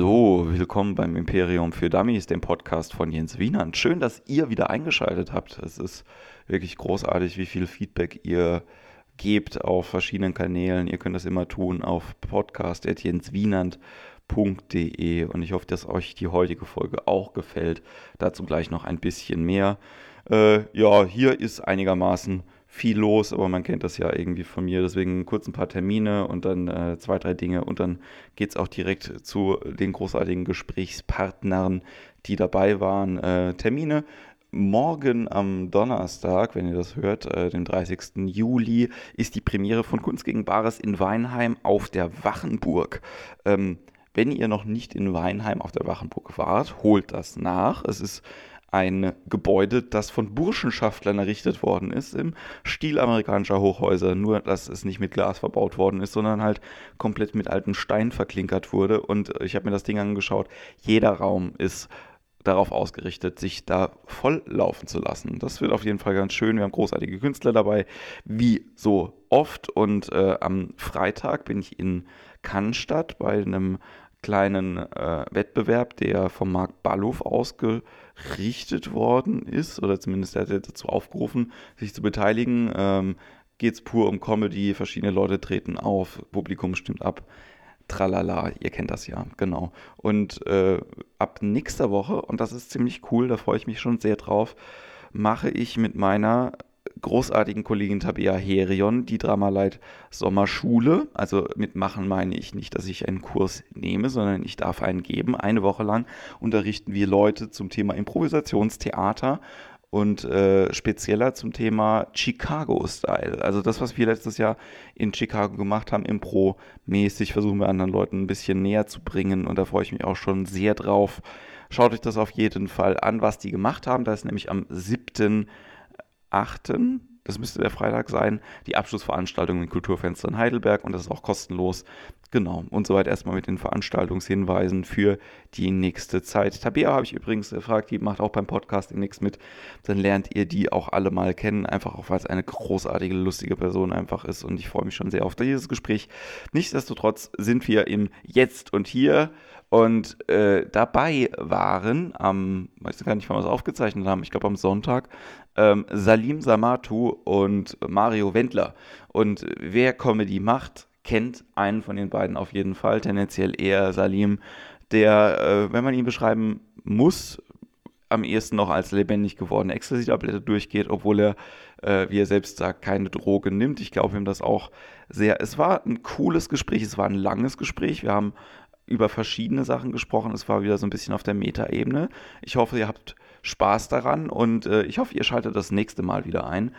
So, willkommen beim Imperium für Dummies, dem Podcast von Jens Wienand. Schön, dass ihr wieder eingeschaltet habt. Es ist wirklich großartig, wie viel Feedback ihr gebt auf verschiedenen Kanälen. Ihr könnt das immer tun auf podcast.jenswienand.de und ich hoffe, dass euch die heutige Folge auch gefällt. Dazu gleich noch ein bisschen mehr. Äh, ja, hier ist einigermaßen viel los, aber man kennt das ja irgendwie von mir. Deswegen kurz ein paar Termine und dann äh, zwei, drei Dinge und dann geht es auch direkt zu den großartigen Gesprächspartnern, die dabei waren. Äh, Termine. Morgen am Donnerstag, wenn ihr das hört, äh, dem 30. Juli, ist die Premiere von Kunst gegen Bares in Weinheim auf der Wachenburg. Ähm, wenn ihr noch nicht in Weinheim auf der Wachenburg wart, holt das nach. Es ist ein Gebäude, das von Burschenschaftlern errichtet worden ist, im Stil amerikanischer Hochhäuser. Nur, dass es nicht mit Glas verbaut worden ist, sondern halt komplett mit alten Stein verklinkert wurde. Und ich habe mir das Ding angeschaut. Jeder Raum ist darauf ausgerichtet, sich da voll laufen zu lassen. Das wird auf jeden Fall ganz schön. Wir haben großartige Künstler dabei, wie so oft. Und äh, am Freitag bin ich in Cannstatt bei einem kleinen äh, Wettbewerb, der vom Marc Ballow ausge gerichtet worden ist, oder zumindest er hat dazu aufgerufen, sich zu beteiligen. Ähm, Geht es pur um Comedy, verschiedene Leute treten auf, Publikum stimmt ab. Tralala, ihr kennt das ja, genau. Und äh, ab nächster Woche, und das ist ziemlich cool, da freue ich mich schon sehr drauf, mache ich mit meiner großartigen Kollegin Tabea Herion, die Dramaleit Sommerschule. Also mitmachen meine ich nicht, dass ich einen Kurs nehme, sondern ich darf einen geben. Eine Woche lang unterrichten wir Leute zum Thema Improvisationstheater und äh, spezieller zum Thema Chicago-Style. Also das, was wir letztes Jahr in Chicago gemacht haben, Impro-mäßig, versuchen wir anderen Leuten ein bisschen näher zu bringen und da freue ich mich auch schon sehr drauf. Schaut euch das auf jeden Fall an, was die gemacht haben. Da ist nämlich am 7. 8. Das müsste der Freitag sein, die Abschlussveranstaltung in Kulturfenster in Heidelberg und das ist auch kostenlos. Genau. Und soweit erstmal mit den Veranstaltungshinweisen für die nächste Zeit. Tabea habe ich übrigens gefragt, die macht auch beim Podcast nichts mit. Dann lernt ihr die auch alle mal kennen, einfach auch weil es eine großartige, lustige Person einfach ist und ich freue mich schon sehr auf dieses Gespräch. Nichtsdestotrotz sind wir im Jetzt und Hier und äh, dabei waren am, weiß gar nicht, wann wir es aufgezeichnet haben, ich glaube am Sonntag, ähm, Salim Samatu und Mario Wendler. Und wer Comedy macht, kennt einen von den beiden auf jeden Fall, tendenziell eher Salim, der, äh, wenn man ihn beschreiben muss, am ehesten noch als lebendig gewordene Ecstasy-Tablette durchgeht, obwohl er, äh, wie er selbst sagt, keine Droge nimmt. Ich glaube ihm das auch sehr. Es war ein cooles Gespräch, es war ein langes Gespräch. Wir haben über verschiedene Sachen gesprochen. Es war wieder so ein bisschen auf der Meta-Ebene. Ich hoffe, ihr habt Spaß daran und äh, ich hoffe, ihr schaltet das nächste Mal wieder ein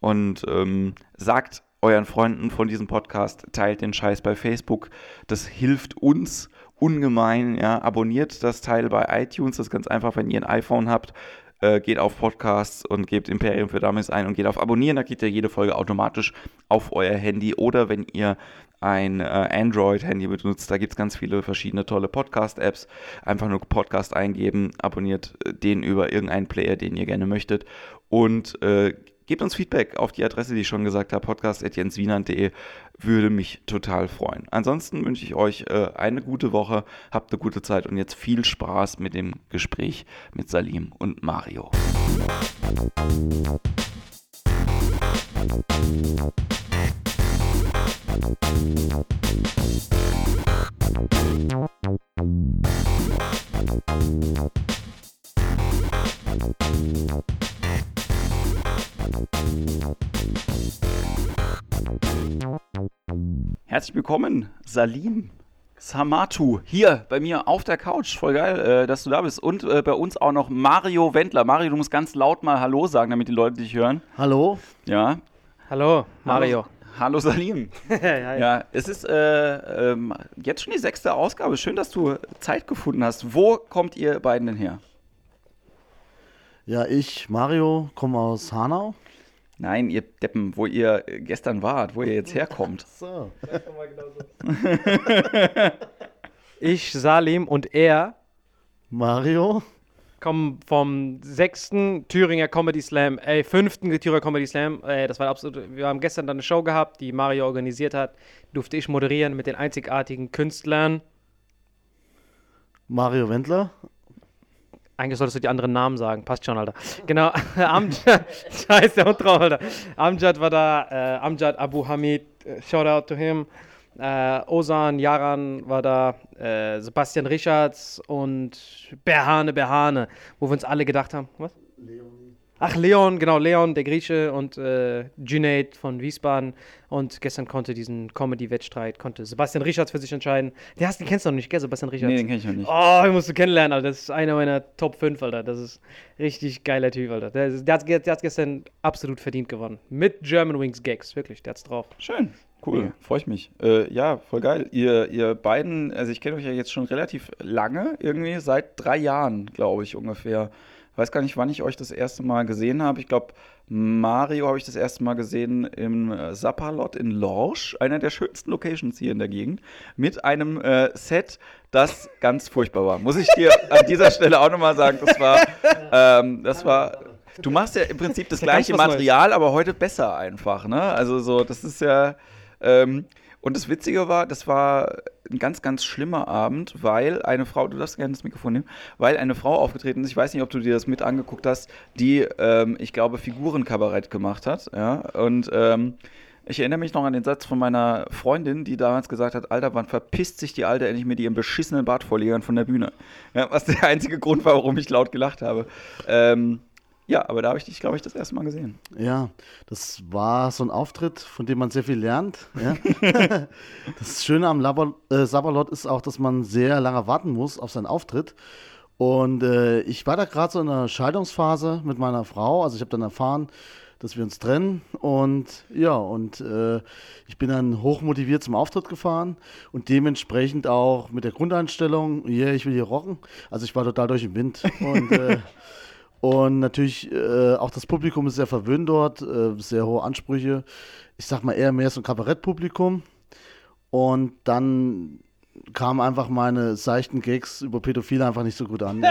und ähm, sagt euren Freunden von diesem Podcast, teilt den Scheiß bei Facebook. Das hilft uns ungemein. Ja. Abonniert das Teil bei iTunes. Das ist ganz einfach, wenn ihr ein iPhone habt. Äh, geht auf Podcasts und gebt Imperium für Dummies ein und geht auf Abonnieren. Da kriegt ihr jede Folge automatisch auf euer Handy. Oder wenn ihr ein äh, Android-Handy benutzt, da gibt es ganz viele verschiedene tolle Podcast-Apps. Einfach nur Podcast eingeben, abonniert äh, den über irgendeinen Player, den ihr gerne möchtet und äh, gebt uns Feedback auf die Adresse, die ich schon gesagt habe, podcast.jenswienand.de, würde mich total freuen. Ansonsten wünsche ich euch äh, eine gute Woche, habt eine gute Zeit und jetzt viel Spaß mit dem Gespräch mit Salim und Mario. Herzlich willkommen, Salim Samatu, hier bei mir auf der Couch. Voll geil, äh, dass du da bist. Und äh, bei uns auch noch Mario Wendler. Mario, du musst ganz laut mal Hallo sagen, damit die Leute dich hören. Hallo. Ja. Hallo, Mario. Hallo. Hallo Salim. ja, ja, es ist äh, ähm, jetzt schon die sechste Ausgabe. Schön, dass du Zeit gefunden hast. Wo kommt ihr beiden denn her? Ja, ich, Mario, komme aus Hanau. Nein, ihr Deppen, wo ihr gestern wart, wo ihr jetzt herkommt. so. ich, Salim und er. Mario kommen vom sechsten Thüringer Comedy Slam, äh, fünften Thüringer Comedy Slam. Äh, das war absolut. Wir haben gestern dann eine Show gehabt, die Mario organisiert hat. Durfte ich moderieren mit den einzigartigen Künstlern. Mario Wendler. Eigentlich solltest du die anderen Namen sagen. Passt schon, Alter. Genau. Amjad. Scheiße, der Hund drauf, Alter. Amjad war da. Äh, Amjad Abu Hamid. Äh, shout out to him. Äh, Osan Yaran war da. Äh, Sebastian Richards und Berhane Berhane. Wo wir uns alle gedacht haben. Was? Ach, Leon, genau, Leon, der Grieche und äh, Junaid von Wiesbaden. Und gestern konnte diesen Comedy-Wettstreit, konnte Sebastian Richards für sich entscheiden. Den, hast, den kennst du noch nicht, gell, Sebastian Richards? Nee, den kenn ich noch nicht. Oh, den musst du kennenlernen, Alter. Das ist einer meiner Top 5, Alter. Das ist richtig geiler Typ, Alter. Der, der, hat, der hat gestern absolut verdient gewonnen. Mit German Wings Gags, wirklich, der hat's drauf. Schön. Cool, freue ich mich. Äh, ja, voll geil. Ihr, ihr beiden, also ich kenne euch ja jetzt schon relativ lange, irgendwie seit drei Jahren, glaube ich, ungefähr. Weiß gar nicht, wann ich euch das erste Mal gesehen habe. Ich glaube, Mario habe ich das erste Mal gesehen im äh, Sapperlot in Lorsch, einer der schönsten Locations hier in der Gegend, mit einem äh, Set, das ganz furchtbar war. Muss ich dir an dieser Stelle auch nochmal sagen, das war, ähm, das war, du machst ja im Prinzip das Ja, gleiche Neues. Material, aber heute besser einfach, ne? Also so, das ist ja, ähm, und das Witzige war, das war ein ganz, ganz schlimmer Abend, weil eine Frau, du darfst gerne das Mikrofon nehmen, weil eine Frau aufgetreten ist, ich weiß nicht, ob du dir das mit angeguckt hast, die, ähm, ich glaube, Figurenkabarett gemacht hat, ja, und ähm, ich erinnere mich noch an den Satz von meiner Freundin, die damals gesagt hat, Alter, wann verpisst sich die Alte endlich mit ihrem beschissenen Bartvorlegern von der Bühne? Ja, was der einzige Grund war, warum ich laut gelacht habe. Ähm, ja, aber da habe ich dich, glaube ich, das erste Mal gesehen. Ja, das war so ein Auftritt, von dem man sehr viel lernt. Ja. das Schöne am Laber, äh, Sabalot ist auch, dass man sehr lange warten muss auf seinen Auftritt. Und äh, ich war da gerade so in einer Scheidungsphase mit meiner Frau. Also ich habe dann erfahren, dass wir uns trennen. Und ja, und äh, ich bin dann hochmotiviert zum Auftritt gefahren und dementsprechend auch mit der Grundeinstellung, yeah, ich will hier rocken. Also ich war total durch den Wind. Und äh, und natürlich, äh, auch das Publikum ist sehr verwöhnt dort, äh, sehr hohe Ansprüche. Ich sag mal eher mehr so ein Kabarettpublikum. Und dann kamen einfach meine seichten Gags über Pädophile einfach nicht so gut an.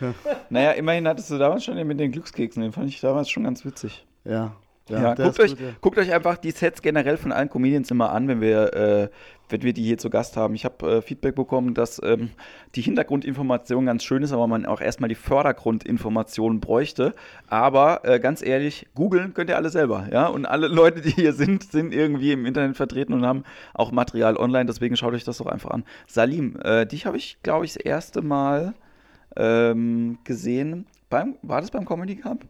Naja, immerhin hattest du damals schon den mit den Glückskeksen, den fand ich damals schon ganz witzig. ja. Ja, der guckt, euch, gut, ja. guckt euch einfach die Sets generell von allen Comedians immer an, wenn wir, äh, wenn wir die hier zu Gast haben. Ich habe äh, Feedback bekommen, dass ähm, die Hintergrundinformation ganz schön ist, aber man auch erstmal die Vordergrundinformation bräuchte. Aber äh, ganz ehrlich, googeln könnt ihr alle selber. Ja? Und alle Leute, die hier sind, sind irgendwie im Internet vertreten und haben auch Material online. Deswegen schaut euch das doch einfach an. Salim, äh, dich habe ich, glaube ich, das erste Mal ähm, gesehen. Beim, war das beim Comedy Cup?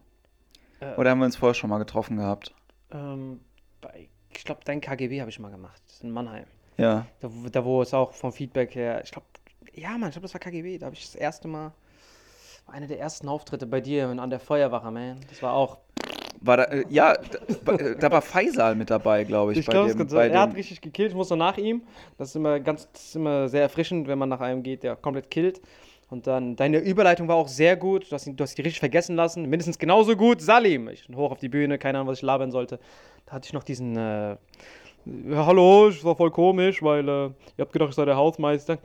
Äh, Oder haben wir uns vorher schon mal getroffen gehabt? Ähm, bei, ich glaube, dein KGB habe ich mal gemacht. Das ist in Mannheim. Ja. Da, wo- da wo es auch vom Feedback her, ich glaube, ja, Mann, ich glaube, das war KGB. Da habe ich das erste Mal, war einer der ersten Auftritte bei dir an der Feuerwache, man. Das war auch. War da, äh, ja, da, da war Faisal mit dabei, glaube ich. Ich glaube, bei er hat dem- richtig gekillt. Ich muss noch nach ihm. Das ist immer ganz, das ist immer sehr erfrischend, wenn man nach einem geht, der komplett killt. Und dann, deine Überleitung war auch sehr gut. Du hast, ihn, du hast die richtig vergessen lassen. Mindestens genauso gut. Salim. Ich bin hoch auf die Bühne, keine Ahnung, was ich labern sollte. Da hatte ich noch diesen, äh, hallo, ich war voll komisch, weil äh, ihr habt gedacht, ich sei der Hausmeister.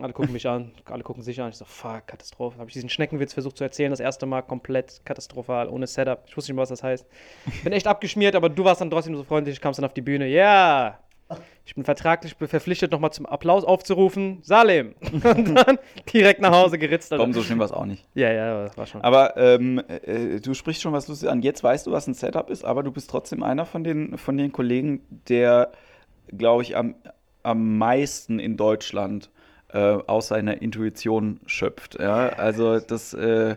Alle gucken mich an, alle gucken sich an. Ich so, fuck, Katastrophe. Habe ich diesen Schneckenwitz versucht zu erzählen, das erste Mal komplett katastrophal, ohne Setup. Ich wusste nicht mal, was das heißt. Bin echt abgeschmiert, aber du warst dann trotzdem so freundlich, kamst dann auf die Bühne. Ja! Ich bin vertraglich verpflichtet, nochmal zum Applaus aufzurufen. Salim! Und dann direkt nach Hause geritzt. Komm, so schlimm war es auch nicht. Ja, ja, das war schon. Aber ähm, äh, du sprichst schon was Lustiges an. Jetzt weißt du, was ein Setup ist, aber du bist trotzdem einer von den, von den Kollegen, der, glaube ich, am, am meisten in Deutschland äh, aus seiner Intuition schöpft. Ja? Also das, äh,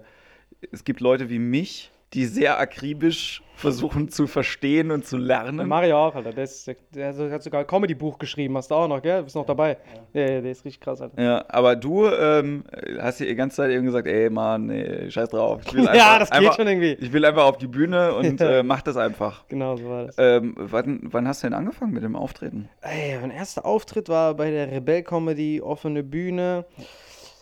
es gibt Leute wie mich, die sehr akribisch versuchen zu verstehen und zu lernen. Mario auch, Alter. Der, ist, der hat sogar ein Comedy-Buch geschrieben. Hast du auch noch, gell? Bist noch dabei? Ja, ja, der ist richtig krass, Alter. Ja, aber du ähm, hast dir die ganze Zeit eben gesagt, ey Mann, nee, scheiß drauf. Ich will Ja, einfach- das geht einfach, schon irgendwie. Ich will einfach auf die Bühne und Ja. äh, mach das einfach. Genau so war das. Ähm, wann, wann hast du denn angefangen mit dem Auftreten? Ey, mein erster Auftritt war bei der Rebell Comedy, offene Bühne.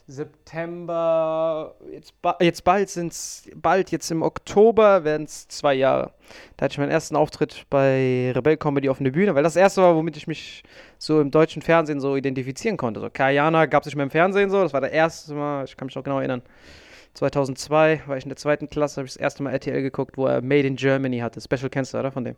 September, jetzt, ba jetzt bald sind es, bald jetzt im Oktober werden es zwei Jahre. Da hatte ich meinen ersten Auftritt bei Rebell Comedy offene Bühne, weil das erste war, womit ich mich so im deutschen Fernsehen so identifizieren konnte. So Kajana gab es nicht mehr im Fernsehen so, das war das erste Mal, ich kann mich noch genau erinnern. 2002 war ich in der zweiten Klasse, habe ich das erste Mal RTL geguckt, wo er Made in Germany hatte. Special du, oder? Von dem.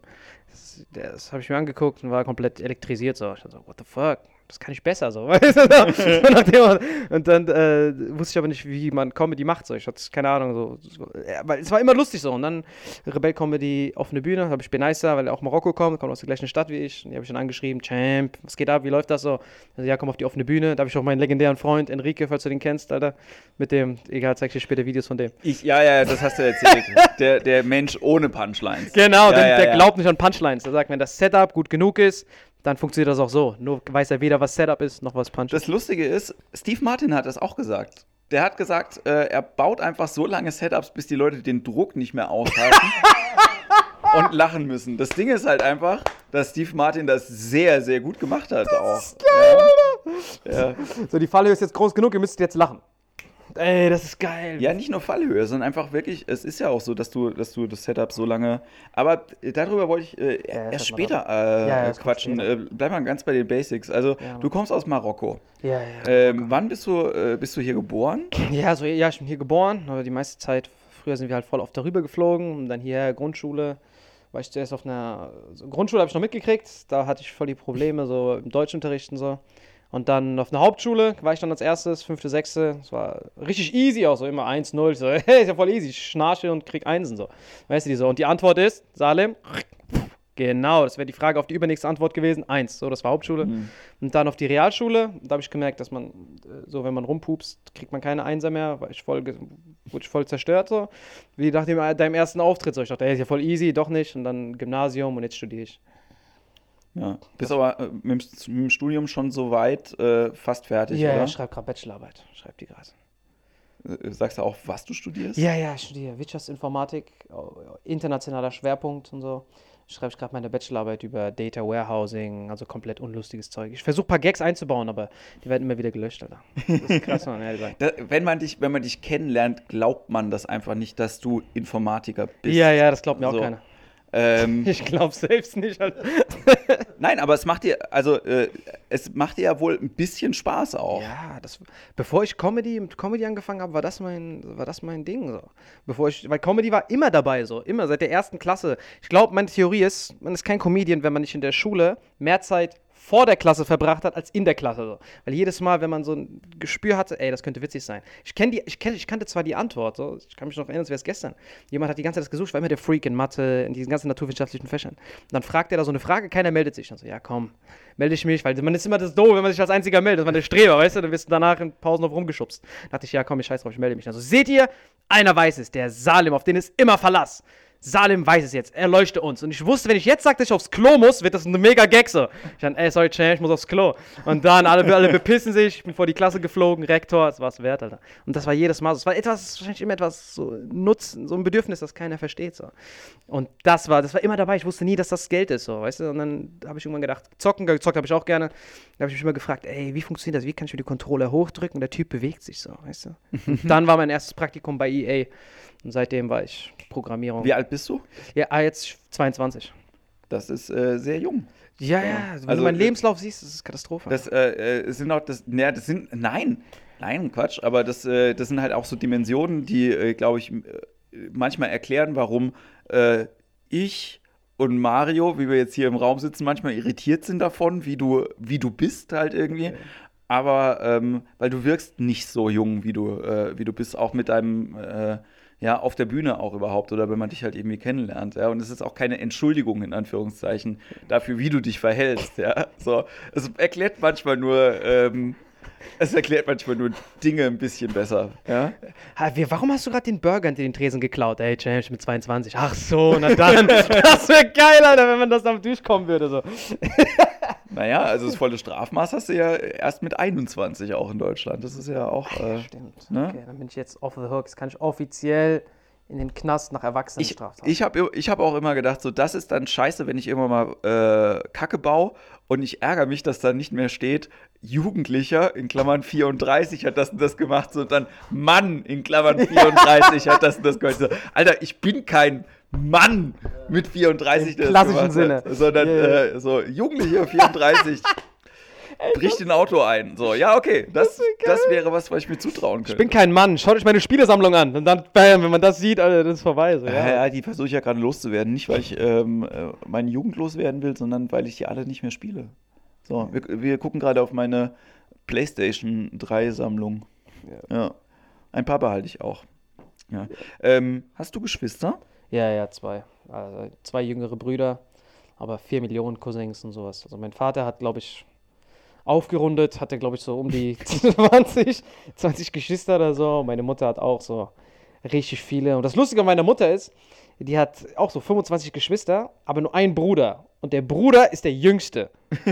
Das, das habe ich mir angeguckt und war komplett elektrisiert. So. Ich dachte so, what the fuck? Das kann ich besser so. Weißt du? und dann äh, wusste ich aber nicht, wie man Comedy macht. So. Ich hatte keine Ahnung. So, so, ja, weil es war immer lustig so. Und dann Rebell Comedy auf eine Bühne, habe ich Benaisa, weil er auch Marokko kommt, kommt aus der gleichen Stadt wie ich. Und die habe ich dann angeschrieben, Champ, was geht ab, wie läuft das so? Also, ja, komm auf die offene Bühne. Da habe ich auch meinen legendären Freund Enrique, falls du den kennst, Alter. Mit dem, egal, zeig ich dir später Videos von dem. Ich, ja, ja, das hast du erzählt. der, der Mensch ohne Punchlines. Genau, ja, der, ja, der glaubt nicht an Punchlines. Der sagt, wenn das Setup gut genug ist, dann funktioniert das auch so. Nur weiß er weder, was Setup ist, noch was Punch ist. Das Lustige ist, Steve Martin hat das auch gesagt. Der hat gesagt, äh, er baut einfach so lange Setups, bis die Leute den Druck nicht mehr aushalten und lachen müssen. Das Ding ist halt einfach, dass Steve Martin das sehr, sehr gut gemacht hat auch. Ist geil, ja. Ja. So, die Fallhöhe ist jetzt groß genug, ihr müsst jetzt lachen. Ey, das ist geil. ja, nicht nur Fallhöhe, sondern einfach wirklich, es ist ja auch so, dass du, dass du das Setup so lange. Aber darüber wollte ich äh, Ja, erst man später äh, Ja, quatschen. Äh, bleib mal ganz bei den Basics. Also, Ja, du kommst aus Marokko. Ja, ja. Ähm, wann bist du, äh, bist du hier geboren? Ja, so, ja, ich bin hier geboren, aber die meiste Zeit, früher sind wir halt voll oft darüber geflogen und dann hier Grundschule. War ich zuerst auf einer Grundschule, habe ich noch mitgekriegt, da hatte ich voll die Probleme, so im Deutschunterricht und so. Und dann auf einer Hauptschule war ich dann als erstes, fünfte, sechste. Es war richtig easy auch so, immer 1-0. Ich So, hey, ist ja voll easy. Ich schnarche und krieg Einsen so. Weißt du, die so. Und die Antwort ist, Salem, genau, das wäre die Frage auf die übernächste Antwort gewesen. Eins, so, das war Hauptschule. Und dann auf die Realschule, da habe ich gemerkt, dass man, äh, so wenn man rumpupst, kriegt man keine Einser mehr, war ich voll, wurde ich voll zerstört so. Wie nach dem, deinem ersten Auftritt so. Ich dachte, ey, ist ja voll easy, doch nicht. Und dann Gymnasium und jetzt studiere ich. Ja. Bist aber äh, mit, dem, mit dem Studium schon so weit, äh, fast fertig, Ja, ja, oder? ich schreibe gerade Bachelorarbeit. Schreib die gerade. Äh, Sagst du auch, was du studierst? Ja, ja, ich studiere Wirtschaftsinformatik, oh, internationaler Schwerpunkt und so. Schreibe ich gerade meine Bachelorarbeit über Data Warehousing, also komplett unlustiges Zeug. Ich versuche ein paar Gags einzubauen, aber die werden immer wieder gelöscht, Alter. Das ist krass, man, ehrlich. Da, wenn, man dich, wenn man dich kennenlernt, glaubt man das einfach nicht, dass du Informatiker bist. Ja, ja, das glaubt mir auch So. keiner. Ähm, Ich glaube selbst nicht, nein, aber es macht dir, also äh, es macht dir ja wohl ein bisschen Spaß auch. Ja, das, bevor ich Comedy mit Comedy angefangen habe, war das mein, war das mein Ding so. Bevor ich, weil Comedy war immer dabei so, immer seit der ersten Klasse. Ich glaube, meine Theorie ist, man ist kein Comedian, wenn man nicht in der Schule mehr Zeit vor der Klasse verbracht hat als in der Klasse so. Weil jedes Mal, wenn man so ein Gespür hatte, ey, das könnte witzig sein. Ich kenne die, ich kenn, ich kannte zwar die Antwort, so, ich kann mich noch erinnern, als wäre es gestern. Jemand hat die ganze Zeit das gesucht, war immer der Freak in Mathe, in diesen ganzen naturwissenschaftlichen Fächern. Und dann fragt er da so eine Frage, keiner meldet sich. Dann so, ja komm, melde ich mich, weil man ist immer das doof, wenn man sich als einziger meldet, war der Streber, weißt du, dann wirst du danach in Pausen noch rumgeschubst. Da dachte ich, ja komm, ich scheiß drauf, ich melde mich. Also seht ihr, einer weiß es, der Salim, auf den ist immer Verlass. Salim weiß es jetzt, er leuchte uns. Und ich wusste, wenn ich jetzt sage, dass ich aufs Klo muss, wird das eine mega so. Ich dann, ey, sorry, Chan, ich muss aufs Klo. Und dann, alle, alle bepissen sich, ich bin vor die Klasse geflogen, Rektor, das war's wert, Alter. Und das war jedes Mal so. Es war etwas, wahrscheinlich immer etwas so Nutzen, so ein Bedürfnis, das keiner versteht, so. Und das war, das war immer dabei. Ich wusste nie, dass das Geld ist, so, weißt du. Und dann habe ich irgendwann gedacht, zocken, gezockt habe ich auch gerne. Da habe ich mich immer gefragt, ey, wie funktioniert das? Wie kann ich mir die Controller hochdrücken? Und der Typ bewegt sich so, weißt du. Dann war mein erstes Praktikum bei EA. Und seitdem war ich Programmierung. Wie alt bist du? Ja, ah, jetzt 22. Das ist äh, sehr jung. Ja, ja. Wenn Also, du meinen äh, Lebenslauf siehst, das ist Katastrophe. Das äh, äh, sind auch das, naja, das sind, nein, nein, Quatsch, aber das, äh, das sind halt auch so Dimensionen, die, äh, glaube ich, manchmal erklären, warum ich und Mario, wie wir jetzt hier im Raum sitzen, manchmal irritiert sind davon, wie du, wie du bist halt irgendwie. Aber ähm, weil du wirkst nicht so jung, wie du, wie du bist, auch mit deinem, ja, auf der Bühne auch überhaupt oder wenn man dich halt irgendwie kennenlernt, ja. Und es ist auch keine Entschuldigung in Anführungszeichen dafür, wie du dich verhältst, ja. So, es erklärt manchmal nur, ähm, es erklärt manchmal nur Dinge ein bisschen besser, ja. Warum hast du gerade den Burger hinter den Tresen geklaut? Ey, James, mit 22. Ach so, na dann. das wäre geil, Alter, wenn man das am durchkommen würde. So. Naja, also das volle Strafmaß hast du ja erst mit 21 auch in Deutschland. Das ist ja auch. Äh, Stimmt. Ne? Okay, dann bin ich jetzt off the hook. Jetzt kann ich offiziell in den Knast nach ich Erwachsenenstraftaten. ich habe ich hab auch immer gedacht, so, das ist dann scheiße, wenn ich irgendwann mal äh, Kacke baue und ich ärgere mich, dass da nicht mehr steht, Jugendlicher in Klammern 34 hat das und das gemacht, so, und dann Mann in Klammern 34 hat das und das gemacht. Alter, ich bin kein Mann mit 34, der Im klassischen gemacht hat, sondern Ja, ja. Äh, so Jugendlicher 34 bricht in ein Auto ein. So, ja, okay, das, das wäre was, was ich mir zutrauen könnte. ich bin kein Mann. Schaut euch meine Spielesammlung an. Und dann, bam, wenn man das sieht, Alter, das ist vorbei. So, Ja, ja. ja, die versuche ich ja gerade loszuwerden. Nicht, weil ich ähm, äh, meine Jugend loswerden will, sondern weil ich die alle nicht mehr spiele. So, wir, wir gucken gerade auf meine PlayStation 3 Sammlung. Ja. Ein paar behalte ich auch. Ja. Ähm, hast du Geschwister? Ja, ja, zwei. Also zwei jüngere Brüder, aber vier Millionen Cousins und sowas. Also mein Vater hat, glaube ich, aufgerundet, hatte, glaube ich, so um die 20, 20 Geschwister oder so. Meine Mutter hat auch so richtig viele. Und das Lustige an meiner Mutter ist, die hat auch so 25 Geschwister, aber nur einen Bruder. Und der Bruder ist der Jüngste.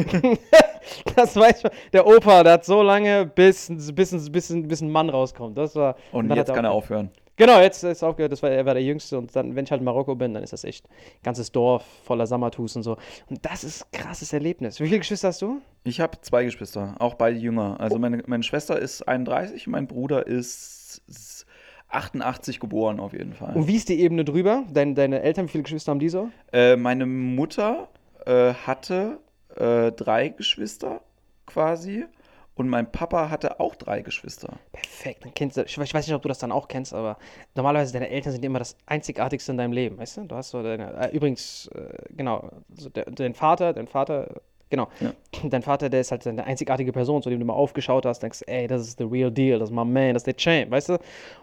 das weiß schon. Der Opa, der hat so lange, bis, bis, bis, bis ein Mann rauskommt. Das war, Und dann jetzt kann er aufhören. Genau, jetzt ist aufgehört, das war, er war der Jüngste und dann, wenn ich halt in Marokko bin, dann ist das echt ein ganzes Dorf voller Sammertus und so. Und das ist ein krasses Erlebnis. Wie viele Geschwister hast du? Ich habe zwei Geschwister, auch beide jünger. Also meine, meine Schwester ist 31, mein Bruder ist 88 geboren auf jeden Fall. Und wie ist die Ebene drüber? Dein, deine Eltern, wie viele Geschwister haben die so? Äh, meine Mutter äh, hatte äh, drei Geschwister quasi und mein Papa hatte auch drei Geschwister. Perfekt, dann kennst du, ich weiß ich weiß nicht, ob du das dann auch kennst, aber normalerweise deine Eltern sind immer das Einzigartigste in deinem Leben, weißt du? Du hast so deine, äh, übrigens, äh, genau, so der, dein Vater, dein Vater, genau, Ja. dein Vater, der ist halt eine einzigartige Person, zu dem du mal aufgeschaut hast, denkst, ey, das ist the real deal, das ist my man, das ist der Champ, weißt du?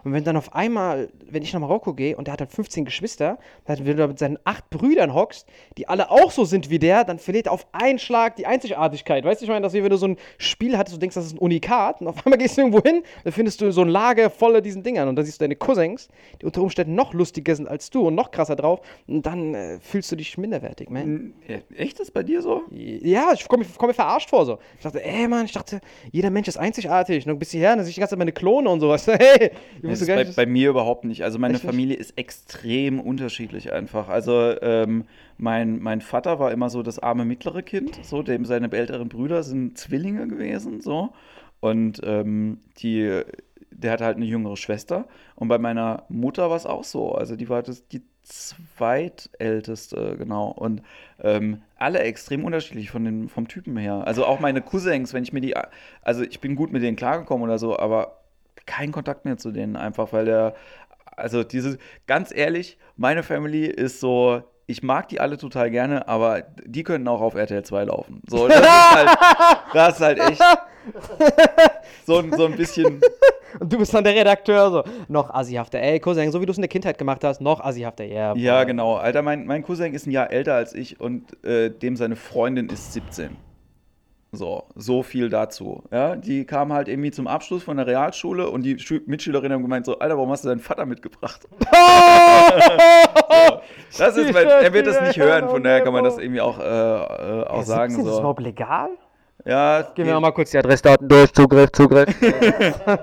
Und wenn dann auf einmal, wenn ich nach Marokko gehe und der hat dann 15 Geschwister, dann wenn du da mit seinen acht Brüdern hockst, die alle auch so sind wie der, dann verliert er auf einen Schlag die Einzigartigkeit, weißt du? Ich meine, das ist wie wenn du so ein Spiel hattest, du denkst, das ist ein Unikat und auf einmal gehst du irgendwo hin, dann findest du so ein Lager voller diesen Dingern und dann siehst du deine Cousins, die unter Umständen noch lustiger sind als du und noch krasser drauf und dann äh, fühlst du dich minderwertig, man. Äh, Echt ist bei dir so? Ja, ich komme komm mir verarscht vor so. Ich dachte, ey Mann, ich dachte, jeder Mensch ist einzigartig. Und dann bist du her, dann sehe ich die ganze Zeit meine Klone und sowas. Hey, ich Das ist bei, bei mir überhaupt nicht. Also meine Echt nicht? Familie ist extrem unterschiedlich einfach. Also ähm, mein, mein Vater war immer so das arme mittlere Kind, so dem seine älteren Brüder sind Zwillinge gewesen, so und ähm, die, der hatte halt eine jüngere Schwester. Und bei meiner Mutter war es auch so. Also die war das, die zweitälteste, genau. Und ähm, alle extrem unterschiedlich von den, vom Typen her. Also auch meine Cousins, wenn ich mir die, also ich bin gut mit denen klargekommen oder so, aber kein Kontakt mehr zu denen einfach, weil der, also diese, ganz ehrlich, meine Family ist so, ich mag die alle total gerne, aber die können auch auf RTL 2 laufen. So, das ist halt, das ist halt echt so, ein- so ein bisschen, und du bist dann der Redakteur, so, noch assihafter. Ey, Cousin, so wie du es in der Kindheit gemacht hast, noch assihafter. Ja, ja boah. genau, Alter, mein, mein Cousin ist ein Jahr älter als ich und äh, dem seine Freundin ist 17. So, so viel dazu. Ja, die kam halt irgendwie zum Abschluss von der Realschule und die Schü Mitschülerinnen haben gemeint so, Alter, warum hast du deinen Vater mitgebracht? so, das ist, mein, er wird das nicht hören, von daher kann man das irgendwie auch, äh, äh, auch sagen. Ist das So. überhaupt legal? Ja, Gehen wir mal kurz die Adressdaten durch. Zugriff, Zugriff.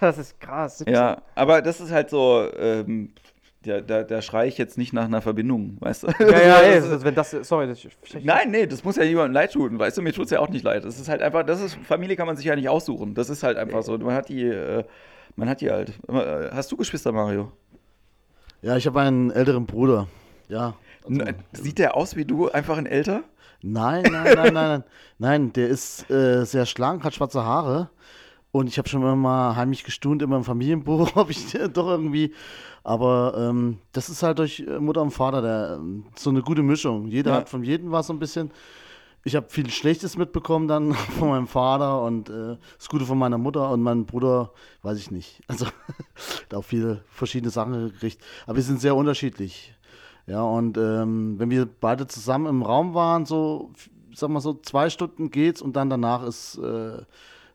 das ist krass. ja, aber das ist halt so, ähm, ja, da, da schreie ich jetzt nicht nach einer Verbindung, weißt du? Ja, ja, ey, Das wenn das, sorry, das, Nein, nee, das muss ja niemandem leid tun, weißt du, mir tut es ja auch nicht leid. Das ist halt einfach, das ist, Familie kann man sich ja nicht aussuchen. Das ist halt einfach so. Man hat die, äh, man hat die halt. Äh, Hast du Geschwister, Mario? Ja, ich habe einen älteren Bruder. Ja. also- Sieht der aus wie du, einfach ein älter? Nein, nein, nein, nein, nein. Nein, der ist äh, sehr schlank, hat schwarze Haare. Und ich habe schon immer mal heimlich gestund in meinem Familienbuch, ob ich doch irgendwie. Aber ähm, das ist halt durch Mutter und Vater der, ähm, so eine gute Mischung. Jeder Ja. hat von jedem was so ein bisschen. Ich habe viel Schlechtes mitbekommen dann von meinem Vater und äh, das Gute von meiner Mutter und meinem Bruder, weiß ich nicht. Also, da auch viele verschiedene Sachen gekriegt. Aber wir sind sehr unterschiedlich. Ja, und ähm, wenn wir beide zusammen im Raum waren, so, sag mal so, zwei Stunden geht's und dann danach ist äh,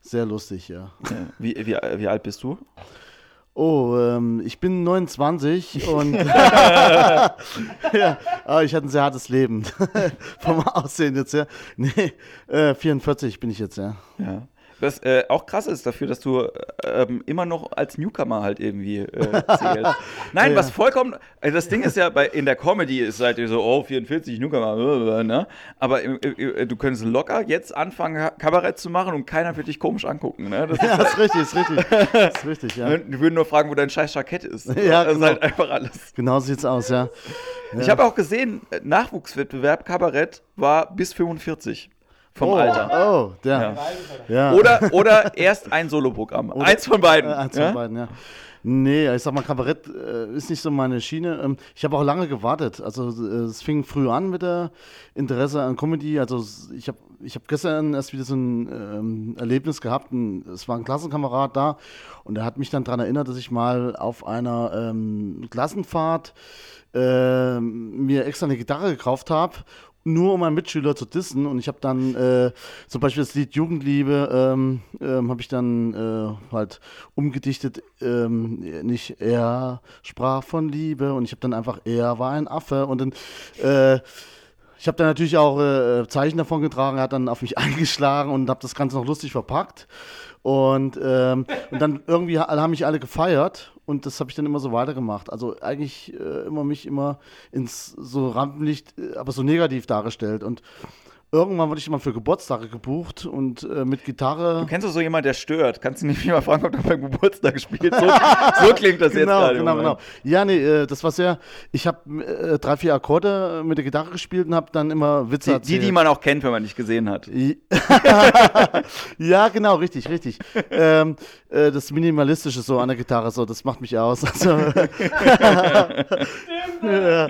sehr lustig, ja. Wie, wie, wie alt bist du? Oh, ähm, ich bin 29 und ja, aber ich hatte ein sehr hartes Leben. Vom Aussehen jetzt, ja. Nee, äh, 44 bin ich jetzt, ja. Ja. Was äh, auch krass ist dafür, dass du ähm, immer noch als Newcomer halt irgendwie äh, zählst. Nein, Ja. was vollkommen. Also das Ding ist ja, bei, in der Comedy ist halt so, oh, 44 Newcomer, äh, ne? Aber äh, äh, du könntest locker jetzt anfangen, Kabarett zu machen und keiner wird dich komisch angucken, ne? Das ist, Ja, ist richtig, ist richtig. Ist richtig, ja. Die würden nur fragen, wo dein scheiß Jackett ist. Ja, das ist genau. halt einfach alles. Genau sieht's aus, ja. Ich habe auch gesehen, äh, Nachwuchswettbewerb Kabarett war bis 45. vom oh, Alter. Oh, der. Ja. Oder, oder erst ein Soloprogramm. Eins von beiden. Äh, eins ja? von beiden, ja. Nee, ich sag mal, Kabarett äh, ist nicht so meine Schiene. Ähm, ich habe auch lange gewartet. Also äh, es fing früh an mit der Interesse an Comedy. Also ich habe ich hab gestern erst wieder so ein ähm, Erlebnis gehabt. Ein, es war ein Klassenkamerad da und er hat mich dann daran erinnert, dass ich mal auf einer ähm, Klassenfahrt ähm, mir extra eine Gitarre gekauft habe nur um einen Mitschüler zu dissen. Und ich habe dann äh, zum Beispiel das Lied Jugendliebe, ähm, ähm, habe ich dann äh, halt umgedichtet. Ähm, nicht er sprach von Liebe und ich habe dann einfach er war ein Affe. Und dann äh, ich habe dann natürlich auch äh, Zeichen davon getragen, er hat dann auf mich eingeschlagen und habe das Ganze noch lustig verpackt. Und, ähm, und dann irgendwie ha- haben mich alle gefeiert und das habe ich dann immer so weitergemacht. Also eigentlich äh, immer mich immer ins so Rampenlicht, äh, aber so negativ dargestellt. Und irgendwann wurde ich immer für Geburtstage gebucht und äh, mit Gitarre. Du kennst doch so jemand, der stört. Kannst du nicht mal fragen, ob er beim Geburtstag spielt? So, so klingt das jetzt genau, gerade. im genau, genau. Ja, nee, äh, das war sehr. Ich habe äh, drei, vier Akkorde mit der Gitarre gespielt und habe dann immer Witze Die, die, erzählt. die man auch kennt, wenn man dich gesehen hat. ja, genau, richtig, richtig. ähm, äh, das Minimalistische so an der Gitarre, so, das macht mich aus. Also, ja, ja,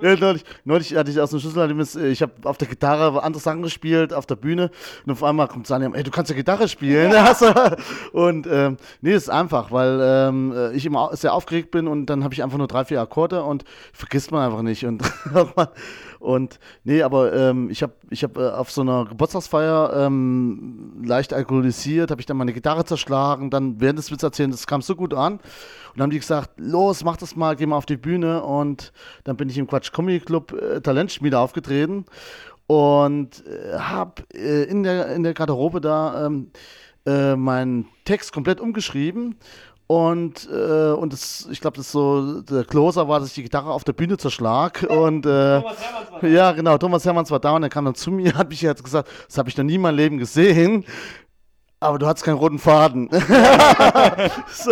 ja, neulich, neulich hatte ich aus dem Schlüsselerlebnis, äh, ich habe auf der Gitarre andere Sachen gespielt, auf der Bühne und auf einmal kommt Saniam, ey, du kannst ja Gitarre spielen. Also, und ähm, nee, das ist einfach, weil ähm, äh, ich immer sehr aufgeregt bin und dann habe ich einfach nur drei, vier Akkorde und vergisst man einfach nicht. Und, und nee, aber ähm, ich habe ich hab, äh, auf so einer Geburtstagsfeier ähm, leicht alkoholisiert, habe ich dann meine Gitarre zerschlagen, dann während des Witz erzählen, das kam so gut an. Und dann haben die gesagt, los, mach das mal, geh mal auf die Bühne. Und dann bin ich im Quatsch Comedy Club äh, Talentschmiede aufgetreten und äh, habe äh, in, der, in der Garderobe da ähm, äh, meinen Text komplett umgeschrieben. Und, äh, und das, ich glaube, das so, der Closer war, dass ich die Gitarre auf der Bühne zerschlag. Und äh, Thomas Hermanns war da. ja, genau, Thomas Hermanns war da und er kam dann zu mir, hat mich jetzt gesagt, das habe ich noch nie in meinem Leben gesehen. Aber du hattest keinen roten Faden. so,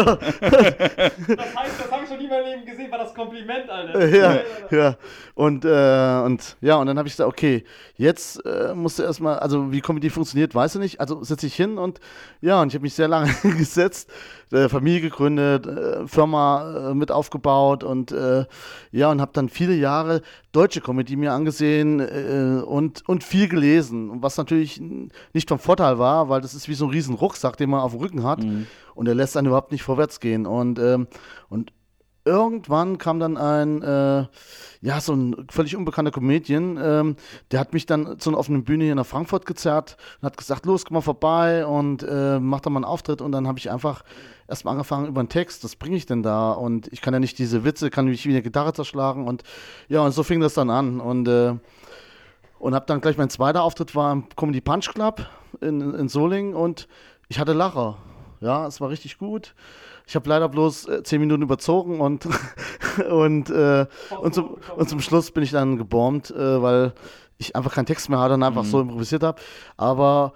Das heißt, das habe ich schon nie in meinem Leben gesehen, war das Kompliment, Alter. ja, ja. Und, äh, und ja, und dann habe ich gesagt, okay, jetzt äh, musst du erstmal, also wie Comedy funktioniert, weißt du nicht. Also setze ich hin und ja, und ich habe mich sehr lange gesetzt, äh, Familie gegründet, äh, Firma äh, mit aufgebaut und ja, und habe dann viele Jahre deutsche Comedy mir angesehen und, und viel gelesen. Und was natürlich nicht vom Vorteil war, weil das ist wie so ein riesen Rucksack, den man auf dem Rücken hat und der lässt einen überhaupt nicht vorwärts gehen. Und, ähm, und irgendwann kam dann ein, äh, ja, so ein völlig unbekannter Comedian, ähm, der hat mich dann zu einer offenen Bühne hier nach Frankfurt gezerrt und hat gesagt, los, komm mal vorbei und äh, mach da mal einen Auftritt. Und dann habe ich einfach erstmal angefangen über einen Text, was bringe ich denn da? Und ich kann ja nicht diese Witze, kann mich wie eine Gitarre zerschlagen. Und ja, und so fing das dann an. Und äh, und habe dann gleich mein zweiter Auftritt war im Comedy Punch Club in, in Solingen und ich hatte Lacher. Ja, es war richtig gut. Ich habe leider bloß äh, zehn Minuten überzogen und, und, äh, und, zum, und zum Schluss bin ich dann gebombt, äh, weil ich einfach keinen Text mehr hatte und einfach so improvisiert habe. Aber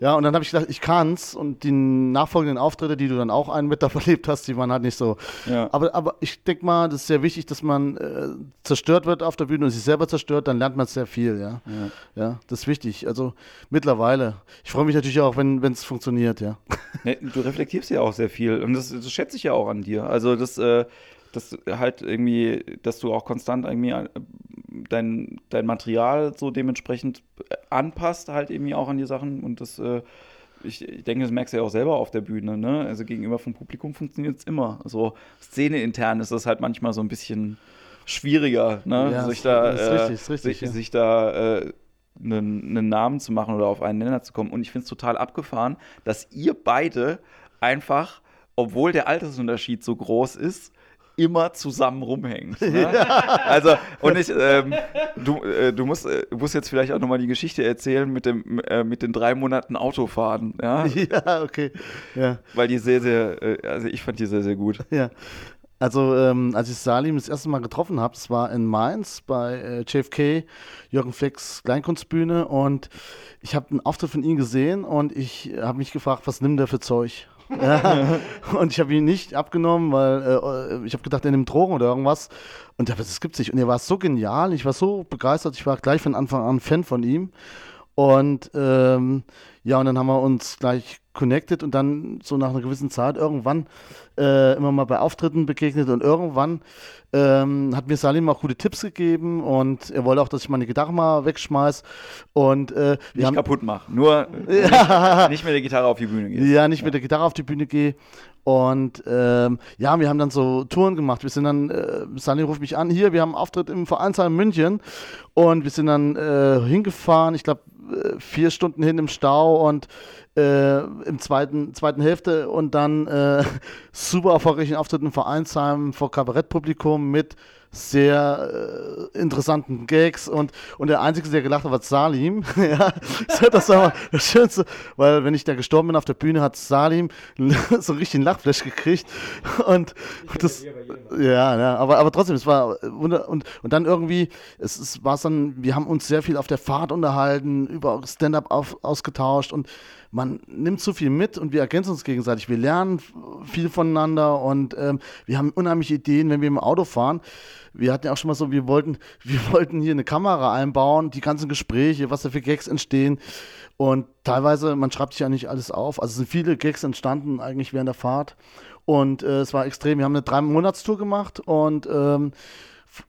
ja, und dann habe ich gedacht, ich kann's und die nachfolgenden Auftritte, die du dann auch einen mit erlebt hast, die waren halt nicht so. Ja. Aber, aber ich denke mal, das ist sehr wichtig, dass man äh, zerstört wird auf der Bühne und sich selber zerstört, dann lernt man sehr viel, ja. ja. das ist wichtig. Also mittlerweile. Ich freue mich natürlich auch, wenn es funktioniert, ja. Ne, du reflektierst ja auch sehr viel und das, das schätze ich ja auch an dir. Also das, äh, das halt irgendwie, dass du auch konstant irgendwie dein, dein Material so dementsprechend anpasst, halt irgendwie auch an die Sachen und das, äh, ich, ich denke, das merkst du ja auch selber auf der Bühne, ne? Also gegenüber vom Publikum funktioniert es immer. So szeneintern ist das halt manchmal so ein bisschen schwieriger, ne? Ja, sich da, äh, richtig, richtig, sich, ja. sich da äh, einen, einen Namen zu machen oder auf einen Nenner zu kommen. Und ich finde es total abgefahren, dass ihr beide einfach, obwohl der Altersunterschied so groß ist, immer zusammen rumhängt. Ne? Also, und ich, ähm, du, äh, du, musst, äh, musst jetzt vielleicht auch nochmal die Geschichte erzählen mit, dem, äh, mit den drei Monaten Autofahren, ja? ja, okay. Ja. Weil die sehr, sehr, äh, also ich fand die sehr, sehr gut. Ja. Also, ähm, als ich Salim das erste Mal getroffen habe, das war in Mainz bei äh, JFK, Jürgen Flex Kleinkunstbühne und ich habe einen Auftritt von ihm gesehen und ich habe mich gefragt, was nimmt der für Zeug? Und ich habe ihn nicht abgenommen, weil äh, ich habe gedacht, er nimmt Drogen oder irgendwas. Und er, das gibt's nicht. Und er war so genial, ich war so begeistert, ich war gleich von Anfang an Fan von ihm. Und ähm, ja, und dann haben wir uns gleich connected und dann so nach einer gewissen Zeit irgendwann äh, immer mal bei Auftritten begegnet und irgendwann ähm, hat mir Salim auch gute Tipps gegeben und er wollte auch, dass ich meine Gitarre mal wegschmeiß und äh, wir Nicht haben, kaputt machen. Nur Ja. nicht mit der Gitarre auf die Bühne gehen. ja, nicht mit der Gitarre auf die Bühne gehe. Und ähm, ja, wir haben dann so Touren gemacht. Wir sind dann, äh, Salim ruft mich an, hier, wir haben einen Auftritt im Vereinsheim München und wir sind dann äh, hingefahren, ich glaube äh, vier Stunden hin im Stau und äh, im zweiten, zweiten Hälfte und dann äh, super erfolgreichen Auftritt im Vereinsheim vor Kabarettpublikum mit sehr äh, interessanten Gags und, und der Einzige, der gelacht hat, war Salim. ja, das war das Schönste, weil wenn ich da gestorben bin auf der Bühne, hat Salim so richtig einen Lachflash gekriegt und das, ja, ja, aber, aber trotzdem, es war wunder und, und dann irgendwie, es, es war dann, wir haben uns sehr viel auf der Fahrt unterhalten, über Stand-up ausgetauscht und man nimmt so viel mit und wir ergänzen uns gegenseitig. Wir lernen viel voneinander und ähm, wir haben unheimliche Ideen, wenn wir im Auto fahren. Wir hatten ja auch schon mal so, wir wollten, wir wollten hier eine Kamera einbauen, die ganzen Gespräche, was da für Gags entstehen. Und teilweise, man schreibt sich ja nicht alles auf. Also sind viele Gags entstanden eigentlich während der Fahrt. Und äh, es war extrem. Wir haben eine drei-Monats-Tour gemacht und ähm,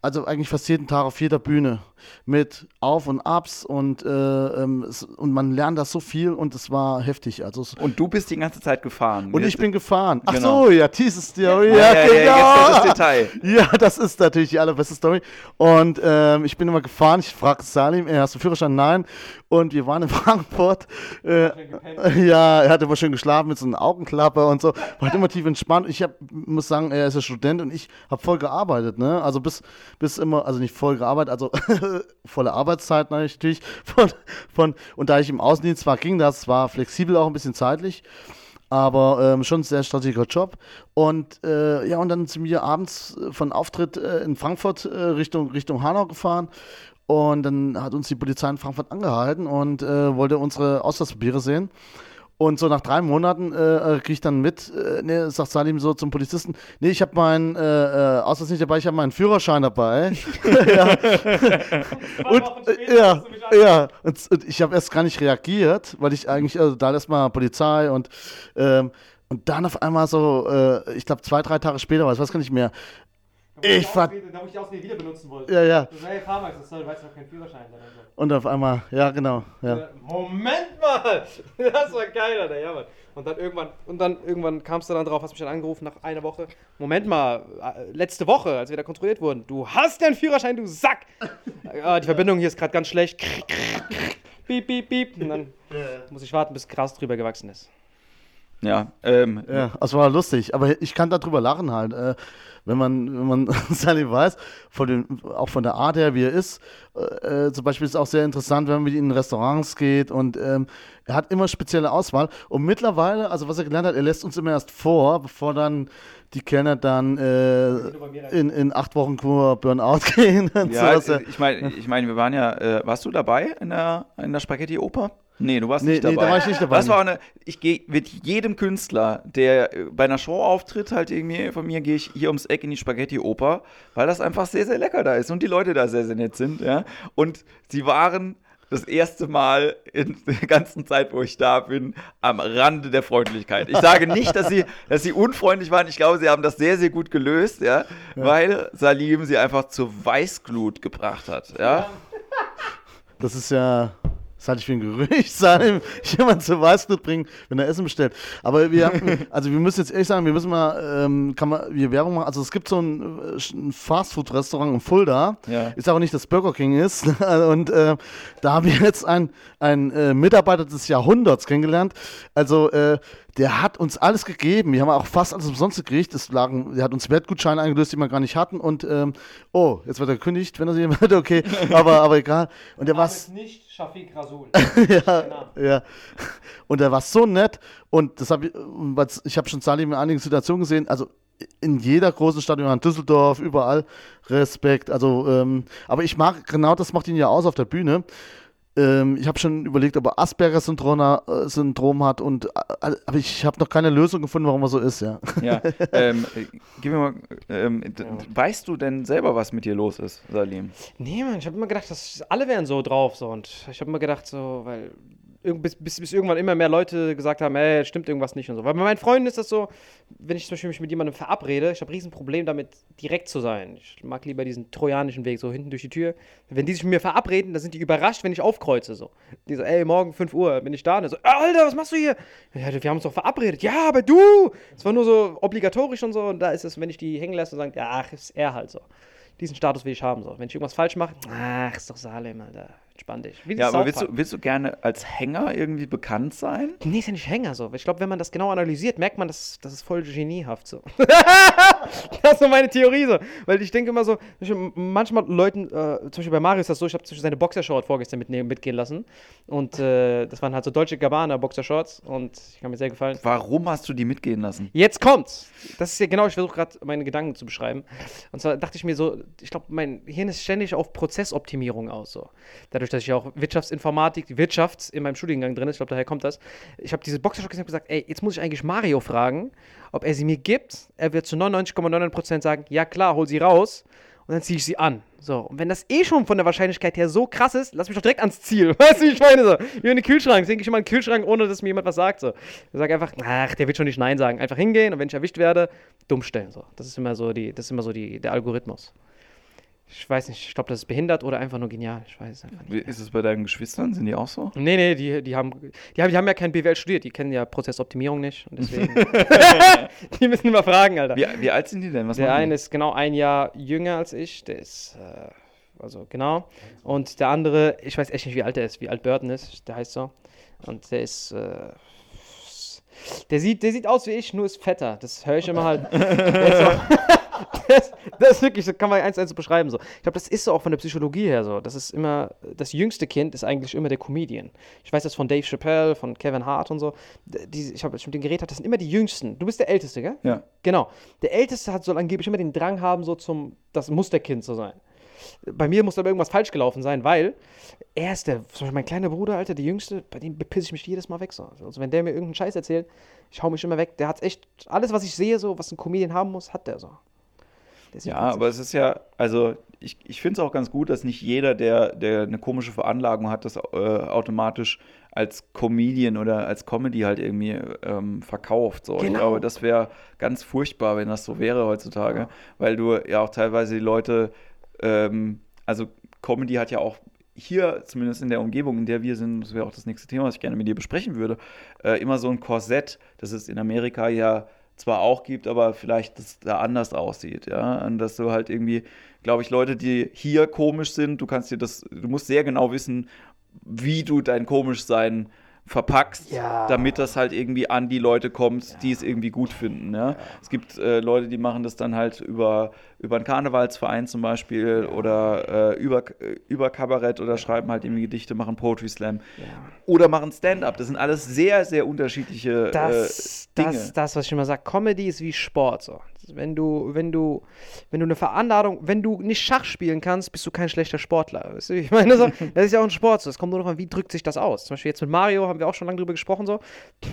also eigentlich fast jeden Tag auf jeder Bühne mit Auf und Abs und, äh, ähm, und man lernt das so viel und es war heftig. Also Und du bist die ganze Zeit gefahren. und ich bin gefahren. Ach Genau. so, ja, diese Story. Ja, Ja, ja, ja, genau. das Detail. Ja, das ist natürlich die allerbeste Story. Und ähm, ich bin immer gefahren. Ich frage Salim, hast du Führerschein? Nein. Und wir waren in Frankfurt. Äh, ja, er hat immer schön geschlafen mit so einer Augenklappe und so. War halt immer tief entspannt. Ich hab, muss sagen, er ist ja Student und ich habe voll gearbeitet. Ne? Also bis, bis immer, also nicht voll gearbeitet, also volle Arbeitszeit natürlich. Von, von, und da ich im Außendienst war, ging das. War flexibel auch ein bisschen zeitlich aber ähm, schon ein sehr strategischer Job. Und äh, ja, und dann sind wir abends äh, von Auftritt äh, in Frankfurt äh, Richtung, Richtung Hanau gefahren. Und dann hat uns die Polizei in Frankfurt angehalten und äh, wollte unsere Ausweispapiere sehen. Und so nach drei Monaten äh, kriege ich dann mit, äh, ne, sagt Salim so zum Polizisten, nee, ich habe meinen äh, äh, Ausweis nicht dabei, ich habe meinen Führerschein dabei. ja. und, äh, ja, ja, und, und ich habe erst gar nicht reagiert, weil ich eigentlich, also da erstmal Polizei und, ähm, und dann auf einmal so, äh, ich glaube zwei, drei Tage später war, ich weiß gar nicht mehr. Ich ver- Da, wo ich die Ausrede wieder benutzen wollte. Ja, ja. Du sagst, hey, fahr mal, das soll, weißt du, keinen Führerschein. Und auf einmal, ja, genau. Ja. Moment mal! Das war geil, Alter, ja, Mann. Und dann irgendwann, und dann irgendwann kamst du dann drauf, hast mich dann angerufen nach einer Woche. Moment mal, äh, letzte Woche, als wir da kontrolliert wurden. Du hast den Führerschein, du Sack! ah, die Verbindung hier ist gerade ganz schlecht. Piep, piep, piep. Und dann muss ich warten, bis Gras drüber gewachsen ist. Ja, ähm, Ja, das war lustig. Aber ich kann darüber lachen halt. Äh, wenn man, wenn man Salim weiß, von den, auch von der Art her, wie er ist. Äh, äh, zum Beispiel ist es auch sehr interessant, wenn man mit ihm in Restaurants geht und ähm, er hat immer spezielle Auswahl. Und mittlerweile, also was er gelernt hat, er lässt uns immer erst vor, bevor dann die Kellner dann äh, in, in acht Wochen Kur Burnout gehen ja. Ja. ich meine, ich mein, wir waren ja, äh, warst du dabei in der, in der Spaghetti-Oper? Nee, du warst Nee, nicht nee, dabei. da war ich nicht dabei. Das war eine, ich gehe mit jedem Künstler, der bei einer Show auftritt, halt irgendwie von mir, gehe ich hier ums Eck in die Spaghetti-Oper, weil das einfach sehr, sehr lecker da ist und die Leute da sehr, sehr nett sind, ja. Und sie waren das erste Mal in der ganzen Zeit, wo ich da bin, am Rande der Freundlichkeit. Ich sage nicht, dass sie, dass sie unfreundlich waren. Ich glaube, sie haben das sehr, sehr gut gelöst, ja, weil Salim sie einfach zur Weißglut gebracht hat, ja. Das ist ja. Das halte ich für ein Gerücht, Salim, jemand zu Weißglut bringen, wenn er Essen bestellt. Aber wir haben, also wir müssen jetzt ehrlich sagen, wir müssen mal, ähm, kann man, wir Werbung machen. Also es gibt so ein, äh, ein Fastfood-Restaurant in Fulda, Ja. ist auch nicht das Burger King ist. Und äh, da haben wir jetzt einen, einen äh, Mitarbeiter des Jahrhunderts kennengelernt. Also äh, der hat uns alles gegeben. Wir haben auch fast alles umsonst gekriegt. Es lagen, der hat uns Wertgutscheine eingelöst, die wir gar nicht hatten. Und ähm, oh, jetzt wird er gekündigt, wenn er sie will. Okay, aber, aber egal. Und der war nicht Shafiq Rasul. ja, ja. Und er war so nett und das hab ich, ich habe schon Salim in einigen Situationen gesehen, also in jeder großen Stadt, in Düsseldorf, überall Respekt. Also, ähm, aber ich mag, genau das macht ihn ja aus auf der Bühne. Ähm, ich habe schon überlegt, ob er Asperger-Syndrom äh, hat und äh, aber ich habe noch keine Lösung gefunden, warum er so ist, ja. Ja, ähm, äh, gib mir mal, ähm, weißt du denn selber, was mit dir los ist, Salim? Nee, Mann, ich habe immer gedacht, dass alle wären so drauf. So. Und ich habe immer gedacht, so, weil bis, bis, bis irgendwann immer mehr Leute gesagt haben, ey, stimmt irgendwas nicht und so. Weil bei meinen Freunden ist das so, wenn ich zum Beispiel mich mit jemandem verabrede, ich habe ein Riesenproblem damit, direkt zu sein. Ich mag lieber diesen trojanischen Weg, so hinten durch die Tür. Wenn die sich mit mir verabreden, dann sind die überrascht, wenn ich aufkreuze. So. Die so, ey, morgen 5 Uhr bin ich da. Und so, Alter, was machst du hier? Ja, wir haben uns doch verabredet. Ja, aber du! Es war nur so obligatorisch und so. Und da ist es, wenn ich die hängen lasse und sage, ach, ist er halt so. Diesen Status will ich haben. So. Wenn ich irgendwas falsch mache, ach, ist doch Salem, Alter. Entspann dich. Ja, aber willst du, willst du gerne als Hänger irgendwie bekannt sein? Nee, ist ja nicht Hänger so. Ich glaube, wenn man das genau analysiert, merkt man, das, das ist voll geniehaft so. das ist so meine Theorie so. Weil ich denke immer so, manchmal Leuten, äh, zum Beispiel bei Mario ist das so, ich habe zum Beispiel seine Boxershort vorgestern mitnehmen, mitgehen lassen. Und äh, das waren halt so deutsche Gabbana Boxershorts und die haben mir sehr gefallen. Warum hast du die mitgehen lassen? Jetzt kommt's. Das ist ja genau, ich versuche gerade meine Gedanken zu beschreiben. Und zwar dachte ich mir so, ich glaube, mein Hirn ist ständig auf Prozessoptimierung aus. So. Dadurch, dass ich auch Wirtschaftsinformatik, die Wirtschaft in meinem Studiengang drin ist, ich glaube, daher kommt das. Ich habe diese Boxershort gesehen und gesagt, ey, jetzt muss ich eigentlich Mario fragen, ob er sie mir gibt. Er wird zu 99,99% sagen, ja klar, hol sie raus. Und dann ziehe ich sie an. So, und wenn das eh schon von der Wahrscheinlichkeit her so krass ist, lass mich doch direkt ans Ziel. Weißt du, wie ich meine? So, wie in den Kühlschrank. Denke ich immer in den Kühlschrank, ohne dass mir jemand was sagt. So. Ich sage einfach, ach, der wird schon nicht Nein sagen. Einfach hingehen und wenn ich erwischt werde, dumm stellen. So. Das ist immer so, die, das ist immer so die, der Algorithmus. Ich weiß nicht, ich glaube, das ist behindert oder einfach nur genial. Ich weiß es einfach nicht. Ist es bei deinen Geschwistern? Sind die auch so? Nee, nee, die, die, haben, die, haben, die haben ja kein BWL studiert. Die kennen ja Prozessoptimierung nicht. Und deswegen. die müssen immer fragen, Alter. Wie, wie alt sind die denn? Was Der eine ist genau ein Jahr jünger als ich, der ist, äh, also genau. Und der andere, ich weiß echt nicht, wie alt er ist, wie alt Burton ist, der heißt so. Und der ist, äh, der sieht, der sieht aus wie ich, nur ist fetter. Das höre ich immer halt. Das, das ist wirklich, das kann man eins zu eins beschreiben. So. Ich glaube, das ist so auch von der Psychologie her so. Das ist immer, das jüngste Kind ist eigentlich immer der Comedian. Ich weiß das von Dave Chappelle, von Kevin Hart und so. Die, ich habe jetzt mit denen geredet, das sind immer die Jüngsten. Du bist der Älteste, gell? Ja. Genau. Der Älteste hat soll angeblich immer den Drang haben, so zum, das Musterkind zu sein. Bei mir muss aber irgendwas falsch gelaufen sein, weil er ist der, zum Beispiel mein kleiner Bruder, Alter, der Jüngste, bei dem bepisse ich mich jedes Mal weg. So. Also wenn der mir irgendeinen Scheiß erzählt, ich hau mich immer weg. Der hat echt, alles, was ich sehe, so, was ein Comedian haben muss, hat der so. Ist Ja, aber es ist ja, also ich, ich finde es auch ganz gut, dass nicht jeder, der, der eine komische Veranlagung hat, das äh, automatisch als Comedian oder als Comedy halt irgendwie ähm, verkauft. So. Ich Genau. glaube, das wäre ganz furchtbar, wenn das so wäre heutzutage, weil du ja auch teilweise die Leute, ähm, also Comedy hat ja auch hier, zumindest in der Umgebung, in der wir sind, das wäre auch das nächste Thema, was ich gerne mit dir besprechen würde, äh, immer so ein Korsett, das es in Amerika ja zwar auch gibt, aber vielleicht das da anders aussieht, ja. Und dass du halt irgendwie, glaube ich, Leute, die hier komisch sind, du kannst dir das, du musst sehr genau wissen, wie du dein Komischsein verpackst, Ja. damit das halt irgendwie an die Leute kommt, die es irgendwie gut finden. Ja? Es gibt äh, Leute, die machen das dann halt über, über einen Karnevalsverein zum Beispiel oder äh, über, äh, über Kabarett oder schreiben halt irgendwie Gedichte, machen Poetry Slam oder machen Stand-up. Das sind alles sehr, sehr unterschiedliche das, äh, Dinge. das, das, was ich immer sage, Comedy ist wie Sport. So. Wenn du, wenn du, wenn du eine Veranladung, wenn du nicht Schach spielen kannst, bist du kein schlechter Sportler. Weißt du, ich meine, so, das ist ja auch ein Sport. So. Es kommt nur darauf an, wie drückt sich das aus. Zum Beispiel jetzt mit Mario haben wir auch schon lange drüber gesprochen. So.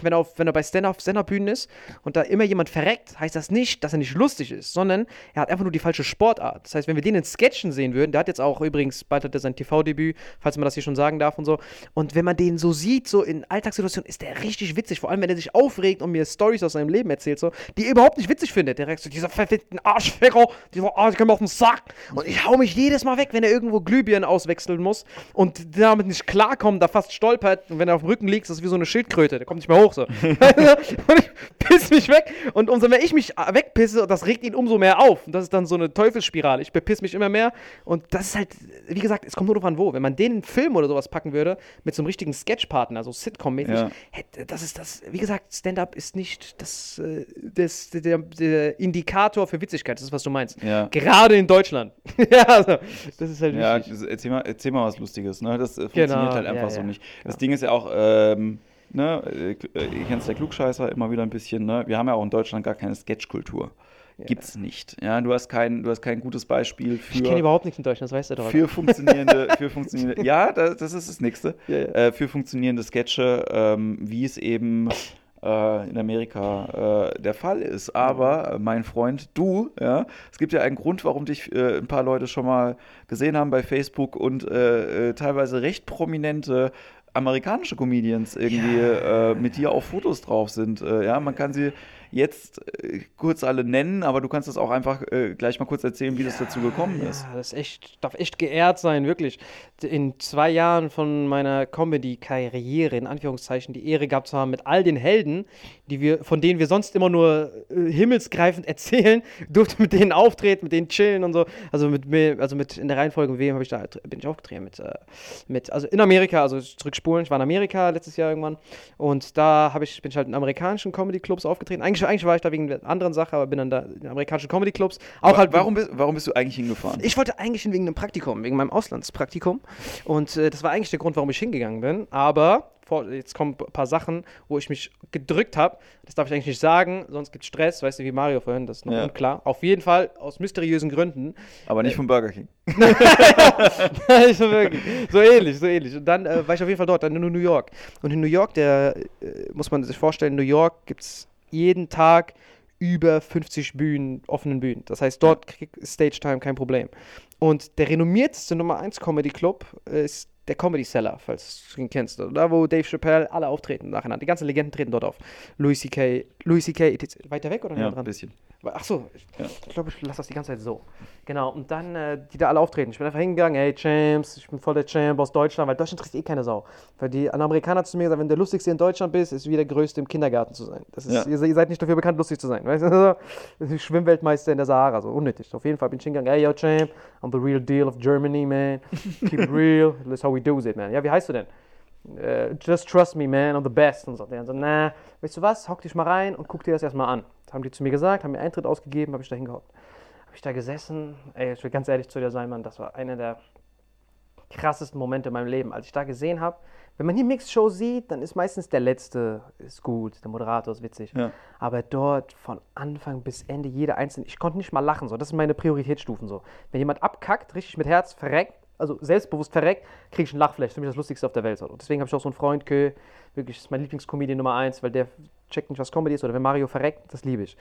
Wenn, er auf, wenn er bei Stand-up Stand-Up-Bühnen ist und da immer jemand verreckt, heißt das nicht, dass er nicht lustig ist, sondern er hat einfach nur die falsche Sportart. Das heißt, wenn wir den in Sketchen sehen würden, der hat jetzt auch übrigens, bald hat er sein TV-Debüt, falls man das hier schon sagen darf und so. Und wenn man den so sieht, so in Alltagssituationen, ist der richtig witzig. Vor allem, wenn er sich aufregt und mir Stories aus seinem Leben erzählt, so, die er überhaupt nicht witzig findet. Der direkt so, dieser verfickten Arschficker, dieser Arsch, ich komm auf den Sack. Und ich hau mich jedes Mal weg, wenn er irgendwo Glühbirnen auswechseln muss und damit nicht klarkommt, da fast stolpert. Und wenn er auf dem Rücken liegt, ist das wie so eine Schildkröte. Der kommt nicht mehr hoch, so. und ich piss mich weg. Und umso mehr ich mich wegpisse, das regt ihn umso mehr auf. Und das ist dann so eine Teufelsspirale. Ich bepiss mich immer mehr. Und das ist halt, wie gesagt, es kommt nur darauf an, wo. Wenn man den Film oder sowas packen würde, mit so einem richtigen Sketchpartner, so Sitcom-mäßig, Ja. hätte- das ist das, wie gesagt, Stand-up ist nicht das, äh, das, der, der Indikator für Witzigkeit. Das ist, was du meinst. Ja. Gerade in Deutschland. ja, also, das ist halt Ja, wichtig. das- erzähl mal, erzähl mal was Lustiges. Ne? Das äh, funktioniert Genau, halt einfach ja, so ja. nicht. Das Ding ist ja auch, ähm, ne, äh, kennt der Klugscheißer immer wieder ein bisschen, ne? Wir haben ja auch in Deutschland gar keine Sketchkultur. gibt's nicht. Ja, du hast kein, du hast kein gutes Beispiel Ich kenne für, überhaupt nichts in Deutschland, das weißt du doch. für funktionierende, für funktionierende, ja, das, das ist das Nächste, Ja, ja. Äh, für funktionierende Sketche, ähm, wie es eben äh, in Amerika äh, der Fall ist. Aber äh, mein Freund, du, ja, es gibt ja einen Grund, warum dich äh, ein paar Leute schon mal gesehen haben bei Facebook und teilweise recht prominente amerikanische Comedians irgendwie äh, mit dir auf Fotos drauf sind. Äh, ja, man kann sie jetzt äh, kurz alle nennen, aber du kannst das auch einfach äh, gleich mal kurz erzählen, wie das dazu gekommen ist. Ja, das ist echt, darf echt geehrt sein, wirklich. In zwei Jahren von meiner Comedy-Karriere, in Anführungszeichen, die Ehre gehabt zu haben, mit all den Helden, die wir, von denen wir sonst immer nur äh, himmelsgreifend erzählen, durfte mit denen auftreten, mit denen chillen und so. Also mit mir, also mit in der Reihenfolge, mit wem habe ich da, bin ich aufgetreten? Mit, äh, mit, also in Amerika, also zurückspulen, ich war in Amerika letztes Jahr irgendwann und da habe ich, bin ich halt in amerikanischen Comedy-Clubs aufgetreten. Eigentlich, eigentlich war ich da wegen einer anderen Sache, aber bin dann da in amerikanischen Comedy-Clubs. Auch halt warum, bist, warum bist du eigentlich hingefahren? ich wollte eigentlich hin wegen einem Praktikum, wegen meinem Auslandspraktikum. Und äh, das war eigentlich der Grund, warum ich hingegangen bin. Aber jetzt kommen ein paar Sachen, wo ich mich gedrückt habe. Das darf ich eigentlich nicht sagen, sonst gibt es Stress. Weißt du, wie Mario vorhin, das ist noch Ja. unklar. Auf jeden Fall aus mysteriösen Gründen. aber nicht vom Burger King. so, wirklich. so ähnlich, so ähnlich. Und dann äh, war ich auf jeden Fall dort, dann in New York. Und in New York, der äh, muss man sich vorstellen, in New York gibt es jeden Tag über 50 Bühnen, offenen Bühnen. Das heißt, dort kriegt Stage Time kein Problem. Und der renommierteste Nummer 1 Comedy Club ist der Comedy Cellar, falls du ihn kennst. Da, wo Dave Chappelle alle auftreten nacheinander. Die ganzen Legenden treten dort auf. Louis C.K. Louis C.K. Weiter weg oder Ja, näher ein dran? bisschen. Ach so, ich, Ja. ich glaube, ich lasse das die ganze Zeit so. Genau, und dann, äh, die da alle auftreten. Ich bin einfach hingegangen, hey, Champs, ich bin voll der Champ aus Deutschland, weil Deutschland interessiert eh keine Sau. Weil die ein Amerikaner zu mir gesagt, wenn du der Lustigste in Deutschland bist, ist wie der Größte im Kindergarten zu sein. Das ist, Ja. ihr, ihr seid nicht dafür bekannt, lustig zu sein. Weißt du? Schwimmweltmeister in der Sahara, so unnötig. Auf jeden Fall bin ich hingegangen, hey, yo, Champ, I'm the real deal of Germany, man. Keep it real, that's how we do it, man. Ja, wie heißt du denn? äh, just trust me, man, I'm the best. Und so. Der so, na, weißt du was, hock dich mal rein und guck dir das erstmal an. Das haben die zu mir gesagt, haben mir Eintritt ausgegeben, habe ich da hingehockt. Habe ich da gesessen, ey, ich will ganz ehrlich zu dir sein, Mann, das war einer der krassesten Momente in meinem Leben, als ich da gesehen habe. Wenn man hier Mixed Show sieht, dann ist meistens der Letzte ist gut, der Moderator ist witzig. Ja. Aber dort von Anfang bis Ende jeder einzelne, ich konnte nicht mal lachen, so. Das sind meine Prioritätsstufen so. Wenn jemand abkackt, richtig mit Herz verreckt, also selbstbewusst verreckt, kriege ich ein Lachfleisch. Das ist für mich das Lustigste auf der Welt. Und deswegen habe ich auch so einen Freund, Kö, wirklich ist mein Lieblingscomedian Nummer eins, weil der checkt nicht, was Comedy ist. Oder wenn Mario verreckt, das liebe ich.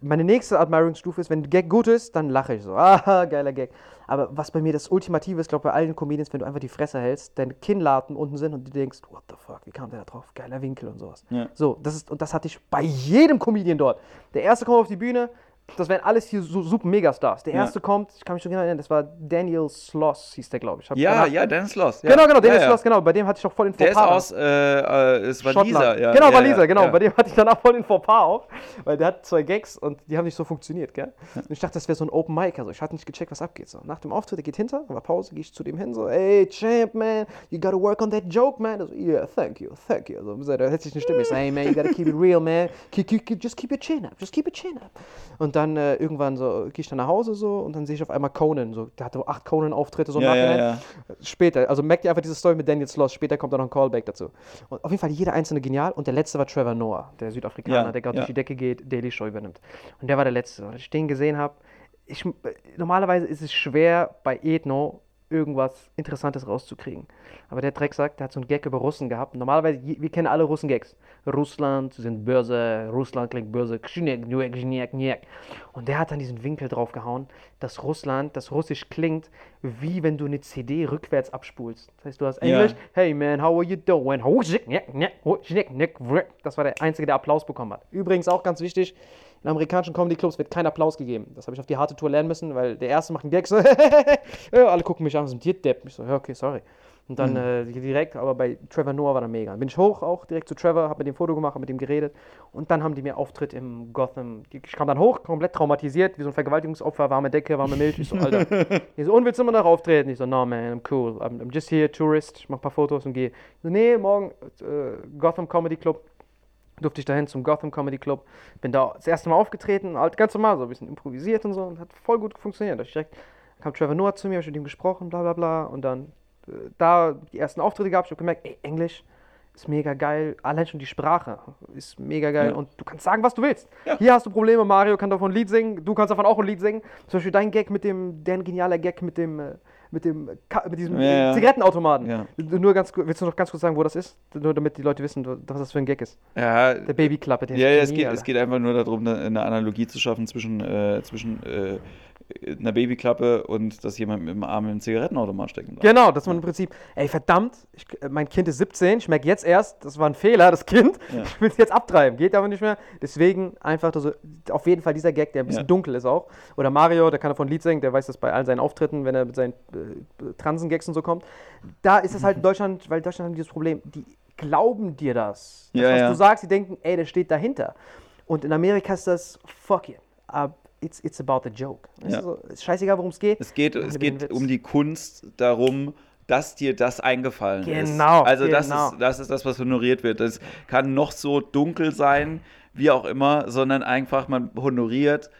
Meine nächste Admirungsstufe ist, wenn der Gag gut ist, dann lache ich so. Ah, geiler Gag. Aber was bei mir das Ultimative ist, glaube ich, bei allen Comedians, wenn du einfach die Fresse hältst, deine Kinnladen unten sind und du denkst, what the fuck, wie kam der da drauf? Geiler Winkel und sowas. Ja. So, das ist, und das hatte ich bei jedem Comedian dort. Der erste kommt auf die Bühne, das wären alles hier so super Megastars. Der Ja. erste kommt, ich kann mich schon genau erinnern, das war Daniel Sloss, hieß der, glaube ich. Hab Ja, ja, Dennis Loss. Ja. Genau, genau, Daniel ja, ja. Sloss, genau. Bei dem hatte ich auch voll den Der ist aus, äh, äh, es war Schottland. Lisa. Ja, genau, ja, Waliser, ja, genau. Ja. Bei dem hatte ich danach voll den Fauxpas auch, weil der hat zwei Gags und die haben nicht so funktioniert, gell? Und ich dachte, das wäre so ein Open Mic, also ich hatte nicht gecheckt, was abgeht. So. Nach dem Auftritt, der geht hinter, war Pause, gehe ich zu dem hin, so, ey, Champ, man, you gotta work on that joke, man. Also, yeah, thank you, thank you. Also, so, da hätte ich eine Stimme. Ich so, hey, man, you gotta keep it real, man. Keep, keep, keep, just keep your chin up, just keep your chin up. Und dann äh, irgendwann so, gehe ich dann nach Hause so und dann sehe ich auf einmal Conan, so, der hatte acht Conan-Auftritte, so im Ja, ja, Nachhinein. ja. Später, also merkt ihr einfach diese Story mit Daniel Sloss, später kommt da noch ein Callback dazu. Und auf jeden Fall jeder einzelne genial und der letzte war Trevor Noah, der Südafrikaner, Ja, der gerade ja. durch die Decke geht, Daily Show übernimmt. Und der war der letzte. Und als ich den gesehen habe, ich, normalerweise ist es schwer bei Ethno irgendwas Interessantes rauszukriegen. Aber der Drecksack, der hat so einen Gag über Russen gehabt. Normalerweise, wir kennen alle Russen-Gags. Russland sind böse, Russland klingt kniek. Und der hat dann diesen Winkel draufgehauen, dass Russland, das Russisch klingt, wie wenn du eine CD rückwärts abspulst. Das heißt, du hast. Englisch, hey man, how are you doing? Das war der Einzige, der Applaus bekommen hat. Übrigens auch ganz wichtig, in amerikanischen Comedy-Clubs wird kein Applaus gegeben. Das habe ich auf die harte Tour lernen müssen, weil der Erste macht einen Gag so, alle gucken mich an, sind dir Depp. Ich so, ja, okay, sorry. Und dann äh, direkt, aber bei Trevor Noah war er mega. Bin ich hoch auch direkt zu Trevor, habe mit dem Foto gemacht, hab mit ihm geredet. Und dann haben die mir Auftritt im Gotham. Ich kam dann hoch, komplett traumatisiert, wie so ein Vergewaltigungsopfer, warme Decke, warme Milch. Ich so, Alter. Die so, und willst du immer noch auftreten? Ich so, no man, I'm cool. I'm, I'm just here, Tourist. Ich mach ein paar Fotos und gehe. So, nee, morgen äh, Gotham Comedy Club durfte ich dahin zum Gotham Comedy Club. Bin da das erste Mal aufgetreten, halt ganz normal, so ein bisschen improvisiert und so. Und hat voll gut funktioniert. Ich direkt kam Trevor Noah zu mir, hab ich mit ihm gesprochen, bla bla bla. Und dann äh, da die ersten Auftritte gehabt, ich habe gemerkt, ey, Englisch, ist mega geil. Allein schon die Sprache ist mega geil. Ja. Und du kannst sagen, was du willst. Hier hast du Probleme, Mario kann davon ein Lied singen, du kannst davon auch ein Lied singen. Zum Beispiel dein Gag mit dem, dein genialer Gag mit dem, äh, mit dem, Ka- mit diesem Ja. Zigarettenautomaten. Ja. Nur ganz, willst du noch ganz kurz sagen, wo das ist? Nur damit die Leute wissen, was das für ein Gag ist. Ja, Der Babyklappe, ja, ja es, Genie, geht, es geht einfach nur darum, eine eine Analogie zu schaffen zwischen, äh, zwischen äh, einer Babyklappe und dass jemand mit dem Arm im Zigarettenautomat stecken bleibt. Genau, dass man im Prinzip, ey, verdammt, ich, mein Kind ist 17, ich merke jetzt erst, das war ein Fehler, das Kind. Ja. Ich will es jetzt abtreiben, geht aber nicht mehr. Deswegen einfach so, auf jeden Fall dieser Gag, der ein bisschen Ja. dunkel ist auch. Oder Mario, der kann davon ein Lied singen, der weiß das bei allen seinen Auftritten, wenn er mit seinen äh, Transen-Gags und so kommt. Da ist es halt in Deutschland, weil Deutschland hat dieses Problem, die glauben dir das. das Ja, was du sagst, die denken, ey, der steht dahinter. Und in Amerika ist das, fuck it, uh, it's, it's about the joke. Ja. so, ist scheißegal, worum es geht. Es geht, es geht um die Kunst darum, dass dir das eingefallen ist. Genau, Also das, genau. ist, das ist das, was honoriert wird. Das kann noch so dunkel sein, wie auch immer, sondern einfach man honoriert.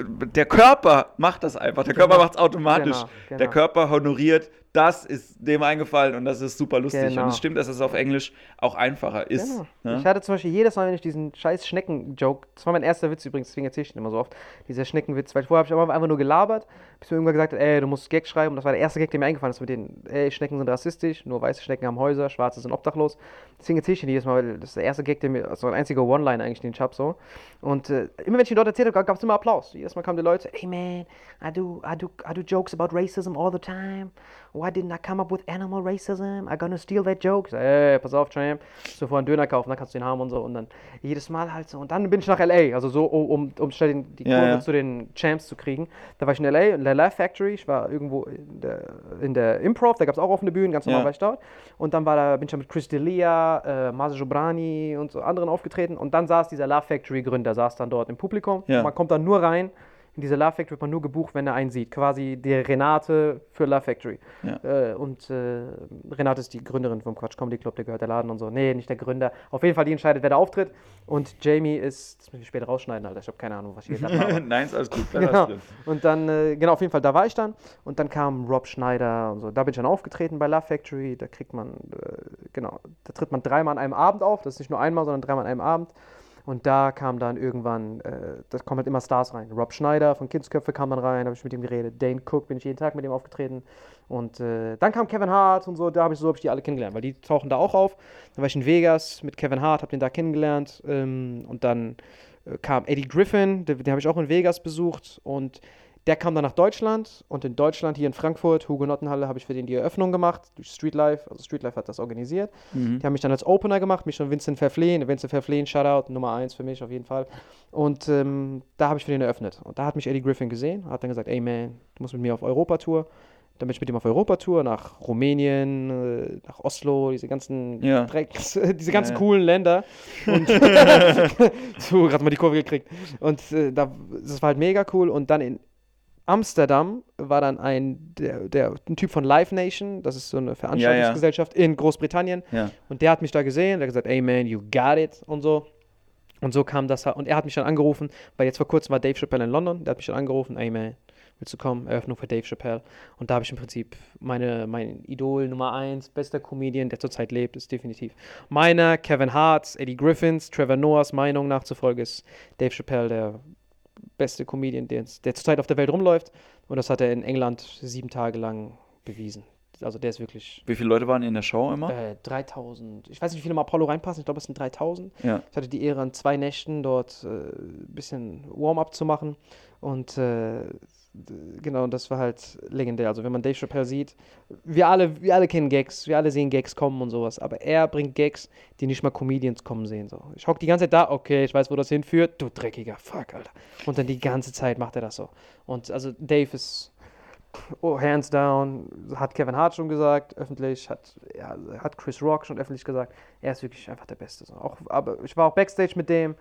Der Körper macht das einfach. Der Körper Genau. macht es automatisch. Genau, genau. Der Körper honoriert, das ist dem eingefallen und das ist super lustig. Genau. Und es stimmt, dass es auf Englisch auch einfacher ist. Genau. Ne? Ich hatte zum Beispiel jedes Mal, wenn ich diesen scheiß Schnecken-Joke, das war mein erster Witz übrigens, deswegen erzähle ich den immer so oft, dieser Schneckenwitz, weil vorher habe ich aber einfach nur gelabert, bis mir irgendwann gesagt hat, ey, du musst Gag schreiben. Und das war der erste Gag, der mir eingefallen ist mit denen, ey, Schnecken sind rassistisch, nur weiße Schnecken haben Häuser, schwarze sind obdachlos. Deswegen erzähle ich den jedes Mal, weil das ist der erste Gag, der mir, also ein einziger One-Line eigentlich, den ich habe so. Und äh, immer wenn ich ihn dort erzählt habe, gab es immer Applaus. Jedes Mal kamen die Leute, hey man, I do, I do, I do jokes about racism all the time. Why didn't I come up with animal racism? I gonna steal that joke. Ich so, ey, pass auf, Champ, vorher einen Döner kaufen, dann kannst du den haben und so. Und dann jedes Mal halt so. Und dann bin ich nach L.A., also so, um, um, um schnell den, die Ja, Kurve ja. zu den Champs zu kriegen. Da war ich in L.A., in der Laugh Factory. Ich war irgendwo in der, in der Improv, da gab es auch offene Bühnen, ganz normal Ja. war ich dort. Und dann war da, bin ich da mit Chris D'Elia, äh, Mase Jobrani und so anderen aufgetreten. Und dann saß dieser Laugh Factory-Gründer, saß dann dort im Publikum. Man kommt dann nur rein. In diese Love Factory wird man nur gebucht, wenn er einen sieht. Quasi die Renate für Love Factory. Ja. Äh, und äh, Renate ist die Gründerin vom Quatsch Comedy Club, der gehört der Laden und so. Nee, nicht der Gründer. Auf jeden Fall, die entscheidet, wer da auftritt. Und Jamie ist, das muss ich später rausschneiden, Alter. Ich habe keine Ahnung, was ich jetzt habe. Nein, ist alles gut. Genau. Und dann, äh, genau, auf jeden Fall, da war ich dann. Und dann kam Rob Schneider und so. Da bin ich dann aufgetreten bei Love Factory. Da kriegt man, äh, genau, da tritt man dreimal an einem Abend auf. Das ist nicht nur einmal, sondern dreimal an einem Abend. Und da kam dann irgendwann, äh, da kommen halt immer Stars rein. Rob Schneider von Kindsköpfe kam dann rein, habe ich mit ihm geredet. Dane Cook bin ich jeden Tag mit ihm aufgetreten. Und äh, dann kam Kevin Hart und so, da habe ich so hab ich die alle kennengelernt, weil die tauchen da auch auf. Dann war ich in Vegas mit Kevin Hart, habe den da kennengelernt. Ähm, und dann äh, kam Eddie Griffin, den, den habe ich auch in Vegas besucht. Und der kam dann nach Deutschland und in Deutschland, hier in Frankfurt, Hugenottenhalle, habe ich für den die Eröffnung gemacht, durch Streetlife. Also Streetlife hat das organisiert. Mhm. Die haben mich dann als Opener gemacht, mich und Vincent Verflehen. Vincent Verflehen, Shoutout, Nummer eins für mich auf jeden Fall. Und ähm, da habe ich für den eröffnet. Und da hat mich Eddie Griffin gesehen, hat dann gesagt, ey man, du musst mit mir auf Europatour. Dann bin ich mit ihm auf Europatour nach Rumänien, äh, nach Oslo, diese ganzen Ja. Drecks, diese ganzen ja. coolen Länder. Und so, gerade mal die Kurve gekriegt. Und äh, da, das war halt mega cool. Und dann in Amsterdam war dann ein, der, der, ein Typ von Live Nation, das ist so eine Veranstaltungsgesellschaft in Großbritannien. Ja. Und der hat mich da gesehen, der hat gesagt, ey man, you got it und so. Und so kam das, und er hat mich dann angerufen, weil jetzt vor kurzem war Dave Chappelle in London, der hat mich dann angerufen, ey man, willst du kommen, Eröffnung für Dave Chappelle. Und da habe ich im Prinzip meine, mein Idol Nummer eins, bester Comedian, der zurzeit lebt, ist definitiv meiner, Kevin Hart's, Eddie Griffins, Trevor Noahs Meinung nachzufolge ist Dave Chappelle der beste Comedian, der, der zurzeit auf der Welt rumläuft. Und das hat er in England sieben Tage lang bewiesen. Also der ist wirklich Wie viele Leute waren in der Show immer? äh, 3000. Ich weiß nicht, wie viele im Apollo reinpassen. Ich glaube, es sind 3000. Ja. Ich hatte die Ehre, an zwei Nächten dort ein bisschen Warm-up zu machen. Und äh, genau, das war halt legendär. Also, wenn man Dave Chappelle sieht, wir alle, wir alle kennen Gags, wir alle sehen Gags kommen und sowas. Aber er bringt Gags, die nicht mal Comedians kommen sehen. So. Ich hock die ganze Zeit da, okay, ich weiß, wo das hinführt. Du dreckiger Fuck, Alter. Und dann die ganze Zeit macht er das so. Und also, Dave ist. Oh, hands down, hat Kevin Hart schon gesagt, öffentlich, hat, ja, hat Chris Rock schon öffentlich gesagt. Er ist wirklich einfach der Beste. So. Auch, aber ich war auch Backstage mit dem.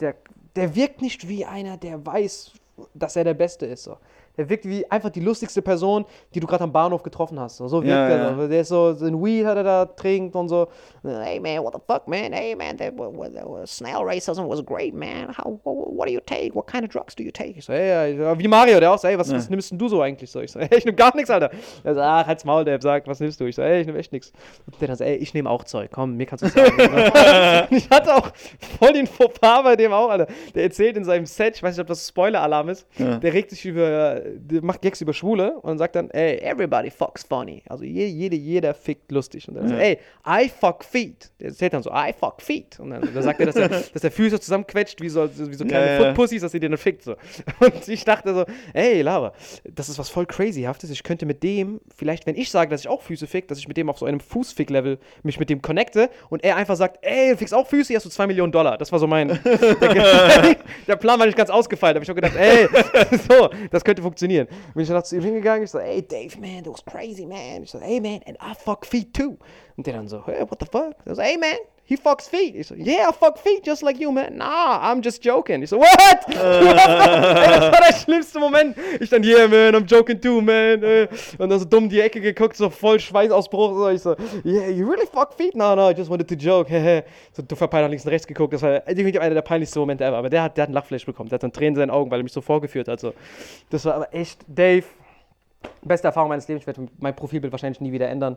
Der, der wirkt nicht wie einer, der weiß, dass er der Beste ist. So. Der wirkt wie einfach die lustigste Person, die du gerade am Bahnhof getroffen hast. So, wirkt Ja, er. ja. Der ist so, so ein Weed hat er da trinkt und so. Hey man, what the fuck, man? Hey man, that, what, what, snail racism was great, man. How, what, do you take? What kind of drugs do you take? Ich so, hey, ja, wie Mario, der auch so, hey, was, was nimmst denn du so eigentlich so? Ich so, hey, ich nehm gar nichts, Alter. Er so, ach, halt's Maul, der sagt, was nimmst du? Ich so, hey, ich nehm echt nichts. Der dann so, ey, ich nehme auch Zeug, komm, mir kannst du sagen. ich hatte auch voll den Fauxpas bei dem auch, Alter. Der erzählt in seinem Set, ich weiß nicht, ob das Spoiler-Alarm ist, der regt sich über, macht Gags über Schwule und sagt dann, ey, everybody fucks funny. Also je, jede, jeder fickt lustig. Und dann so, ey, I fuck feet. Der erzählt dann so, I fuck feet. Und dann, dann sagt er, dass er, dass er Füße zusammenquetscht, wie so, wie so kleine Ja, ja. Footpussys, dass sie den dann fickt. So. Und ich dachte so, ey, Laura, das ist was voll crazyhaftes. Ich könnte mit dem, vielleicht, wenn ich sage, dass ich auch Füße fick, dass ich mit dem auf so einem Fußfick-Level mich mit dem connecte und er einfach sagt, ey, du fickst auch Füße, hier hast du 2 Millionen Dollar. Das war so mein. der, der Plan war nicht ganz ausgefeilt, aber ich habe gedacht, ey, so, das könnte funktionieren. Bin ich dann zu ihm hingegangen, ich so, ey, Dave, man, that was crazy, man. Ich so, hey, man, and I fuck feet too. Und der dann so, hey, what the fuck? Er so, hey, man, he fucks feet. Ich so, yeah, I fuck feet just like you, man. Nah, I'm just joking. Ich so, what? Ey, das war der schlimmste Moment. Ich dann, yeah, man, I'm joking too, man. Äh, Und dann so dumm die Ecke geguckt, so voll Schweißausbruch. So. Ich so, yeah, you really fuck feet? No, no, I just wanted to joke. So du verpeilt nach links und rechts geguckt. Das war definitiv einer der peinlichsten Momente ever. Aber der hat, der hat einen Lachflash bekommen. Der hat dann Tränen in seinen Augen, weil er mich so vorgeführt hat. So. Das war aber echt, Dave, beste Erfahrung meines Lebens. Ich werde mein Profilbild wahrscheinlich nie wieder ändern.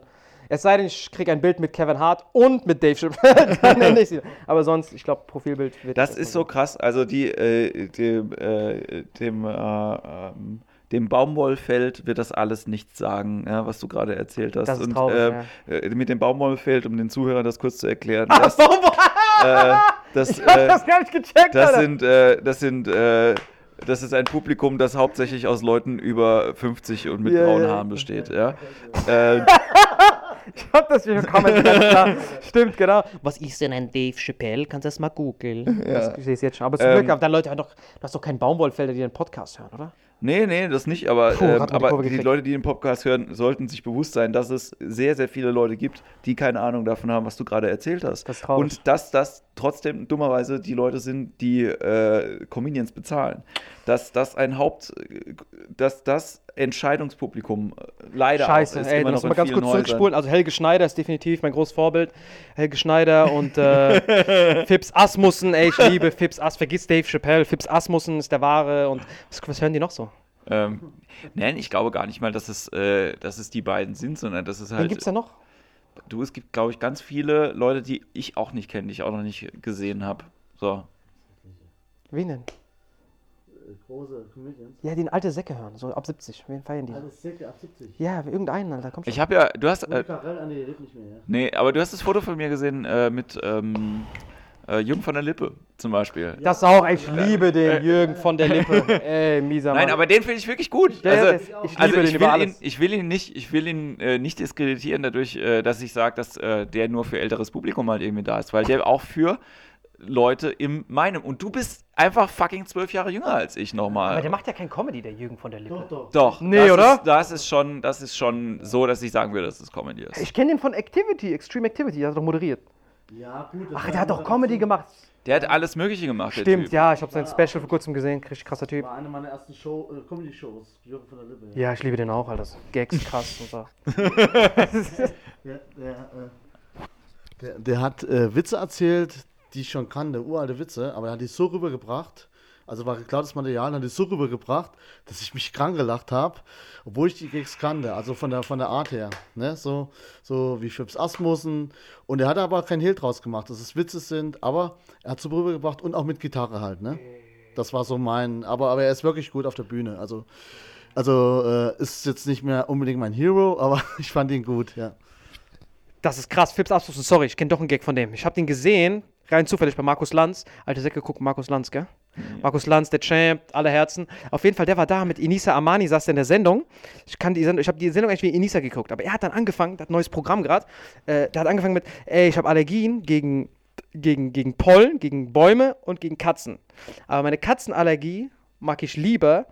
Es sei denn, ich kriege ein Bild mit Kevin Hart und mit Dave Chappelle. dann nenne ich sie. Aber sonst, ich glaube, Profilbild wird. Das ist so krass. Also die, äh, dem, äh, dem, äh, ähm, dem Baumwollfeld wird das alles nichts sagen, ja, was du gerade erzählt hast. Das ist Und traurig, ähm, äh, mit dem Baumwollfeld, um den Zuhörern das kurz zu erklären, Ach, das, äh, das, Ich hab äh, das gar nicht gecheckt, das Alter. sind, äh, das sind, das ist ein Publikum, das hauptsächlich aus Leuten über 50 und mit Ja, braunen ja. Haaren besteht. Ja? Äh, Ich hab das ganz klar. Stimmt, genau. Was ist denn ein Dave Chappelle? Kannst du das mal googeln? Das- Ich sehe es jetzt schon. Aber zum Ähm, Glück, aber dann Leute doch, du hast doch keinen Baumwollfelder, die den Podcast hören, oder? Nee, nee, das nicht, aber, Puh, ähm, die aber die gekriegt. Leute, die den Podcast hören, sollten sich bewusst sein, dass es sehr, sehr viele Leute gibt, die keine Ahnung davon haben, was du gerade erzählt hast. Das. Und dass das trotzdem dummerweise die Leute sind, die äh, Comedians bezahlen. Dass das ein Haupt, dass das Entscheidungspublikum äh, leider Scheiße, ist, ey, noch musst in mal ganz kurz Häusern. zurückspulen. Also Helge Schneider ist definitiv mein großes Vorbild. Helge Schneider und äh, Fips Asmussen, ey, ich liebe Fips As, vergiss Dave Chappelle. Fips Asmussen ist der Wahre und was, was hören die noch so? Ähm, nein, ich glaube gar nicht mal, dass es, äh, dass es die beiden sind, sondern dass es Wen halt. gibt's denn noch? Du, es gibt, glaube ich, ganz viele Leute, die ich auch nicht kenne, die ich auch noch nicht gesehen habe. So. Wen denn? Große Comedians. Ja, den alte Säcke hören, so ab 70. Wen feiern die? Alles circa ab 70. Ja, irgendeinen, Alter, komm schon. Ich habe ja, du hast, äh, Karel, ah, nee, der lebt nicht mehr, ja. nee, aber du hast das Foto von mir gesehen äh, mit ähm, äh, Jürgen von der Lippe zum Beispiel. Das auch, ich liebe den Jürgen von der Lippe. Ey, mieser Mann. Nein, aber den finde ich wirklich gut. Ja, ja, also, also den ihn, ich will ihn nicht, ich will ihn äh, nicht diskreditieren dadurch, äh, dass ich sage, dass äh, der nur für älteres Publikum halt irgendwie da ist, weil der auch für Leute in meinem und du bist einfach fucking zwölf Jahre jünger als ich nochmal. Aber der macht ja kein Comedy, der Jürgen von der Lippe. Doch, doch. Doch, Nee, das oder? Ist, das ist schon, das ist schon so, dass ich sagen würde, dass es Comedy ist. Ich kenne den von Activity, Extreme Activity, der hat doch moderiert. Ja, gut. das Ach, der hat doch Comedy gemacht. Der hat alles Mögliche gemacht. der Stimmt, typ. ja, ich habe sein Special vor kurzem gesehen. Richtig krasser Typ. War eine meiner ersten Show, äh, Comedy-Shows. Jürgen von der Lippe. Ja, ich liebe den auch, Alter. Gags krass und so. Der, der, äh, der, der hat äh, Witze erzählt, die ich schon kannte, uralte Witze, aber er hat die so rübergebracht, also war geklautes Material, hat die so rübergebracht, dass ich mich krank gelacht habe, obwohl ich die Gags kannte, also von der, von der Art her, ne, so, so wie Fips Asmussen und er hat aber kein Hehl draus gemacht, dass es Witze sind, aber er hat so rübergebracht und auch mit Gitarre halt, ne, das war so mein, aber, aber er ist wirklich gut auf der Bühne, also also äh, ist jetzt nicht mehr unbedingt mein Hero, aber ich fand ihn gut, ja. Das ist krass. Fips Abschluss, sorry, ich kenne doch einen Gag von dem. Ich habe den gesehen, rein zufällig bei Markus Lanz. Alte Säcke gucken Markus Lanz, gell? Markus Lanz, der Champ, alle Herzen. Auf jeden Fall, der war da mit Inisa Amani, saß der in der Sendung. Ich, kann die Sendung, ich habe die Sendung eigentlich wie Inisa geguckt, aber er hat dann angefangen, der hat ein neues Programm gerade. Äh, der hat angefangen mit, ey, ich habe Allergien gegen, gegen, gegen Pollen, gegen Bäume und gegen Katzen. Aber meine Katzenallergie mag ich lieber,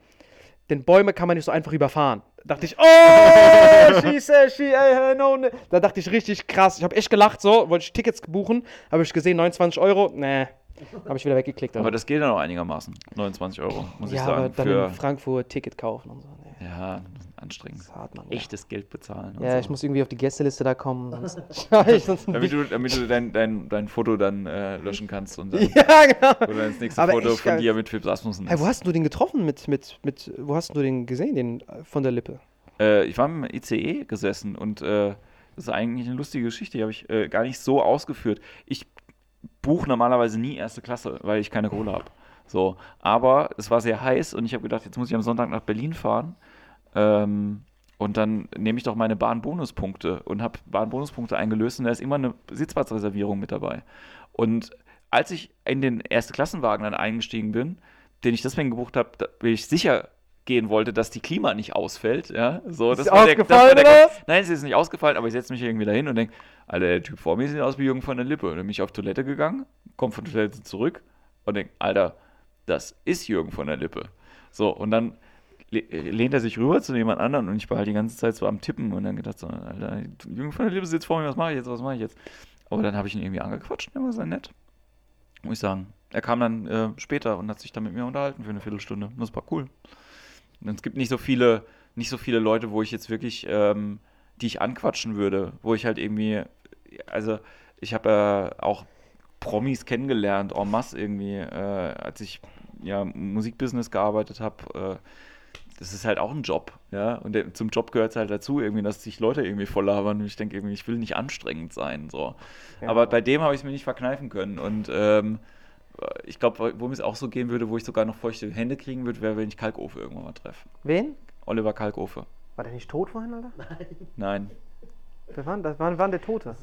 denn Bäume kann man nicht so einfach überfahren. Da dachte ich, oh, she said she, no, no. Da dachte ich richtig krass. Ich habe echt gelacht, so, wollte ich Tickets buchen, habe ich gesehen, 29 Euro, nee, habe ich wieder weggeklickt. Aber das geht dann auch einigermaßen. 29 Euro, muss ich ja, sagen. aber dann für, in Frankfurt Ticket kaufen und so. Nee. Ja, anstrengend. Hart, Mann. Ja. Echtes Geld bezahlen. und Ja, so. ich muss irgendwie auf die Gästeliste da kommen. Sonst, ja, ich, sonst Damit du, damit du dein, dein, dein Foto dann äh, löschen kannst und dann ja, genau. oder das nächste Aber Foto von dir mit Philipp Asmussen Hey, wo hast du den getroffen mit, mit, mit, wo hast du den gesehen, den äh, von der Lippe? Äh, ich war im ICE gesessen und äh, das ist eigentlich eine lustige Geschichte, die habe ich äh, gar nicht so ausgeführt. Ich buche normalerweise nie erste Klasse, weil ich keine Kohle habe. So, aber es war sehr heiß und ich habe gedacht, jetzt muss ich am Sonntag nach Berlin fahren. Ähm, und dann nehme ich doch meine Bahnbonuspunkte und habe Bahnbonuspunkte eingelöst und da ist immer eine Sitzplatzreservierung mit dabei. Und als ich in den erste Klassenwagen dann eingestiegen bin, den ich deswegen gebucht habe, weil ich sicher gehen wollte, dass die Klima nicht ausfällt, ja, so, Ist das sie war der, das war ausgefallen, der? Nein, es ist nicht ausgefallen, aber ich setze mich irgendwie dahin und denke, Alter, der Typ vor mir sieht aus wie Jürgen von der Lippe. Und dann bin ich auf Toilette gegangen, komme von der Toilette zurück und denke, Alter, das ist Jürgen von der Lippe. So, und dann lehnt er sich rüber zu jemand anderen und ich war halt die ganze Zeit so am Tippen und dann gedacht so, Alter, Jürgen von der Lippe sitzt vor mir, was mache ich jetzt, was mache ich jetzt? Aber dann habe ich ihn irgendwie angequatscht, der war sehr nett. Muss ich sagen. Er kam dann äh, später und hat sich dann mit mir unterhalten für eine Viertelstunde. Das war cool. Und es gibt nicht so viele, nicht so viele Leute, wo ich jetzt wirklich, ähm, die ich anquatschen würde, wo ich halt irgendwie, also ich habe ja auch Promis kennengelernt, en masse irgendwie, äh, als ich ja im Musikbusiness gearbeitet habe. Das ist halt auch ein Job, ja. Und der, zum Job gehört es halt dazu, irgendwie, dass sich Leute irgendwie voll labern. Und ich denke irgendwie, ich will nicht anstrengend sein. So. Aber bei dem habe ich es mir nicht verkneifen können. Und ähm, ich glaube, wo mir es auch so gehen würde, wo ich sogar noch feuchte Hände kriegen würde, wäre, wenn ich Kalkofe irgendwann mal treffe. Wen? Oliver Kalkofe. War der nicht tot vorhin, Alter? Nein. Wer war, denn das? Wann war denn der Tote?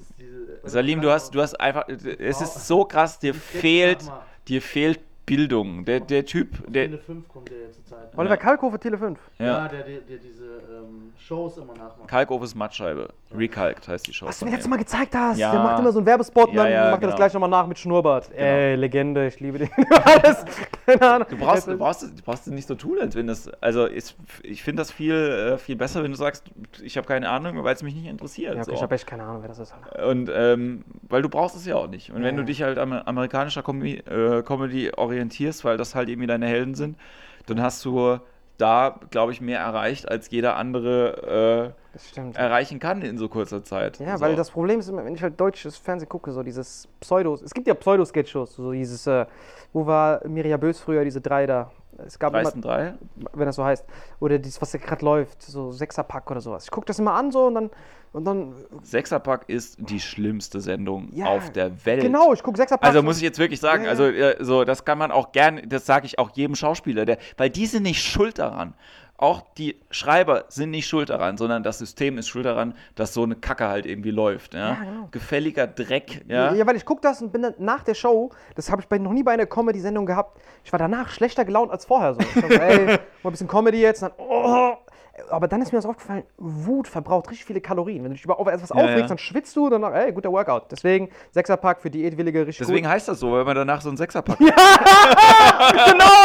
Salim, du hast, du hast einfach, es ist so krass, dir fehlt, dir fehlt Bildung. Der, der Typ, der, Tele 5 kommt der jetzt zur Zeit. Oliver Kalkofe, Tele 5. Ja, ja, der, der, der diese ähm, Shows immer nachmacht. Kalkofes Mattscheibe. Recalked heißt die Show. Was du mir letztes. Mal gezeigt hast. Ja. Der macht immer so einen Werbespot und Ja, dann ja, macht er genau. das gleich nochmal nach mit Schnurrbart. Ey, Legende, ich liebe den. Alles. Keine Ahnung. Du brauchst, du, brauchst, du brauchst nicht so tun, als wenn das. Also, ist, ich finde das viel, äh, viel besser, wenn du sagst, ich habe keine Ahnung, weil es mich nicht interessiert. Ja, okay, so. ich habe echt keine Ahnung, wer das ist. Alter. Und ähm, weil du brauchst es ja auch nicht. Und wenn Ja, du ja. dich halt an amerikanischer Comedy, äh, Comedy orientierst, weil das halt irgendwie deine Helden sind, dann hast du da, glaube ich, mehr erreicht, als jeder andere äh, erreichen kann in so kurzer Zeit. Ja, so. weil das Problem ist immer, wenn ich halt deutsches Fernsehen gucke, so dieses Pseudos. Es gibt ja Pseudo-Sketch-Shows, so dieses, äh, wo war Mirja Bös früher, diese drei da. Es gab immer, Dreisten drei? wenn das so heißt. Oder dieses, was gerade läuft, so Sechserpack oder sowas. Ich gucke das immer an so und dann, und dann Sechserpack ist die schlimmste Sendung Ja, auf der Welt. genau, ich gucke Sechserpack. Also muss ich jetzt wirklich sagen, Ja, ja. also äh, so, das kann man auch gern, das sage ich auch jedem Schauspieler, der, weil die sind nicht schuld daran. Auch die Schreiber sind nicht schuld daran, sondern das System ist schuld daran, dass so eine Kacke halt irgendwie läuft. Ja? Ja, genau. Gefälliger Dreck. Ja, Ja? weil ich gucke das und bin dann nach der Show, das habe ich bei, noch nie bei einer Comedy-Sendung gehabt, ich war danach schlechter gelaunt als vorher. So. Ich dachte, ey, mal ein bisschen Comedy jetzt, und dann, oh. Aber dann ist mir das aufgefallen, Wut verbraucht richtig viele Kalorien. Wenn du dich über etwas aufregst, ja. dann schwitzt du, dann, ey, guter Workout. Deswegen, Sechserpack für Diätwillige, richtig Deswegen gut. heißt das so, weil man danach so einen Sechserpack Genau,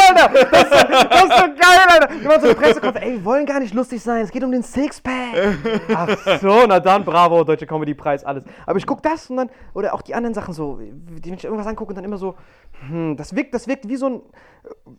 Alter! Das ist, so, das ist so geil, Alter! Wenn man so eine Pressekonferenz, ey, wir wollen gar nicht lustig sein, es geht um den Sixpack. Ach so, na dann, bravo, Deutsche Comedy-Preis, alles. Aber ich guck das und dann, oder auch die anderen Sachen so, die, wenn ich irgendwas angucke und dann immer so, hm, das wirkt, das wirkt wie so ein,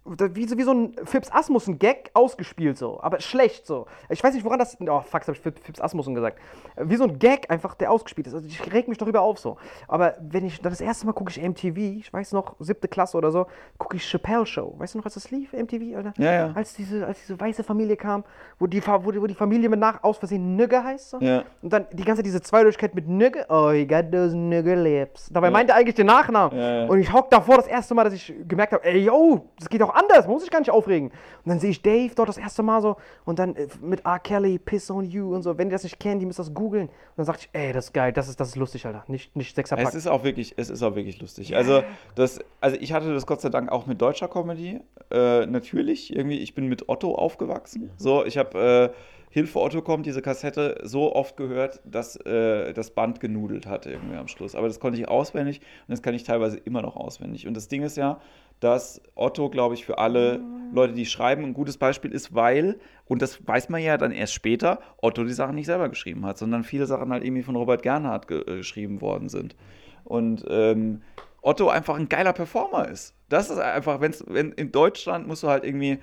wie so, wie so ein Fips Asmussen-Gag ausgespielt so, aber schlecht so. Ich weiß nicht, woran das, oh fuck, das hab ich Fips Asmussen gesagt. Wie so ein Gag einfach, der ausgespielt ist. Also ich reg mich darüber auf so. Aber wenn ich, dann das erste Mal gucke ich MTV, ich weiß noch, siebte Klasse oder so, gucke ich Chappelle Show. Weißt du noch, als das lief, MTV, Alter? Ja, ja. Als diese, als diese weiße Familie kam, wo die, wo die, wo die Familie mit nach aus Versehen Nügge heißt so. Ja. Und dann die ganze diese Zweideutigkeit mit Nügge. Oh, he got those Nügge lips. Dabei meinte er eigentlich den Nachnamen. Ja, ja. Und ich hock davor das erste Mal, dass ich gemerkt habe, ey, yo, das geht auch anders, muss sich gar nicht aufregen. Und dann sehe ich Dave dort das erste Mal so und dann äh, mit R. Kelly, Piss on You und so. Wenn die das nicht kennen, die müssen das googeln. Und dann sagte ich, ey, das ist geil, das ist, das ist lustig, Alter. Nicht, nicht Sechserpack. Es ist auch wirklich, es ist auch wirklich lustig. Also, das, also ich hatte das Gott sei Dank auch mit deutscher Comedy. Äh, natürlich, irgendwie, ich bin mit Otto aufgewachsen. So, ich habe äh, Hilfe Otto kommt, diese Kassette so oft gehört, dass äh, das Band genudelt hat irgendwie am Schluss. Aber das konnte ich auswendig und das kann ich teilweise immer noch auswendig. Und das Ding ist ja, dass Otto, glaube ich, für alle Leute, die schreiben, ein gutes Beispiel ist, weil, und das weiß man ja dann erst später, Otto die Sachen nicht selber geschrieben hat, sondern viele Sachen halt irgendwie von Robert Gernhardt ge äh, geschrieben worden sind. Und ähm, Otto einfach ein geiler Performer ist. Das ist einfach, wenn's, wenn in Deutschland musst du halt irgendwie,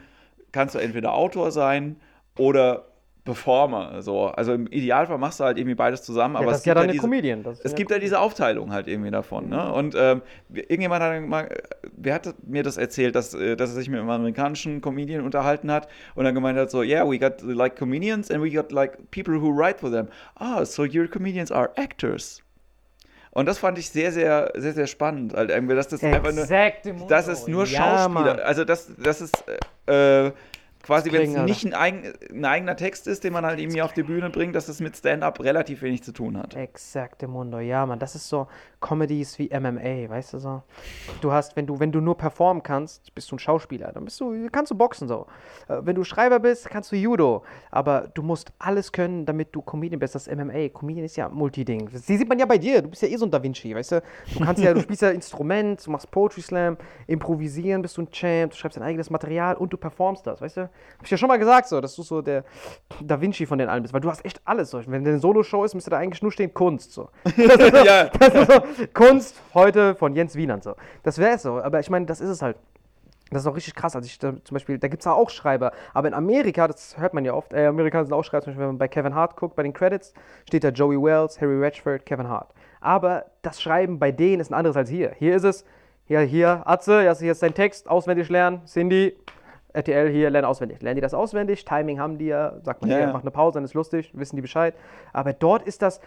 kannst du entweder Autor sein oder Performer. So. Also im Idealfall machst du halt irgendwie beides zusammen, aber ja, das es ist ja gibt dann ja eine diese, Comedian. Das ist es ja gibt ja diese Aufteilung halt irgendwie davon. Ne? Und ähm, irgendjemand hat mal, wer hat mir das erzählt, dass, äh, dass er sich mit einem amerikanischen Comedian unterhalten hat und dann gemeint hat so, yeah, we got like comedians and we got like people who write for them. Ah, so your comedians are actors. Und das fand ich sehr, sehr, sehr, sehr spannend. Irgendwie, dass das einfach nur, dass es nur Ja. Schauspieler, also dass, dass es äh, quasi, wenn es nicht ein, eigen, ein eigener Text ist, den man halt irgendwie auf die Bühne bringt, dass es mit Stand-up relativ wenig zu tun hat. Exacte Mundo, ja, Mann. Das ist so Comedies wie MMA, weißt du so. Du hast, wenn du, wenn du nur performen kannst, bist du ein Schauspieler. Dann bist du, kannst du boxen so. Äh, Wenn du Schreiber bist, kannst du Judo. Aber du musst alles können, damit du Comedian bist. Das ist MMA. Comedian ist ja Multiding. Das die sieht man ja bei dir. Du bist ja eh so ein Da Vinci, weißt du. Du kannst ja, du spielst ja Instrument, du machst Poetry Slam, improvisieren, bist du ein Champ, du schreibst dein eigenes Material und du performst das, weißt du. Hab ich ja schon mal gesagt so, dass du so der Da Vinci von den allen bist, weil du hast echt alles so. Wenn eine Solo-Show ist, müsste da eigentlich nur stehen Kunst so. So, Ja. so Kunst heute von Jens Wienand so. Das wäre es so, aber ich meine, das ist es halt. Das ist auch richtig krass. Also ich da, zum Beispiel, da gibt es auch Schreiber, aber in Amerika, das hört man ja oft, äh, Amerikaner sind auch Schreiber, zum Beispiel, wenn man bei Kevin Hart guckt, bei den Credits, steht da Joey Wells, Harry Ratchford, Kevin Hart. Aber das Schreiben bei denen ist ein anderes als hier. Hier ist es, hier, hier, Atze, hier ist dein Text, auswendig lernen, Cindy, RTL hier, lernen auswendig. Lernen die das auswendig, Timing haben die ja, sagt man Ja, ja. macht eine Pause, dann ist lustig, wissen die Bescheid. Aber dort ist das,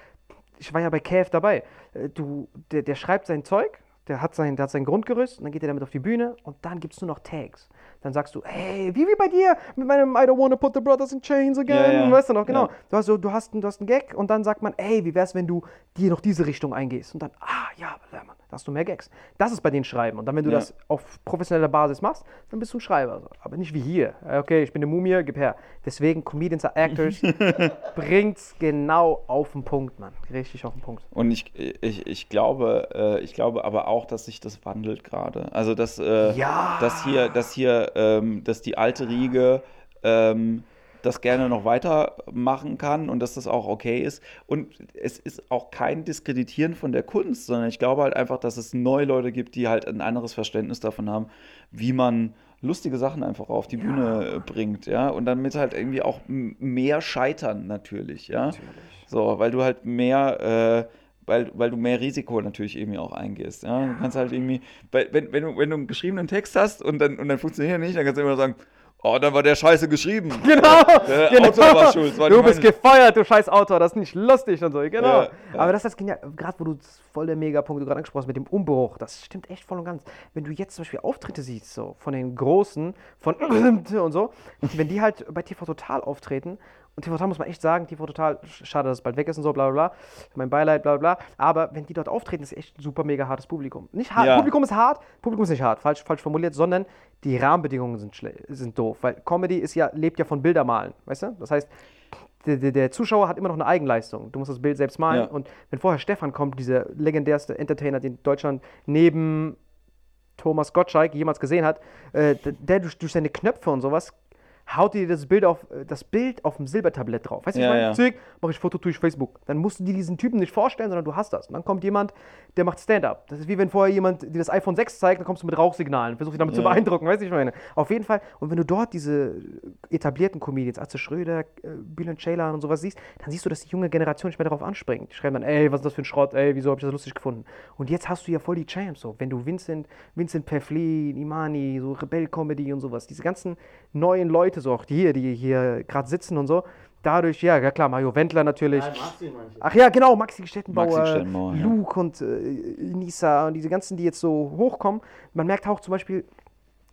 ich war ja bei KF dabei, Äh, du, der, der schreibt sein Zeug, der hat, sein, der hat sein Grundgerüst und dann geht er damit auf die Bühne und dann gibt es nur noch Tags. Dann sagst du, hey, wie wie bei dir mit meinem I don't wanna put the brothers in chains again. Ja, ja. Weißt du noch, genau. Ja. Du, hast so, du, hast, einen- du hast einen Gag und dann sagt man, ey, wie wär's, wenn du dir noch diese Richtung eingehst? Und dann, ah, ja, Mann, da hast du mehr Gags. Das ist bei denen Schreiben. Und dann, wenn du das auf professioneller Basis machst, dann bist du ein Schreiber. Aber nicht wie hier. Äh, Okay, ich bin eine Mumie, gib her. Deswegen, Comedians are Actors bringt's genau auf den Punkt, Mann. Richtig auf den Punkt. Und ich, ich, ich glaube, äh, ich glaube aber auch, dass sich das wandelt gerade. Also dass, äh, Ja. dass hier, dass hier, ähm, dass die alte Riege ähm, das gerne noch weitermachen kann und dass das auch okay ist. Und es ist auch kein Diskreditieren von der Kunst, sondern ich glaube halt einfach, dass es neue Leute gibt, die halt ein anderes Verständnis davon haben, wie man lustige Sachen einfach auf die Bühne äh, bringt, ja, und damit halt irgendwie auch mehr scheitern natürlich, ja. So, weil du halt mehr, äh, weil, weil du mehr Risiko natürlich irgendwie auch eingehst. Ja? Du kannst halt irgendwie, weil, wenn, wenn, du, wenn du einen geschriebenen Text hast und dann, und dann funktioniert er nicht, dann kannst du immer sagen, oh, dann war der scheiße geschrieben. Genau, Der genau. Autor war schuld, war du bist meine- gefeuert, du scheiß Autor, das ist nicht lustig und so, genau. Ja, ja. Aber das ist das genial, gerade wo du voll der Megapunkt du gerade angesprochen hast mit dem Umbruch, das stimmt echt voll und ganz. Wenn du jetzt zum Beispiel Auftritte siehst, so von den Großen, von und so, wenn die halt bei TV Total auftreten, und TV Total muss man echt sagen, TV Total, schade, dass es bald weg ist und so, bla bla bla, mein Beileid, bla bla bla, aber wenn die dort auftreten, ist echt ein super mega hartes Publikum. Nicht hart, Ja. Publikum ist hart, Publikum ist nicht hart, falsch, falsch formuliert, sondern die Rahmenbedingungen sind, sind doof, weil Comedy ist ja, lebt ja von Bildermalen, weißt du? Das heißt, der, der, der Zuschauer hat immer noch eine Eigenleistung. Du musst das Bild selbst malen. Ja. Und wenn vorher Stefan kommt, dieser legendärste Entertainer, den Deutschland neben Thomas Gottschalk jemals gesehen hat, äh, der- der durch, durch seine Knöpfe und sowas haut dir das Bild auf äh, das Bild auf dem Silbertablett drauf. Weißt du, Ja, ich meine, ja. Zick, mach ich Foto durch Facebook. Dann musst du dir diesen Typen nicht vorstellen, sondern du hast das. Und dann kommt jemand, der macht Stand-up. Das ist wie wenn vorher jemand dir das iPhone 6 zeigt, dann kommst du mit Rauchsignalen, versuchst dich damit zu Ja. beeindrucken, weißt du, ich meine. Auf jeden Fall. Und wenn du dort diese etablierten Comedians, Atze Schröder, äh, Bülent Ceylan und sowas siehst, dann siehst du, dass die junge Generation nicht mehr darauf anspringt. Die schreiben dann, ey, was ist das für ein Schrott, ey, wieso habe ich das lustig gefunden? Und jetzt hast du ja voll die Champs, so. Wenn du Vincent, Vincent Peflin, Imani, so Rebell-Comedy und sowas, diese ganzen neuen Leute, so auch die hier, die hier gerade sitzen und so, dadurch, ja, ja klar, Mario Wendler natürlich. Nein, Maxi. Ach ja, genau, Maxi Stettenbauer, Maxi Stettenbauer, ja. Luke und äh, Nisa und diese ganzen, die jetzt so hochkommen. Man merkt auch zum Beispiel,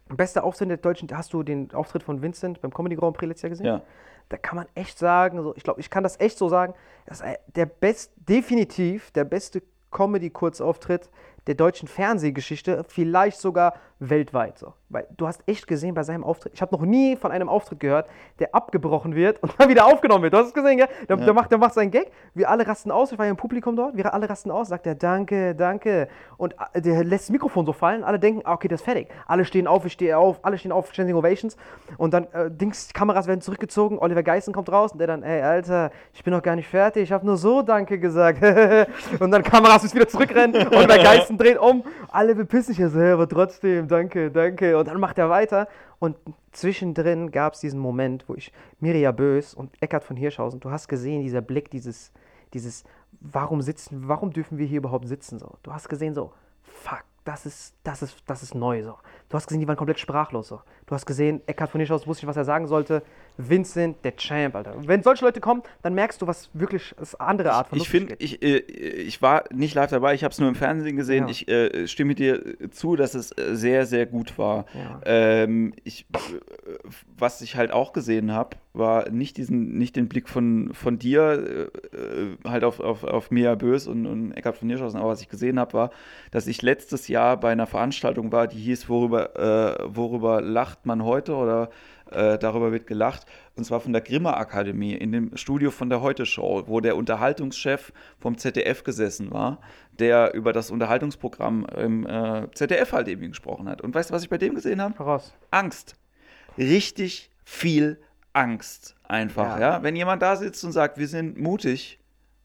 bester Auftritt der Deutschen, hast du den Auftritt von Vincent beim Comedy Grand Prix letztes Jahr gesehen? Ja. Da kann man echt sagen, so, ich glaube, ich kann das echt so sagen, das ist der best, definitiv der beste Comedy-Kurzauftritt der deutschen Fernsehgeschichte, vielleicht sogar weltweit. So. Weil du hast echt gesehen bei seinem Auftritt, ich habe noch nie von einem Auftritt gehört, der abgebrochen wird und dann wieder aufgenommen wird. Du hast es gesehen, gell? Der, der, macht, der macht seinen Gag, wir alle rasten aus, ich war ja im Publikum dort, wir alle rasten aus, sagt er Danke, danke. Und äh, der lässt das Mikrofon so fallen, alle denken, ah, okay, das ist fertig. Alle stehen auf, ich stehe auf, alle stehen auf, Standing Ovations. Und dann, äh, Dings, Kameras werden zurückgezogen, Oliver Geissen kommt raus und der dann, ey, Alter, ich bin noch gar nicht fertig, ich habe nur so Danke gesagt. und dann Kameras müssen wieder zurückrennen, Oliver Geissen drehen um, alle bepissen sich ja so, "Ja, aber trotzdem, danke, danke. Und dann macht er weiter. Und zwischendrin gab es diesen Moment, wo ich, Mirja Bös und Eckhard von Hirschhausen, du hast gesehen, dieser Blick, dieses, dieses, warum sitzen, warum dürfen wir hier überhaupt sitzen? So. Du hast gesehen, so, fuck, das ist, das ist, das ist neu. So. Du hast gesehen, die waren komplett sprachlos. So. Du hast gesehen, Eckhard von Hirschhausen wusste nicht, was er sagen sollte. Vincent, der Champ, Alter. Wenn solche Leute kommen, dann merkst du, was wirklich ist eine andere Art von Ich finde, ich, äh, ich war nicht live dabei, ich habe es nur im Fernsehen gesehen. Ja. Ich äh, stimme dir zu, dass es äh, sehr, sehr gut war. Ja. Ähm, ich, äh, was ich halt auch gesehen habe, war nicht diesen, nicht den Blick von, von dir, äh, äh, halt auf, auf, auf Mia Bös und, und Eckhard von Hirschhausen, aber was ich gesehen habe, war, dass ich letztes Jahr bei einer Veranstaltung war, die hieß, worüber, äh, worüber lacht man heute oder äh, darüber wird gelacht. Und zwar von der Grimme Akademie in dem Studio von der Heute Show, wo der Unterhaltungschef vom ZDF gesessen war, der über das Unterhaltungsprogramm im äh, ZDF halt eben gesprochen hat. Und weißt du, was ich bei dem gesehen habe? Voraus. Angst. Richtig viel Angst einfach, Ja. ja. Wenn jemand da sitzt und sagt, wir sind mutig,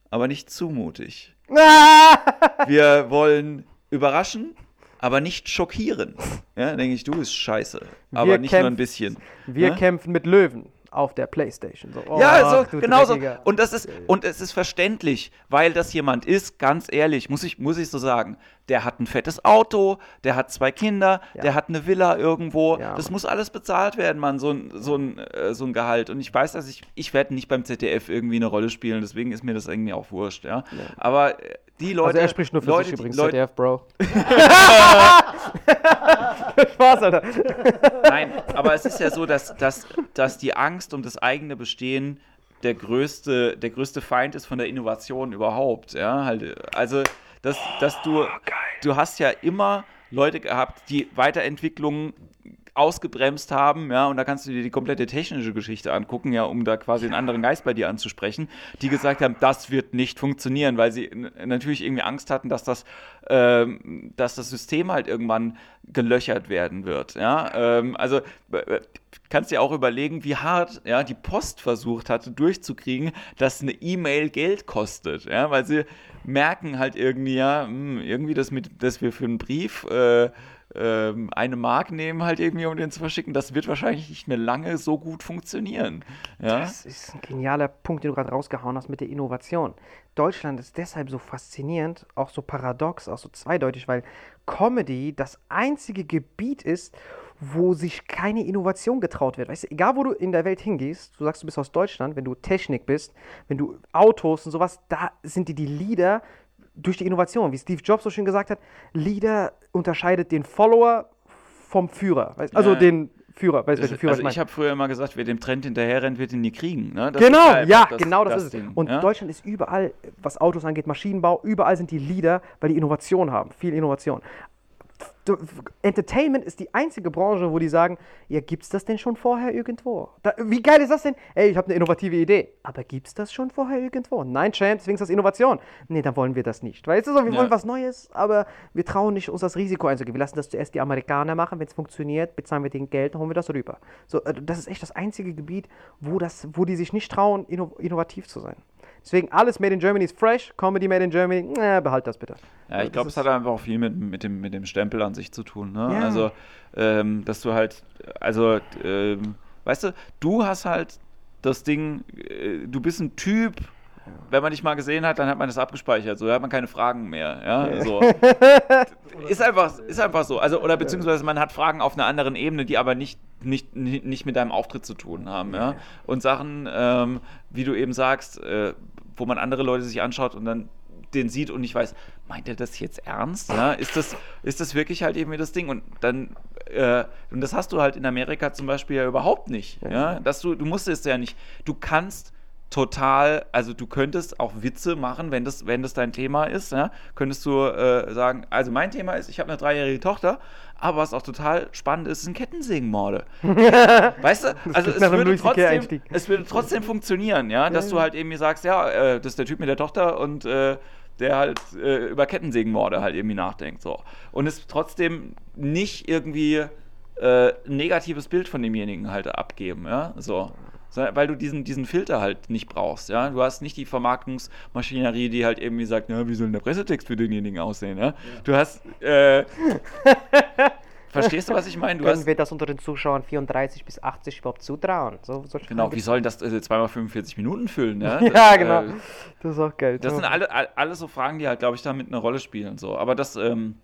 aber nicht zu mutig. Wir wollen überraschen, aber nicht schockieren. Ja, denke ich, du bist scheiße. Aber Wir nicht nur ein bisschen. Wir Ja? kämpfen mit Löwen auf der Playstation. So, oh, ja, so, genau so. Und das ist, und es ist verständlich, weil das jemand ist, ganz ehrlich, muss ich, muss ich so sagen. Der hat ein fettes Auto, der hat zwei Kinder, Ja. der hat eine Villa irgendwo. Ja. Das muss alles bezahlt werden, Mann, so ein, so ein, äh, so ein Gehalt. Und ich weiß, dass ich, ich werde nicht beim ZDF irgendwie eine Rolle spielen, deswegen ist mir das irgendwie auch wurscht, ja. Aber äh, die Leute. also er spricht nur für Leute, sich übrigens, Leute, ZDF, Bro. Spaß, Alter. Nein, aber es ist ja so, dass, dass, dass die Angst um das eigene Bestehen der größte, der größte Feind ist von der Innovation überhaupt. Ja, halt, also, dass, dass du, du hast ja immer Leute gehabt, die Weiterentwicklungen ausgebremst haben, ja, und da kannst du dir die komplette technische Geschichte angucken, ja, um da quasi einen anderen Geist bei dir anzusprechen, die gesagt haben, das wird nicht funktionieren, weil sie natürlich irgendwie Angst hatten, dass das, ähm, dass das System halt irgendwann gelöchert werden wird, ja, ähm, also kannst dir auch überlegen, wie hart, ja, die Post versucht hatte durchzukriegen, dass eine E-Mail Geld kostet, ja, weil sie merken halt irgendwie, ja, hm, irgendwie das mit, dass wir für einen Brief äh, ähm, eine Mark nehmen, halt irgendwie, um den zu verschicken, das wird wahrscheinlich nicht mehr lange so gut funktionieren. Ja? Das ist ein genialer Punkt, den du gerade rausgehauen hast mit der Innovation. Deutschland ist deshalb so faszinierend, auch so paradox, auch so zweideutig, weil Comedy das einzige Gebiet ist, wo sich keine Innovation getraut wird. Weißt du, egal wo du in der Welt hingehst, du sagst, du bist aus Deutschland, wenn du Technik bist, wenn du Autos und sowas, da sind die die Leader durch die Innovation. Wie Steve Jobs so schön gesagt hat, Leader unterscheidet den Follower vom Führer. Also Ja. den Führer. Weißt du, Führer also ich habe früher immer gesagt, wer dem Trend hinterher rennt, wird ihn nie kriegen. Ne? Das Genau, ist halt ja, das- genau das, ist Ding, es. Und ja? Deutschland ist überall, was Autos angeht, Maschinenbau, überall sind die Leader, weil die Innovation haben, viel Innovation. Du- Entertainment ist die einzige Branche, wo die sagen, ja, gibt's das denn schon vorher irgendwo? Da, wie geil ist das denn? Ey, ich habe eine innovative Idee. Aber gibt's das schon vorher irgendwo? Nein, Champ, deswegen ist das Innovation. Nee, dann wollen wir das nicht. Weißt du so, wir Ja. wollen was Neues, aber wir trauen nicht, uns das Risiko einzugehen. Wir lassen das zuerst die Amerikaner machen. Wenn es funktioniert, bezahlen wir den Geld, dann holen wir das rüber. So, äh, das ist echt das einzige Gebiet, wo, das, wo die sich nicht trauen, inno innovativ zu sein. Deswegen alles Made in Germany ist fresh, Comedy Made in Germany, äh, behalt das bitte. Ja, ich glaube, es hat einfach auch viel mit, mit, dem, mit dem Stempel an sich zu tun. Ne? Ja. Also, ähm, dass du halt, also, ähm, weißt du, du hast halt das Ding, äh, du bist ein Typ, wenn man dich mal gesehen hat, dann hat man das abgespeichert, so da hat man keine Fragen mehr. Ja, so. ist, einfach, ist einfach so. Also, oder beziehungsweise man hat Fragen auf einer anderen Ebene, die aber nicht, nicht, nicht nicht mit deinem Auftritt zu tun haben. Ja? Und Sachen, ähm, wie du eben sagst, äh, wo man andere Leute sich anschaut und dann den sieht und nicht weiß, meint er das jetzt ernst? Ja? Ist, das, ist das wirklich halt eben das Ding? Und dann, äh, und das hast du halt in Amerika zum Beispiel ja überhaupt nicht. Ja? Dass du, du musst es ja nicht. Du kannst total, also du könntest auch Witze machen, wenn das, wenn das dein Thema ist, ja? könntest du äh, sagen, also mein Thema ist, ich habe eine dreijährige Tochter, aber was auch total spannend ist, sind Kettensägenmorde. weißt du, also es würde, trotzdem, es würde trotzdem funktionieren, ja, dass du halt irgendwie sagst, ja, äh, das ist der Typ mit der Tochter und äh, der halt äh, über Kettensägenmorde halt irgendwie nachdenkt, so. Und es trotzdem nicht irgendwie äh, ein negatives Bild von demjenigen halt abgeben, ja, so. Weil du diesen, diesen Filter halt nicht brauchst, ja. Du hast nicht die Vermarktungsmaschinerie, die halt irgendwie sagt, na, wie soll denn der Pressetext für denjenigen aussehen, ja. Du hast, äh, Verstehst du, was ich meine? Du Können hast, wir das unter den Zuschauern 34 bis 80 überhaupt zutrauen? So, genau, wie gibt's. soll das äh, zweimal 45 Minuten füllen, ja? Ja, Das, genau. äh, Das ist auch geil. Das sind alle, all- alles so Fragen, die halt, glaube ich, damit eine Rolle spielen. So. Aber das, ähm,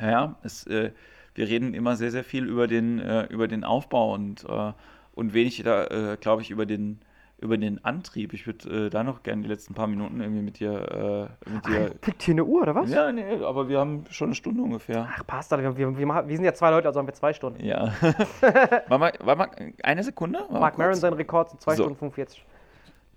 ja, ja, es, äh, wir reden immer sehr, sehr viel über den, äh, über den Aufbau und, äh, und wenig da, äh, glaube ich, über den, über den Antrieb. Ich würde äh, da noch gerne die letzten paar Minuten irgendwie mit dir, äh, mit dir. Tickt hier eine Uhr, oder was? Ja, nee, aber wir haben schon eine Stunde ungefähr. Ach, passt. Wir, wir, wir, wir sind ja zwei Leute, also haben wir zwei Stunden. Ja. war mal, war mal eine Sekunde? War Mark Maron, kurz? sein Rekord sind 2 So. Stunden 45.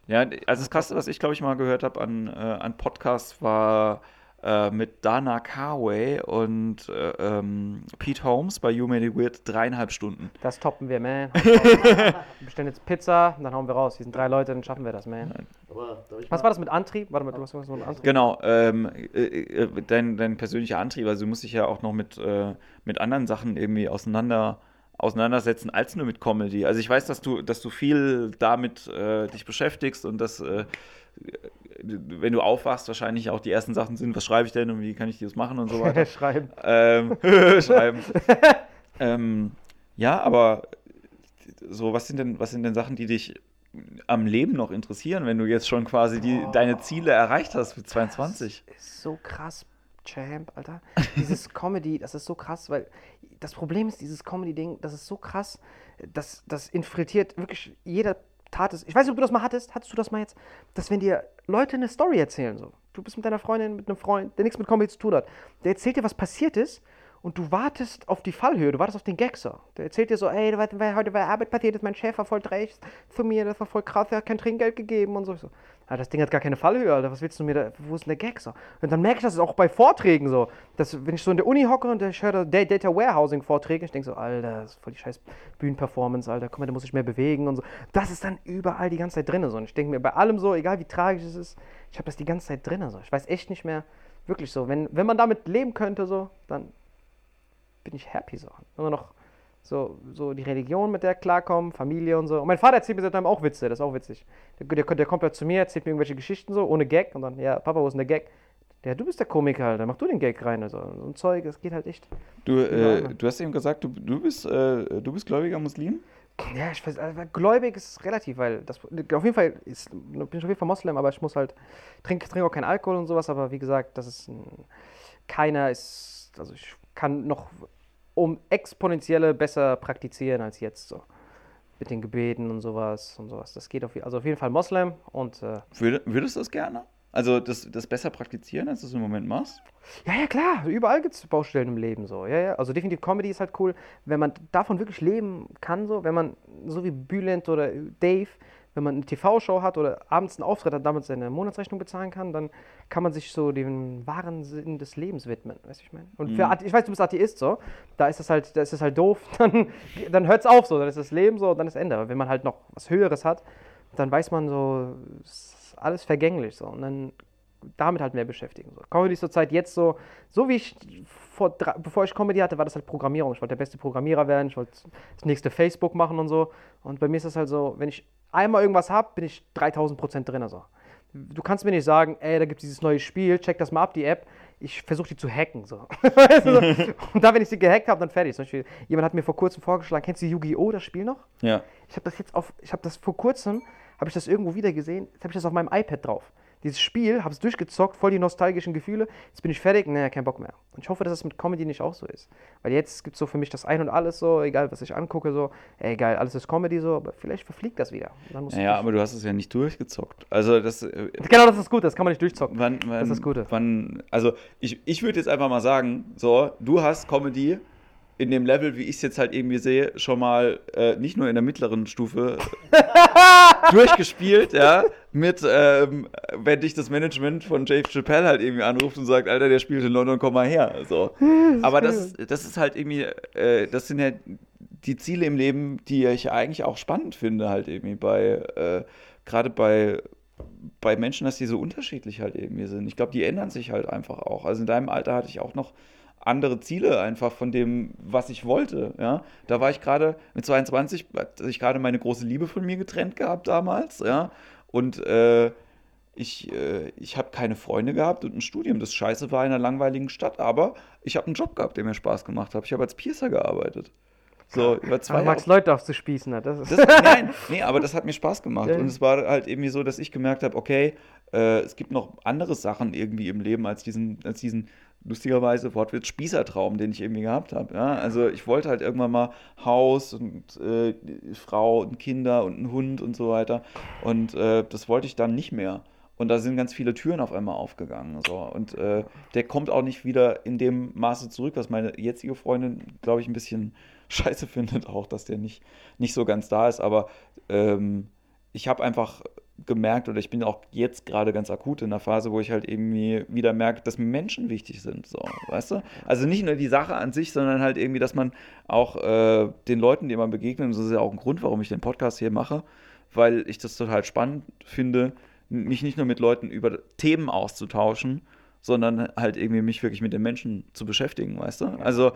Ja, also das Krasse, was ich glaube ich mal gehört habe an, äh, an Podcasts, war äh, mit Dana Carway und äh, ähm, Pete Holmes bei You Made It Weird dreieinhalb Stunden. Das toppen wir, man. wir bestellen jetzt Pizza, und dann hauen wir raus. Wir sind drei Leute, dann schaffen wir das, man. Was war das mit Antrieb? Warte mal, du hast irgendwas mit Antrieb? Genau, ähm, äh, äh, dein, dein persönlicher Antrieb, also du musst dich ja auch noch mit, äh, mit anderen Sachen irgendwie auseinander, auseinandersetzen als nur mit Comedy. Also ich weiß, dass du, dass du viel damit äh, dich beschäftigst und dass, äh, wenn du aufwachst, wahrscheinlich auch die ersten Sachen sind, was schreibe ich denn und wie kann ich das machen und so weiter. Schreiben. ähm, schreiben. ähm, ja, aber so, was sind denn, was sind denn Sachen, die dich am Leben noch interessieren, wenn du jetzt schon quasi die, deine Ziele erreicht hast mit 22? ist so krass, Champ, Alter. Dieses Comedy, das ist so krass, weil das Problem ist, dieses Comedy-Ding, das ist so krass, das, das infiltriert wirklich jeder Tat. Ich weiß nicht, ob du das mal hattest. Hattest du das mal jetzt? Dass wenn dir Leute eine Story erzählen, so. Du bist mit deiner Freundin, mit einem Freund, der nichts mit Comedy zu tun hat. Der erzählt dir, was passiert ist und du wartest auf die Fallhöhe, du wartest auf den Gag so. Der erzählt dir so, ey, heute bei Arbeit passiert ist, mein Chef war voll dreist zu mir, das war voll krass, er hat kein Trinkgeld gegeben und so. Ich so ah, das Ding hat gar keine Fallhöhe, Alter, was willst du mir da, wo ist denn der Gag so? Und dann merke ich das auch bei Vorträgen so, dass wenn ich so in der Uni hocke und ich höre da Da- Data Warehousing Vorträge, ich denke so, Alter, das ist voll die scheiß Bühnenperformance, Alter, guck mal, da muss ich mehr bewegen und so. Das ist dann überall die ganze Zeit drin so. Und ich denke mir bei allem so, egal wie tragisch es ist, ich habe das die ganze Zeit drin so. Ich weiß echt nicht mehr, wirklich so, wenn, wenn man damit leben könnte so, dann bin ich happy so. Nur noch so, so die Religion, mit der klarkommen, Familie und so. Und mein Vater erzählt mir seitdem auch Witze, das ist auch witzig. Der, der, der kommt halt zu mir, erzählt mir irgendwelche Geschichten so, ohne Gag. Und dann, ja, Papa, wo ist denn der Gag? Ja, du bist der Komiker, Alter, mach du den Gag rein. Also, so ein Zeug, das geht halt echt. Du, äh, du hast eben gesagt, du, du, bist, äh, du bist gläubiger Muslim? Ja, ich weiß, also, gläubig ist relativ, weil das auf jeden Fall ist, bin ich auf jeden Fall Moslem, aber ich muss halt, trinke trink auch keinen Alkohol und sowas, aber wie gesagt, das ist ein, keiner ist, also ich kann noch um exponentielle besser praktizieren als jetzt so. Mit den Gebeten und sowas und sowas. Das geht auf, also auf jeden Fall Moslem und äh, Würde, würdest du das gerne? Also das, das besser praktizieren, als du es im Moment machst? Ja, ja, klar. Überall gibt es Baustellen im Leben so. Ja, ja. Also definitiv Comedy ist halt cool, wenn man davon wirklich leben kann, so, wenn man, so wie Bülent oder Dave, wenn man eine TV-Show hat oder abends einen Auftritt hat, damit seine Monatsrechnung bezahlen kann, dann kann man sich so dem wahren Sinn des Lebens widmen. Weißt du, ich meine? Und für Athe- ich weiß, du bist Atheist so, da ist das halt, da ist das halt doof, dann, dann hört es auf so, dann ist das Leben so, dann ist Ende. Aber wenn man halt noch was Höheres hat, dann weiß man so, es ist alles vergänglich so. Und dann damit halt mehr beschäftigen. So. Comedy ist zurzeit jetzt so, so wie ich vor bevor ich Comedy hatte, war das halt Programmierung. Ich wollte der beste Programmierer werden, ich wollte das nächste Facebook machen und so. Und bei mir ist das halt so, wenn ich einmal irgendwas habe, bin ich 3000 Prozent drin. Also. Du kannst mir nicht sagen, ey, da gibt es dieses neue Spiel, check das mal ab, die App. Ich versuche die zu hacken. So. Und dann, wenn ich sie gehackt habe, dann fertig. Zum Beispiel, jemand hat mir vor kurzem vorgeschlagen, kennst du Yu-Gi-Oh!, das Spiel noch? Ja. Ich habe das jetzt auf, ich habe das vor kurzem, habe ich das irgendwo wieder gesehen, jetzt habe ich das auf meinem iPad drauf. Dieses Spiel, habe es durchgezockt, voll die nostalgischen Gefühle. Jetzt bin ich fertig, naja, kein Bock mehr. Und ich hoffe, dass es mit Comedy nicht auch so ist. Weil jetzt gibt es so für mich das Ein und Alles so, egal was ich angucke, so, ey, egal, alles ist Comedy so, aber vielleicht verfliegt das wieder. Ich, aber du hast es ja nicht durchgezockt. Also das. Äh, genau, das ist gut, das kann man nicht durchzocken. wann, wann, Das ist das Gute. Wann, also ich, ich würde jetzt einfach mal sagen, so, du hast Comedy in dem Level, wie ich es jetzt halt irgendwie sehe, schon mal äh, nicht nur in der mittleren Stufe durchgespielt, ja, mit, ähm, wenn dich das Management von Dave Chappelle halt irgendwie anruft und sagt, Alter, der spielt in London, komm mal her. So. Aber das, das ist halt irgendwie, äh, das sind ja die Ziele im Leben, die ich eigentlich auch spannend finde, halt irgendwie bei, äh, gerade bei, bei Menschen, dass die so unterschiedlich halt irgendwie sind. Ich glaube, die ändern sich halt einfach auch. Also in deinem Alter hatte ich auch noch andere Ziele einfach von dem, was ich wollte. Ja, da war ich gerade mit 22, hatte ich gerade meine große Liebe von mir getrennt gehabt damals. Ja, und äh, ich, äh, ich habe keine Freunde gehabt und ein Studium, das scheiße war in einer langweiligen Stadt, aber ich habe einen Job gehabt, der mir Spaß gemacht hat. Ich habe als Piercer gearbeitet. So, über zwei Aber magst Leute aufzuspießen, ne? Das ist das, nein, nee, aber das hat mir Spaß gemacht. Und es war halt irgendwie so, dass ich gemerkt habe, okay, äh, es gibt noch andere Sachen irgendwie im Leben als diesen, als diesen lustigerweise Wortwitz Spießertraum, den ich irgendwie gehabt habe. Ja? Also ich wollte halt irgendwann mal Haus und äh, Frau und Kinder und einen Hund und so weiter. Und äh, das wollte ich dann nicht mehr. Und da sind ganz viele Türen auf einmal aufgegangen. So. Und äh, der kommt auch nicht wieder in dem Maße zurück, was meine jetzige Freundin, glaube ich, ein bisschen scheiße findet, auch, dass der nicht, nicht so ganz da ist. Aber ähm, ich habe einfach gemerkt, oder ich bin auch jetzt gerade ganz akut in der Phase, wo ich halt irgendwie wieder merke, dass Menschen wichtig sind. So, weißt du? Also nicht nur die Sache an sich, sondern halt irgendwie, dass man auch äh, den Leuten, denen man begegnet, und das ist ja auch ein Grund, warum ich den Podcast hier mache, weil ich das total spannend finde, mich nicht nur mit Leuten über Themen auszutauschen, sondern halt irgendwie mich wirklich mit den Menschen zu beschäftigen, weißt du? Also,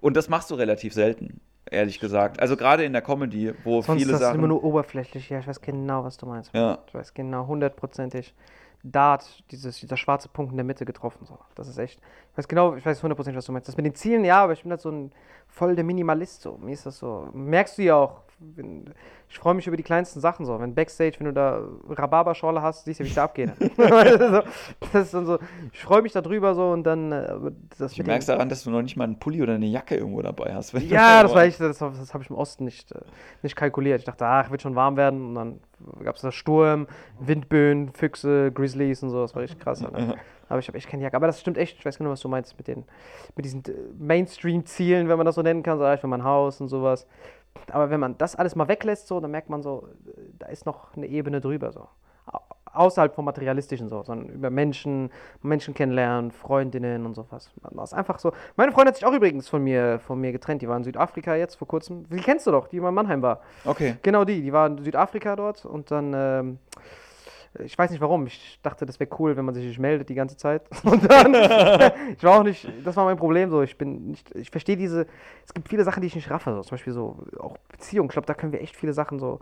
und das machst du relativ selten, ehrlich gesagt. Also gerade in der Comedy, wo Sonst viele ist das Sachen. immer nur oberflächlich. Ja, ich weiß genau, was du meinst. Ja. Ich weiß genau, hundertprozentig. Dart, dieses, dieser schwarze Punkt in der Mitte getroffen. So. Das ist echt. Ich weiß genau, ich weiß hundertprozentig, was du meinst. Das mit den Zielen, ja, aber ich bin halt so ein voll der Minimalist. So. Mir ist das so. Merkst du ja auch. Wenn, ich freue mich über die kleinsten Sachen so. Wenn Backstage, wenn du da Rhabarberschorle hast, siehst du, wie ich da abgehe. das ist dann so, ich freue mich darüber so und dann. äh, Das Ich mit merk's den- daran, dass du noch nicht mal einen Pulli oder eine Jacke irgendwo dabei hast. Ja, das da war ich, das, das habe ich im Osten nicht, äh, nicht kalkuliert. Ich dachte, ach, wird schon warm werden. Und dann gab es da Sturm, Windböen, Füchse, Grizzlies und so. Das war richtig krass. Alter. Aber ich habe echt keine Jacke. Aber das stimmt echt. Ich weiß genau, was du meinst mit, den, mit diesen äh, Mainstream-Zielen, wenn man das so nennen kann. So, ah, ich will mein Haus und sowas. Aber wenn man das alles mal weglässt, so, dann merkt man so, da ist noch eine Ebene drüber. So. Au- Außerhalb vom Materialistischen, so, sondern über Menschen, Menschen kennenlernen, Freundinnen und sowas. Man ist einfach so. Meine Freundin hat sich auch übrigens von mir, von mir getrennt. Die war in Südafrika jetzt vor kurzem. Die kennst du doch, die mal in Mannheim war. Okay. Genau die, die war in Südafrika dort und dann, ähm, ich weiß nicht warum, ich dachte, das wäre cool, wenn man sich nicht meldet die ganze Zeit. Und dann, ich war auch nicht, das war mein Problem so, ich bin nicht, ich verstehe diese, es gibt viele Sachen, die ich nicht raffe, so, zum Beispiel so, auch Beziehungen, ich glaube, da können wir echt viele Sachen so,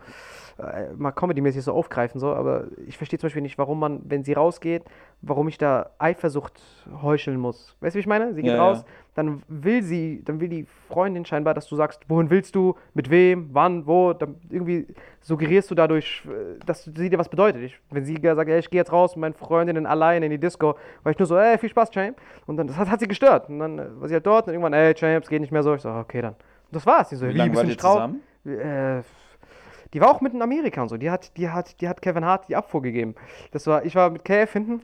äh, mal comedy-mäßig so aufgreifen, so, aber ich verstehe zum Beispiel nicht, warum man, wenn sie rausgeht, warum ich da Eifersucht heucheln muss. Weißt du, wie ich meine? Sie geht Ja, ja. raus, dann will sie, dann will die Freundin scheinbar, dass du sagst, wohin willst du, mit wem, wann, wo, dann irgendwie suggerierst du dadurch, äh, dass sie dir was bedeutet. Ich, wenn sie sagt, ey, ich gehe jetzt raus mit meinen Freundinnen alleine in die Disco, war ich nur so, ey, viel Spaß, Champ. Und dann, das hat, hat sie gestört. Und dann äh, war sie halt dort und irgendwann, ey, Champ, es geht nicht mehr so. Ich so, okay, dann. Und das war's. Die so, Wie lange nicht trau- zusammen? äh, die war auch mit in Amerika und so. Die hat, die hat, die hat Kevin Hart die Abfuhr gegeben. Das war, ich war mit KF hinten,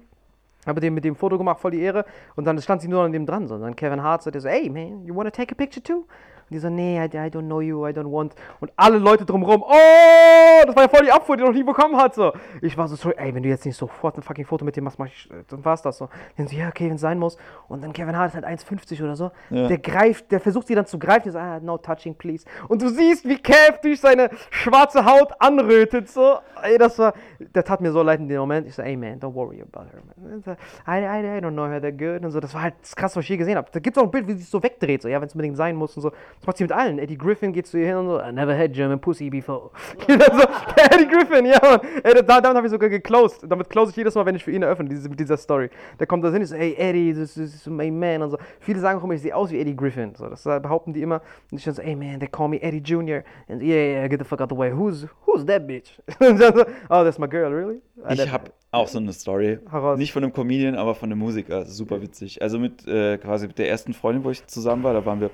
habe dem mit dem Foto gemacht, voll die Ehre. Und dann stand sie nur an dem dran. So. Und dann Kevin Hart sagte so, hey man, you wanna take a picture too? Und die so, nee, I, I don't know you, I don't want. Und alle Leute drumherum, oh, das war ja voll die Abfuhr, die er noch nie bekommen hat. So. Ich war so, sorry, ey, wenn du jetzt nicht sofort ein fucking Foto mit dem machst, mach ich, äh, dann war's das so. Dann so, ja, okay, wenn es sein muss. Und dann Kevin Hart ist halt 1,50 oder so. Ja. Der greift, der versucht sie dann zu greifen. Der so, ah, no touching, please. Und du siehst, wie Kev durch seine schwarze Haut anrötet. So, ey, das war, der tat mir so leid in dem Moment. Ich so, ey, man, don't worry about her, man. I, I, I don't know her that good. Und so, das war halt das krass, was ich je gesehen habe. Da gibt es auch ein Bild, wie sie sich so wegdreht. So, ja, wenn es unbedingt sein muss und so. Das macht sie mit allen. Eddie Griffin geht zu ihr hin und so, I never had German pussy before. so, Eddie Griffin, ja, Mann. Ey, da, damit habe ich sogar geclosed. Damit close ich jedes Mal, wenn ich für ihn eröffne, diese, mit dieser Story. Der kommt da hin, ich so, ey, Eddie, this is my man und so. Viele sagen auch immer, ich sehe aus wie Eddie Griffin. So, das behaupten die immer. Und ich dann so, ey, man, they call me Eddie Jr. And yeah, yeah, get the fuck out the way. Who's, who's that bitch? und so, oh, that's my girl, really? Ah, Ich habe auch so eine Story. Hau raus. Nicht von einem Comedian, aber von einem Musiker. Super witzig. Also mit äh, quasi mit der ersten Freundin, wo ich zusammen war, da waren wir,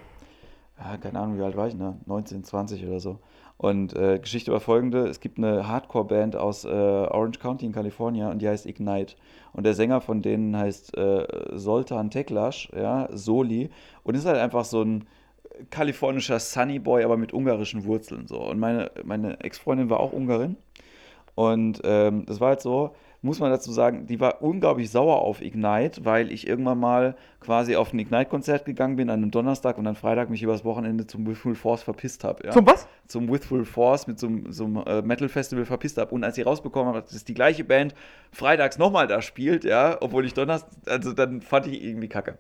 ja, keine Ahnung, wie alt war ich, ne? 19, 20 oder so. Und äh, Geschichte war folgende: Es gibt eine Hardcore-Band aus äh, Orange County in Kalifornien und die heißt Ignite. Und der Sänger von denen heißt äh, Soltan Teklasch, ja, Soli. Und ist halt einfach so ein kalifornischer Sunny Boy, aber mit ungarischen Wurzeln so. Und meine, meine Ex-Freundin war auch Ungarin. Und ähm, das war halt so, muss man dazu sagen, die war unglaublich sauer auf Ignite, weil ich irgendwann mal quasi auf ein Ignite-Konzert gegangen bin an einem Donnerstag und dann Freitag mich übers Wochenende zum With Full Force verpisst habe. Ja? Zum was? Zum With Full Force mit so, einem- so einem äh, Metal-Festival verpisst habe. Und als ich rausbekommen habe, dass die gleiche Band freitags nochmal da spielt, ja, obwohl ich Donnerstag, also dann fand ich irgendwie kacke.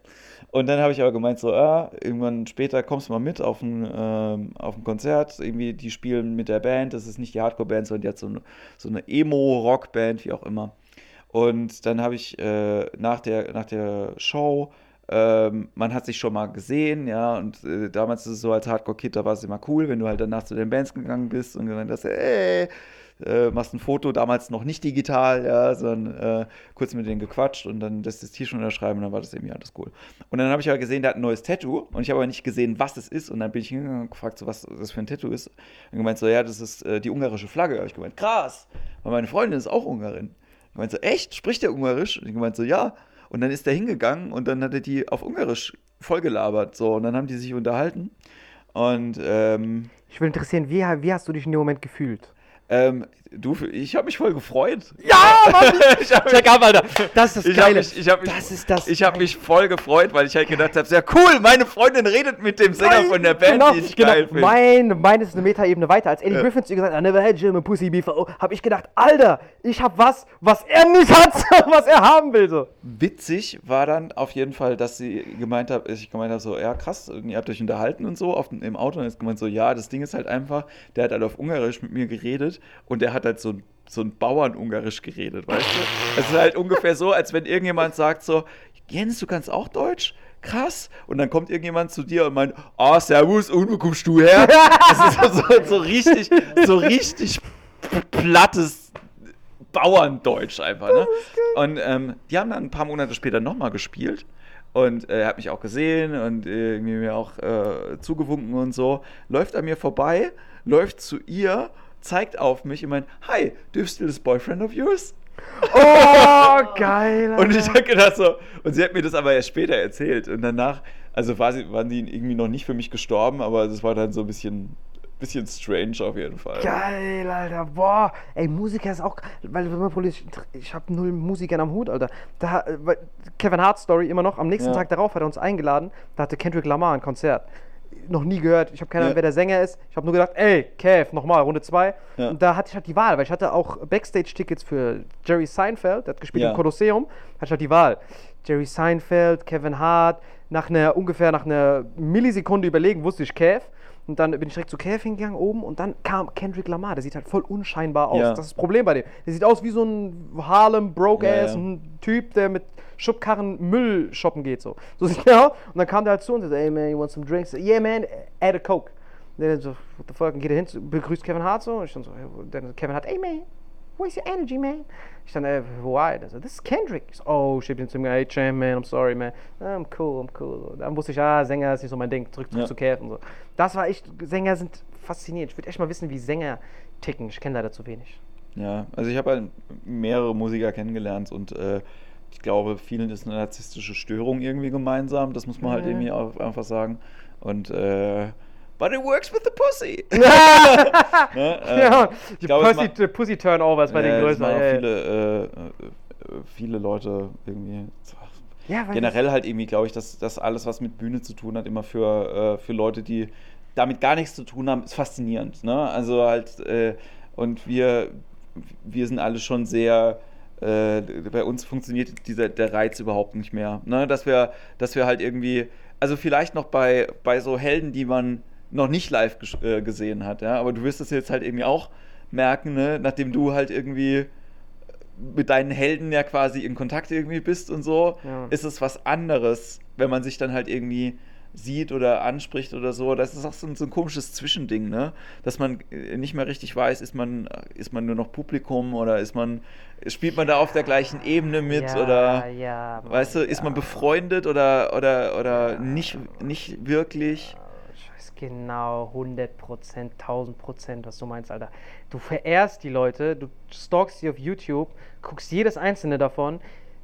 Und dann habe ich aber gemeint, so, ah, irgendwann später kommst du mal mit auf ein, ähm, auf ein Konzert. Irgendwie, die spielen mit der Band, das ist nicht die Hardcore-Band, sondern die hat so eine, so eine Emo-Rock-Band, wie auch immer. Und dann habe ich äh, nach, der, nach der Show, ähm, man hat sich schon mal gesehen, ja, und äh, damals ist es so, als Hardcore-Kid, da war es immer cool, wenn du halt danach zu den Bands gegangen bist und gesagt hast, ey, äh, machst ein Foto, damals noch nicht digital, ja, sondern äh, kurz mit denen gequatscht und dann das, das T-Shirt unterschreiben und dann war das irgendwie alles cool. Und dann habe ich aber gesehen, der hat ein neues Tattoo und ich habe aber nicht gesehen, was es ist und dann bin ich hingegangen und gefragt, so, was das für ein Tattoo ist. Und gemeint so, ja, das ist äh, die ungarische Flagge. habe ich gemeint, krass, weil meine Freundin ist auch Ungarin. Ich meinte so, echt? Spricht der Ungarisch? Und ich meinte so, ja. Und dann ist der hingegangen und dann hat er die auf Ungarisch vollgelabert. So, und dann haben die sich unterhalten. Und ähm, Ich will interessieren, wie, wie hast du dich in dem Moment gefühlt? ähm, du, ich habe mich voll gefreut. Ja, Mann! ich habe Check ab, Alter. Das ist das ich hab Geile. mich, ich hab mich, das ist das. ich hab mich voll gefreut, weil ich halt gedacht habe, sehr cool, meine Freundin redet mit dem Sänger von der Band, genau, die ich genau. geil finde. Mein, mein ist eine Metaebene weiter. Als Eddie Ja. Griffin zu ihr gesagt hat, I never had German Pussy before, habe ich gedacht, Alter, ich hab was, was er nicht hat, was er haben will. So. Witzig war dann auf jeden Fall, dass sie gemeint hat, ich gemeint habe, so, ja krass, ihr habt euch unterhalten und so auf, im Auto und jetzt gemeint so, ja, das Ding ist halt einfach, der hat halt auf Ungarisch mit mir geredet und der hat halt so, so ein Bauern-Ungarisch geredet, weißt du? Es ist halt ungefähr so, als wenn irgendjemand sagt so, Jens, du kannst auch Deutsch? Krass. Und dann kommt irgendjemand zu dir und meint, ah, servus, und wo kommst du her? Das ist so, so, so richtig, so richtig plattes Bauerndeutsch einfach, ne? Und ähm, die haben dann ein paar Monate später nochmal gespielt. Und äh, er hat mich auch gesehen und äh, irgendwie mir auch äh, zugewunken und so. Läuft an mir vorbei, läuft zu ihr, zeigt auf mich und meint, Hi, do you still this boyfriend of yours? Oh, geil. Und ich Alter. habe gedacht so, und sie hat mir das aber erst später erzählt. Und danach, also war sie, waren die irgendwie noch nicht für mich gestorben, aber das war dann so ein bisschen, bisschen strange auf jeden Fall. Geil, Alter. Boah. Ey, Musiker ist auch. Weil, wenn man politisch. Ich habe null Musikern am Hut, Alter. Da, äh, Kevin Hart Story immer noch. Am nächsten Ja. Tag darauf hat er uns eingeladen. Da hatte Kendrick Lamar ein Konzert. Noch nie gehört. Ich habe keine Ahnung, Ja. wer der Sänger ist. Ich habe nur gedacht, ey, Kev, nochmal, Runde 2. Ja. Und da hatte ich halt die Wahl, weil ich hatte auch Backstage-Tickets für Jerry Seinfeld. Der hat gespielt Ja. im Kolosseum. Hatte ich halt die Wahl. Jerry Seinfeld, Kevin Hart. Nach einer, ungefähr nach einer Millisekunde überlegen, wusste ich Kev. Und dann bin ich direkt zu Kev hingegangen oben und dann kam Kendrick Lamar. Der sieht halt voll unscheinbar aus. Ja. Das ist das Problem bei dem. Der sieht aus wie so ein Harlem Broke-Ass, Ja, ja. ein Typ, der mit Schubkarren Müll shoppen geht. So, so er aus. Und dann kam der halt zu und sagte, hey man, you want some drinks? Yeah man, add a Coke. Und der so, what the fuck? Und geht er hin, begrüßt Kevin Hart so. Und ich dann so, dann Kevin Hart, hey man, where's your energy, man? Ich dann, äh, why? Der so, this is Kendrick. Ich so, oh, shit, bin zu ihm, hey, Champ, man, I'm sorry, man. I'm cool, I'm cool. Dann wusste ich, ah, Sänger ist nicht so mein Ding. Zurück, zurück Ja. zu Kev und so. Das war echt, Sänger sind faszinierend. Ich würde echt mal wissen, wie Sänger ticken. Ich kenne leider zu wenig. Ja, also ich habe halt mehrere Musiker kennengelernt und äh, ich glaube, vielen ist eine narzisstische Störung irgendwie gemeinsam. Das muss man halt Ja. irgendwie auch einfach sagen. Und äh, but it works with the pussy. ne? äh, ja, die glaube, es Pussy, Pussy Turnover ist bei ja, den auch ja, viele, äh, äh, viele Leute irgendwie. Ja, Generell halt irgendwie, glaube ich, dass das alles, was mit Bühne zu tun hat, immer für, äh, für Leute, die damit gar nichts zu tun haben, ist faszinierend. Ne? Also halt, äh, und wir, wir sind alle schon sehr, äh, bei uns funktioniert dieser, der Reiz überhaupt nicht mehr. Ne? Dass, wir, dass wir halt irgendwie, also vielleicht noch bei, bei so Helden, die man noch nicht live äh, gesehen hat, ja, aber du wirst es jetzt halt irgendwie auch merken, ne? nachdem du halt irgendwie mit deinen Helden ja quasi in Kontakt irgendwie bist und so, Ja. ist es was anderes, wenn man sich dann halt irgendwie sieht oder anspricht oder so. Das ist auch so ein, so ein komisches Zwischending, ne? Dass man äh, nicht mehr richtig weiß, ist man, ist man nur noch Publikum oder ist man, spielt man da auf der gleichen Ebene mit ja, oder ja, weißt du, ist man befreundet oder oder oder nicht, nicht wirklich? Ich weiß genau 100 Prozent, 1000 Prozent, was du meinst, Alter. Du verehrst die Leute, du stalkst sie auf YouTube, guckst jedes einzelne davon,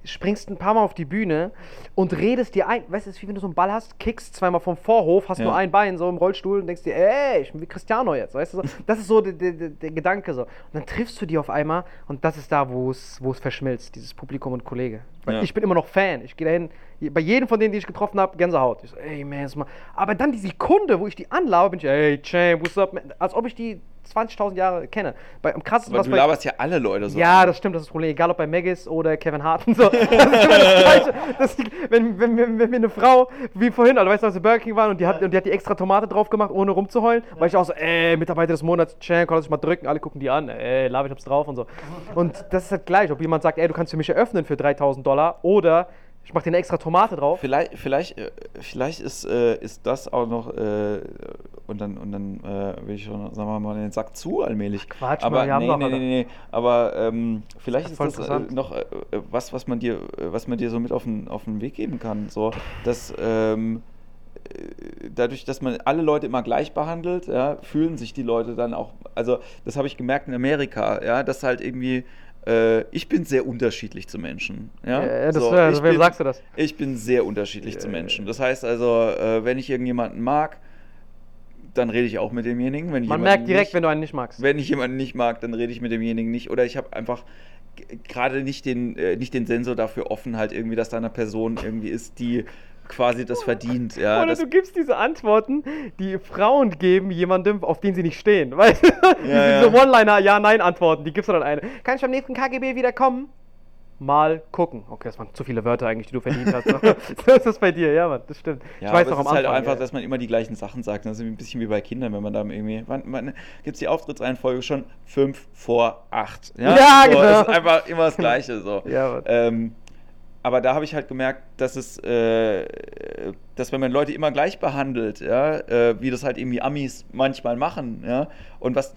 springst ein paar Mal auf die Bühne und redest dir ein, weißt du, es ist wie wenn du so einen Ball hast, kickst zweimal vom Vorhof, hast Ja. nur ein Bein so im Rollstuhl und denkst dir, ey, ich bin wie Cristiano jetzt, weißt du, so. das ist so der, der, der- Gedanke so. Und dann triffst du die auf einmal und das ist da, wo es, verschmilzt, dieses Publikum und Kollege. Ja. ich bin immer noch Fan, ich gehe dahin, bei jedem von denen, die ich getroffen habe, Gänsehaut. Ich so, ey, man, das mal. Aber dann die Sekunde, wo ich die anlaube, bin ich, ey, Champ, what's up, man? als ob ich die 20.000 Jahre kenne. Bei, am krassesten Aber was du bei, laberst ja alle Leute so. ja, das stimmt, das ist das Problem. Egal ob bei Maggis oder Kevin Hart und so. Das ist immer das Gleiche. Das, wenn, wenn, wenn, wenn mir eine Frau, wie vorhin, also weißt du, als wir Burger King waren und die, hat, und die hat die extra Tomate drauf gemacht, ohne rumzuheulen, war ich auch so, ey, Mitarbeiter des Monats, Chan, kann sich mal drücken, alle gucken die an, ey, Lava, ich hab's drauf und so. Und das ist halt gleich, ob jemand sagt, ey, du kannst für mich eröffnen für 3000 Dollar oder ich mach dir eine extra Tomate drauf. Vielleicht, vielleicht, äh, vielleicht ist, äh, ist das auch noch, äh, und dann, und dann äh, will ich schon, sagen wir mal, den Sack zu allmählich. Quatsch, aber wir haben nee, nee, nee, nee, aber ähm, vielleicht ist das äh, noch äh, was, was man dir, äh, was man dir so mit auf den, auf den Weg geben kann. So, dass ähm, äh, dadurch, dass man alle Leute immer gleich behandelt, ja, fühlen sich die Leute dann auch, also das habe ich gemerkt in Amerika, ja, dass halt irgendwie, ich bin sehr unterschiedlich zu Menschen. Ja, Ja, das, So, ich wem bin- sagst du das? ich bin sehr unterschiedlich zu Menschen. Das heißt also, wenn ich irgendjemanden mag, dann rede ich auch mit demjenigen. Wenn ich Man merkt direkt, nicht, wenn du einen nicht magst. wenn ich jemanden nicht mag, dann rede ich mit demjenigen nicht. Oder ich habe einfach gerade nicht den, äh, nicht den Sensor dafür offen, halt irgendwie, dass da eine Person irgendwie ist, die quasi das verdient. Ja, Oder du gibst diese Antworten, die Frauen geben jemandem, auf den sie nicht stehen. Weißt du? Diese, Ja, diese ja. One-Liner, Ja-Nein-Antworten, die gibst du dann eine. Kann ich am nächsten KGB wieder kommen? Mal gucken. Okay, das waren zu viele Wörter eigentlich, die du verdient hast. so ist das bei dir, ja, Mann, das stimmt. ja, ich weiß aber noch es am ist halt Anfang. einfach, ja. dass man immer die gleichen Sachen sagt. Das ist ein bisschen wie bei Kindern, wenn man da irgendwie. Wann gibt es die Auftrittsreihenfolge schon? Fünf vor acht. Ja, Ja, so, genau. ist einfach immer das Gleiche. So. Ja, Mann. Ähm, aber da habe ich halt gemerkt, dass es, äh, dass wenn man Leute immer gleich behandelt, ja, äh, wie das halt irgendwie Amis manchmal machen, ja, und was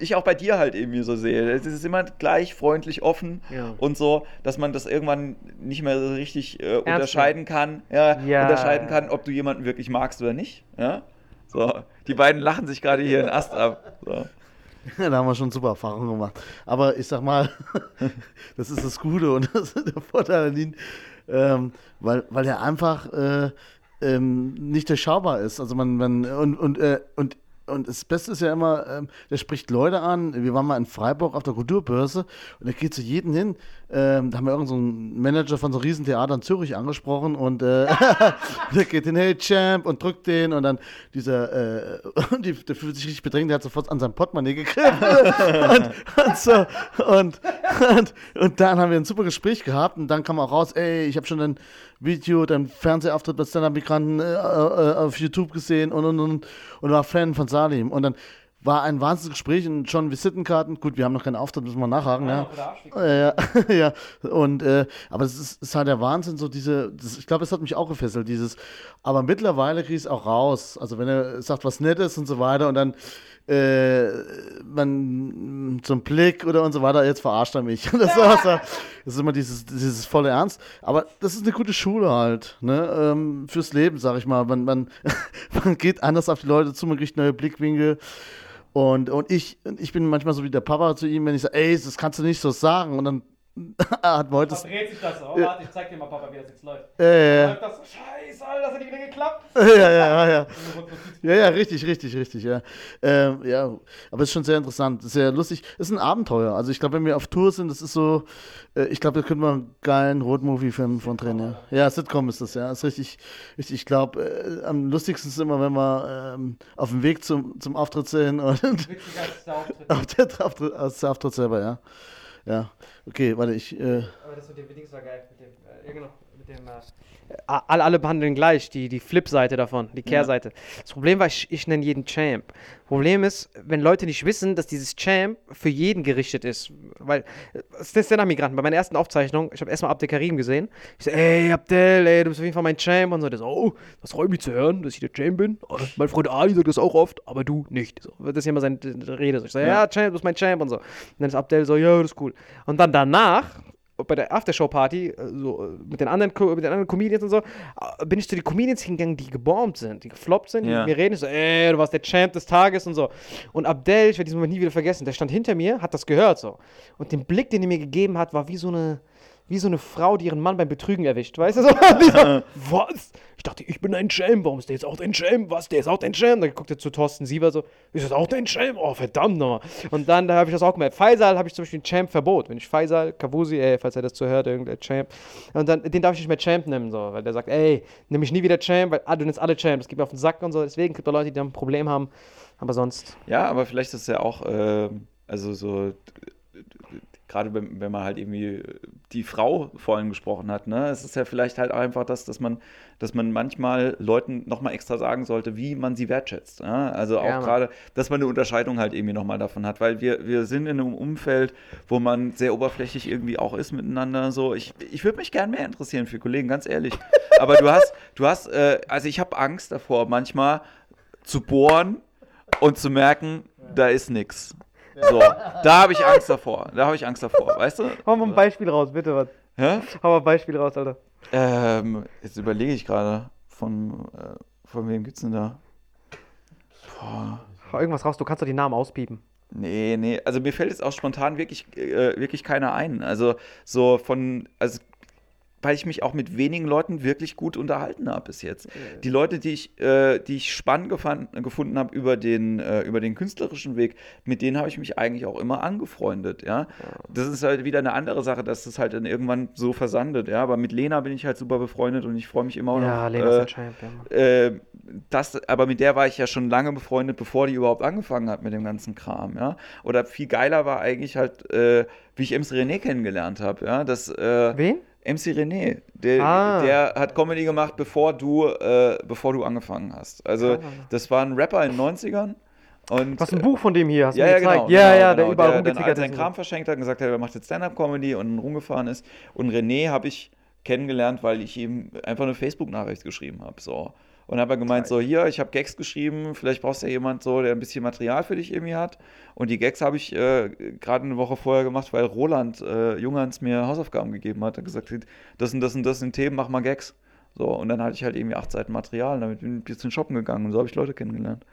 ich auch bei dir halt irgendwie so sehe, es ist immer gleich freundlich, offen Ja. und so, dass man das irgendwann nicht mehr so richtig äh, unterscheiden kann, ja, Ja. unterscheiden kann, ob du jemanden wirklich magst oder nicht, ja. So, die beiden lachen sich gerade hier in Ast ab. So. Da haben wir schon super Erfahrungen gemacht. Aber ich sag mal, das ist das Gute und das ist der Vorteil an ihn, ähm, weil, weil er einfach äh, ähm, nicht durchschaubar ist. Also man, man und, und, äh, und und das Beste ist ja immer, ähm, der spricht Leute an. Wir waren mal in Freiburg auf der Kulturbörse und er geht zu jedem hin. Ähm, da haben wir irgendeinen so einen Manager von so einem Riesentheater in Zürich angesprochen und äh, der geht hin, hey Champ, und drückt den und dann dieser, äh, die, der fühlt sich richtig bedrängt, der hat sofort an sein Portemonnaie gegriffen und, und so und, und, und dann haben wir ein super Gespräch gehabt und dann kam auch raus, ey, ich habe schon dein Video, dein Fernsehauftritt bei Stand-Up-Migranten äh, äh, auf YouTube gesehen und, und, und, und war Fan von Salim und dann war ein wahnsinniges Gespräch und schon Visitenkarten. Gut, wir haben noch keinen Auftritt, müssen wir nachhaken. Ja, ja, ja. Und äh, aber es ist, ist halt der Wahnsinn, so diese. Das, ich glaube, es hat mich auch gefesselt, dieses. Aber mittlerweile kriege ich es auch raus. Also wenn er sagt was Nettes und so weiter und dann äh, man ein Blick oder und so weiter, jetzt verarscht er mich. Das, war's ja. das ist immer dieses, dieses volle Ernst. Aber das ist eine gute Schule halt, ne? Ähm, fürs Leben, sag ich mal. Man, man, man geht anders auf die Leute zu, man kriegt neue Blickwinkel. Und, und ich, ich bin manchmal so wie der Papa zu ihm, wenn ich sage, ey, das kannst du nicht so sagen. Und dann hat man heute das. Verdreht sich das so. Oh, Ja. warte, ich zeig dir mal, Papa, wie das jetzt läuft. Äh, ja, Läuft das so, scheiße, Alter, das hat nicht wieder geklappt. ja, ja, ja, ja. Ja, ja, richtig, richtig, richtig, ja. Ähm, ja, aber es ist schon sehr interessant, sehr lustig. Es ist ein Abenteuer. Also ich glaube, wenn wir auf Tour sind, das ist so, äh, ich glaube, da könnte man einen geilen Roadmovie-Film von drehen, ja. Ja, Sitcom ist das, ja. ist richtig, richtig. Ich glaube, äh, am lustigsten ist immer, wenn wir ähm, auf dem Weg zum, zum Auftritt sind und Witziger als der Auftritt. auf der Auftritt, als der Auftritt selber, ja. Ja, okay, warte, ich, äh, Aber das mit dem Dings war geil. Mit dem, äh, genau. Äh, alle, alle behandeln gleich, die, die Flip-Seite davon, die Kehrseite. Das Problem war, ich, ich nenne jeden Champ. Problem ist, wenn Leute nicht wissen, dass dieses Champ für jeden gerichtet ist. Weil, äh, es ist der Migranten. Bei meiner ersten Aufzeichnung, ich habe erstmal Abdel Karim gesehen. Ich so, ey, Abdel, ey, du bist auf jeden Fall mein Champ. Und so, der so, oh, das freut mich zu hören, dass ich der Champ bin. Oh, Mein Freund Ali sagt das auch oft, aber du nicht. So, das ist ja immer seine Rede. So, ich sage, ja, Champ, du bist mein Champ und so. Und dann ist Abdel so, ja, das ist cool. Und dann danach, bei der Aftershow-Party, äh, so äh, mit den anderen mit den anderen Comedians und so, äh, bin ich zu den Comedians hingegangen, die gebombt sind, die gefloppt sind, die Ja. mit mir reden, ich so, ey, du warst der Champ des Tages und so. Und Abdel, ich werde diesen Moment nie wieder vergessen, der stand hinter mir, hat das gehört so. Und den Blick, den er mir gegeben hat, war wie so eine, wie so eine Frau, die ihren Mann beim Betrügen erwischt, weißt du? So, was? Ich dachte, ich bin ein Schelm, warum ist der jetzt auch dein Schelm? Was, der ist auch dein Schelm? Dann guckt er zu Thorsten Sieber so, ist das auch dein Schelm? Oh, verdammt nochmal. Und dann da habe ich das auch gemerkt. Faisal habe ich zum Beispiel ein Champ-Verbot. Wenn ich Faisal, Kavusi, ey, falls er das zuhört, irgendein Champ, und dann, den darf ich nicht mehr Champ nennen, so, weil der sagt, ey, nimm mich nie wieder Champ, weil ah, du nennst alle Champ, das geht mir auf den Sack und so. Deswegen gibt es Leute, die da ein Problem haben, aber sonst. Ja, aber vielleicht ist ja auch, äh, also so, gerade wenn, man halt irgendwie die Frau vorhin gesprochen hat, ne, es ist ja vielleicht halt einfach das, dass man, dass man manchmal Leuten nochmal extra sagen sollte, wie man sie wertschätzt. Ja? Also auch Ja, gerade, dass man eine Unterscheidung halt irgendwie nochmal davon hat, weil wir, wir sind in einem Umfeld, wo man sehr oberflächlich irgendwie auch ist miteinander. So, ich, ich würde mich gern mehr interessieren für Kollegen, ganz ehrlich. Aber du hast, du hast, äh, also ich habe Angst davor, manchmal zu bohren und zu merken, da ist nichts. So, da habe ich Angst davor. Da habe ich Angst davor, weißt du? Hau mal ein Beispiel raus, bitte, was? Hä? Hau mal ein Beispiel raus, Alter. Ähm, jetzt überlege ich gerade, von, äh, von wem gibt's denn da? Boah. Hau irgendwas raus, du kannst doch die Namen auspiepen. Nee, nee, also mir fällt jetzt auch spontan wirklich, äh, wirklich keiner ein. Also so von, also weil ich mich auch mit wenigen Leuten wirklich gut unterhalten habe bis jetzt. Die Leute, die ich, äh, die ich spannend gefunden habe über den, äh, über den künstlerischen Weg, mit denen habe ich mich eigentlich auch immer angefreundet, ja. Das ist halt wieder eine andere Sache, dass das halt dann irgendwann so versandet, ja. Aber mit Lena bin ich halt super befreundet und ich freue mich immer Ja, noch. Lena ist äh, ein ja, Mann. äh, das, aber mit der war ich ja schon lange befreundet, bevor die überhaupt angefangen hat mit dem ganzen Kram, ja. Oder viel geiler war eigentlich halt, äh, wie ich MC René kennengelernt habe, ja. Das, äh, Wen? MC René, der, Ah. der hat Comedy gemacht, bevor du, äh, bevor du angefangen hast. Also, Ah. das war ein Rapper in den 90ern. Und, Was ein Buch von dem hier, hast du ja, mir gezeigt. genau. ja, genau, ja, der genau. überall der dann seinen. Kram verschenkt hat und gesagt hat, er macht jetzt Stand-Up-Comedy und rumgefahren ist. Und René habe ich kennengelernt, weil ich ihm einfach eine Facebook-Nachricht geschrieben habe. So. Und habe er gemeint, so hier, ich habe Gags geschrieben, vielleicht brauchst du ja jemand so, der ein bisschen Material für dich irgendwie hat. Und die Gags habe ich äh, gerade eine Woche vorher gemacht, weil Roland äh, Junghans mir Hausaufgaben gegeben hat. Er hat gesagt, das und das und das sind Themen, mach mal Gags. So, und dann hatte ich halt irgendwie acht Seiten Material und damit bin ich ein bisschen shoppen gegangen und so habe ich Leute kennengelernt.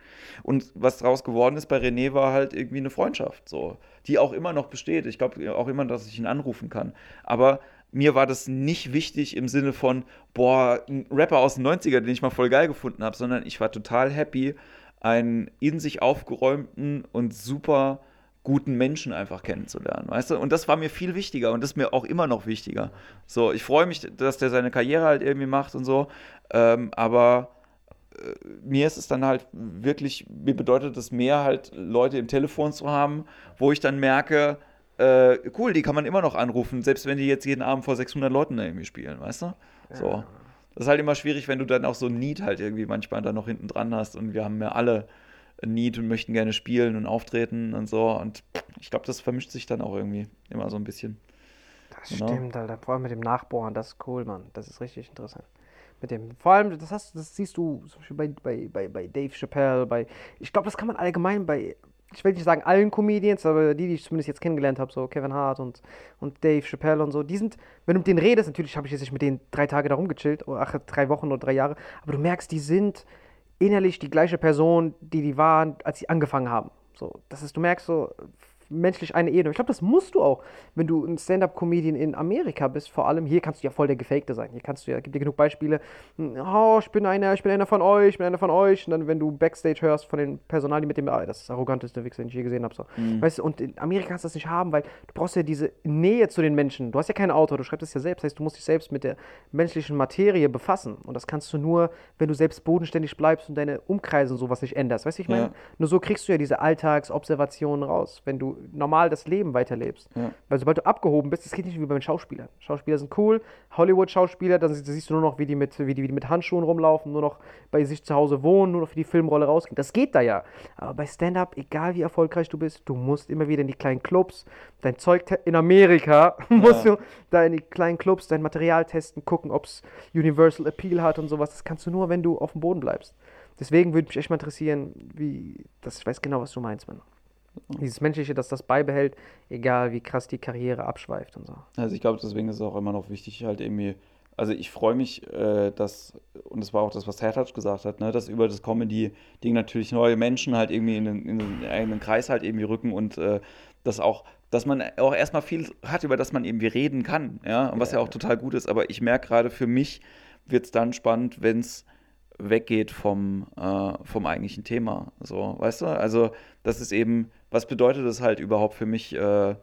Und was daraus geworden ist bei René war halt irgendwie eine Freundschaft, so, die auch immer noch besteht. Ich glaube auch immer, dass ich ihn anrufen kann. Aber mir war das nicht wichtig im Sinne von, boah, ein Rapper aus den 90er, den ich mal voll geil gefunden habe, sondern ich war total happy, einen in sich aufgeräumten und super guten Menschen einfach kennenzulernen, weißt du? Und das war mir viel wichtiger und das ist mir auch immer noch wichtiger. So, ich freue mich, dass der seine Karriere halt irgendwie macht und so, ähm, aber äh, mir ist es dann halt wirklich, mir bedeutet es mehr halt Leute im Telefon zu haben, wo ich dann merke, äh, cool, die kann man immer noch anrufen, selbst wenn die jetzt jeden Abend vor 600 Leuten irgendwie spielen, weißt du? So. Das ist halt immer schwierig, wenn du dann auch so ein Need halt irgendwie manchmal da noch hinten dran hast und wir haben ja alle ein Need und möchten gerne spielen und auftreten und so und ich glaube, das vermischt sich dann auch irgendwie immer so ein bisschen. Das Genau. stimmt, Alter. Vor allem mit dem Nachbohren, das ist cool, Mann. Das ist richtig interessant. Mit dem, vor allem, das, hast, das siehst du zum Beispiel bei, bei, bei, bei Dave Chappelle, bei, ich glaube, das kann man allgemein bei, ich will nicht sagen allen Comedians, aber die, die ich zumindest jetzt kennengelernt habe, so Kevin Hart und, und Dave Chappelle und so, die sind, wenn du mit denen redest, natürlich habe ich jetzt nicht mit denen drei Tage da rumgechillt, oder ach, drei Wochen oder drei Jahre, aber du merkst, die sind innerlich die gleiche Person, die die waren, als sie angefangen haben. So, das ist, du merkst so menschlich eine Ebene. Ich glaube, das musst du auch, wenn du ein Stand-up-Comedian in Amerika bist. Vor allem hier kannst du ja voll der Gefakte sein. Hier kannst du ja, gibt dir genug Beispiele. Oh, ich bin einer, ich bin einer von euch, ich bin einer von euch. Und dann, wenn du Backstage hörst von den Personal, die mit dem, ah, das ist das arroganteste Wichser, den ich je gesehen habe. So. Weißt du, und in Amerika kannst du das nicht haben, weil du brauchst ja diese Nähe zu den Menschen. Du hast ja kein Auto, du schreibst es ja selbst. Heißt, du musst dich selbst mit der menschlichen Materie befassen. Und das kannst du nur, wenn du selbst bodenständig bleibst und deine Umkreise und sowas nicht änderst. Weißt du, ich meine, Ja. nur so kriegst du ja diese Alltagsobservationen raus, wenn du normal das Leben weiterlebst. Ja. Weil sobald du abgehoben bist, das geht nicht wie bei den Schauspielern. Schauspieler sind cool, Hollywood-Schauspieler, dann sie- siehst du nur noch, wie die, mit, wie, die, wie die mit Handschuhen rumlaufen, nur noch bei sich zu Hause wohnen, nur noch für die Filmrolle rausgehen. Das geht da ja. Aber bei Stand-Up, egal wie erfolgreich du bist, du musst immer wieder in die kleinen Clubs, dein Zeug in Amerika, musst du da in die kleinen Clubs dein Material testen, gucken, ob es Universal Appeal hat und sowas. Das kannst du nur, wenn du auf dem Boden bleibst. Deswegen würde mich echt mal interessieren, wie, das, ich weiß genau, was du meinst, Mann. Dieses Menschliche, dass das beibehält, egal wie krass die Karriere abschweift und so. Also ich glaube, deswegen ist es auch immer noch wichtig, halt irgendwie, also ich freue mich, äh, dass, und das war auch das, was Hertouch gesagt hat, ne, dass über das Comedy-Ding natürlich neue Menschen halt irgendwie in den, in den eigenen Kreis halt irgendwie rücken und äh, dass auch dass man auch erstmal viel hat, über das man irgendwie reden kann, ja, und was ja, auch total gut ist. Aber ich merke gerade, für mich wird es dann spannend, wenn es weggeht vom, äh, vom eigentlichen Thema. So, weißt du? Also, das ist eben, was bedeutet es halt überhaupt für mich, äh,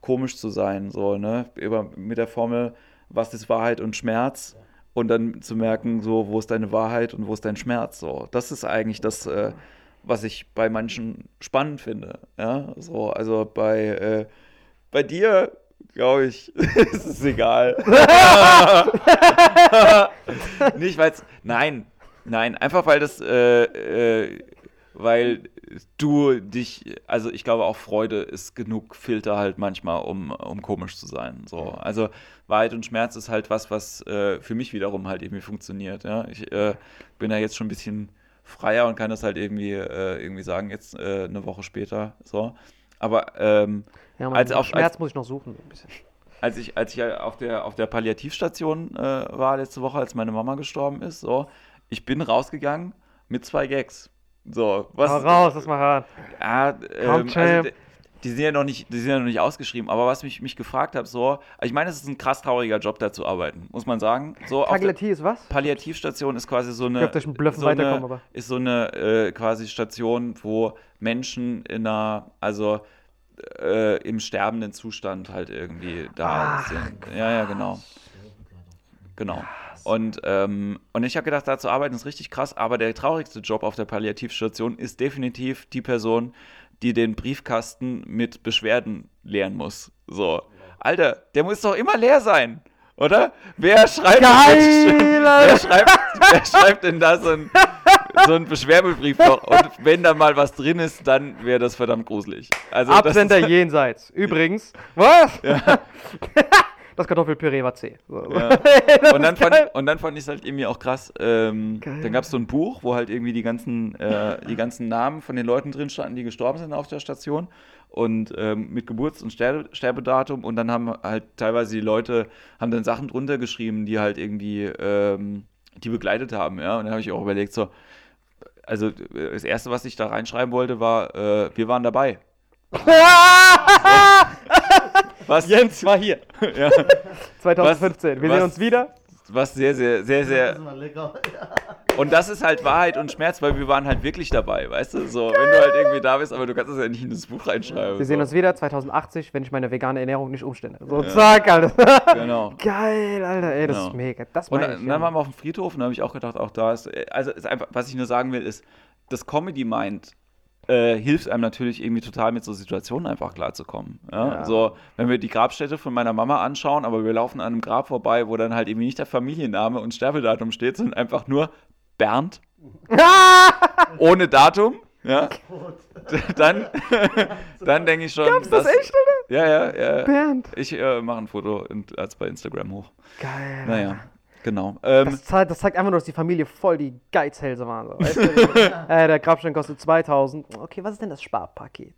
komisch zu sein? So, ne? Über, mit der Formel, was ist Wahrheit und Schmerz? Und dann zu merken, so, wo ist deine Wahrheit und wo ist dein Schmerz? So, das ist eigentlich das, äh, was ich bei manchen spannend finde. Ja, so, also bei, äh, bei dir, glaube ich, ist es egal. Nicht, weil es, nein, nein, einfach weil das, äh, äh, weil du dich, also ich glaube auch Freude ist genug Filter halt manchmal, um, um komisch zu sein. So, also Wahrheit und Schmerz ist halt was, was äh, für mich wiederum halt irgendwie funktioniert. Ja, ich äh, bin da jetzt schon ein bisschen freier und kann das halt irgendwie, äh, irgendwie sagen, jetzt äh, eine Woche später. So. Aber ähm, Ja, man, als auf, Schmerz als, muss ich noch suchen. Ein bisschen. als ich, als ich auf der, auf der Palliativstation äh, war letzte Woche, als meine Mama gestorben ist, so, ich bin rausgegangen mit zwei Gags. So, was? Hau raus, lass mal ran. Ja, ähm, Komm, also, die sind ja noch nicht, die sind ja noch nicht ausgeschrieben. Aber was mich, mich gefragt habe, so, ich meine, es ist ein krass trauriger Job, da zu arbeiten, muss man sagen. So, Palliativ ist was? Palliativstation ist quasi so eine, Ich glaub, den Bluffen so eine, aber- ist so eine äh, quasi Station, wo Menschen in einer, also äh, im sterbenden Zustand halt irgendwie da Ach, sind. Ja, ja, genau. Genau. Und, ähm, und ich habe gedacht, da zu arbeiten ist richtig krass, aber der traurigste Job auf der Palliativstation ist definitiv die Person, die den Briefkasten mit Beschwerden leeren muss. So. Alter, der muss doch immer leer sein, oder? Wer schreibt, Geil, wer schreibt, wer schreibt denn da so ein, so einen Beschwerdebrief noch? Und wenn da mal was drin ist, dann wäre das verdammt gruselig. Also Absender jenseits. Übrigens. Was? das Kartoffelpüree war zäh. So. Ja. Und dann, fand, und dann fand ich es halt irgendwie auch krass. Ähm, dann gab es so ein Buch, wo halt irgendwie die ganzen, äh, die ganzen Namen von den Leuten drin standen, die gestorben sind auf der Station. Und ähm, mit Geburts- und Sterbe Sterbedatum. Und dann haben halt teilweise die Leute, haben dann Sachen drunter geschrieben, die halt irgendwie, ähm, die begleitet haben. Ja? Und dann habe ich auch überlegt, so, also äh, das Erste, was ich da reinschreiben wollte, war, äh, wir waren dabei. Was, Jens war hier. ja, 2015. Wir Was- sehen uns wieder. was sehr, sehr, sehr, sehr Das ist mal lecker. Und das ist halt Wahrheit und Schmerz, weil wir waren halt wirklich dabei, weißt du? So, wenn du halt irgendwie da bist, aber du kannst das ja nicht in das Buch reinschreiben. Wir sehen so. uns wieder 2080, wenn ich meine vegane Ernährung nicht umstelle. So, zack, Alter. Genau. Geil, Alter. Ey, das Genau. ist mega. Das Und ich. dann ja. waren wir auf dem Friedhof und da habe ich auch gedacht, auch da ist, äh, also ist einfach, was ich nur sagen will, ist, das Comedy Mind äh, hilft einem natürlich irgendwie total mit so Situationen einfach klarzukommen. Ja? Ja. So, wenn wir die Grabstätte von meiner Mama anschauen, aber wir laufen an einem Grab vorbei, wo dann halt irgendwie nicht der Familienname und Sterbedatum steht, sondern einfach nur Bernd ohne Datum. Ja, dann, dann denke ich schon. Gab's das echt, oder? Ja, ja, ja. Bernd. Ich äh, mache ein Foto und als bei Instagram hoch. Geil. Naja, genau. Ähm, Das zeigt, das zeigt einfach nur, dass die Familie voll die Geizhälse waren. So. Weißt du? äh, der Grabstein kostet 2000. Okay, was ist denn das Sparpaket?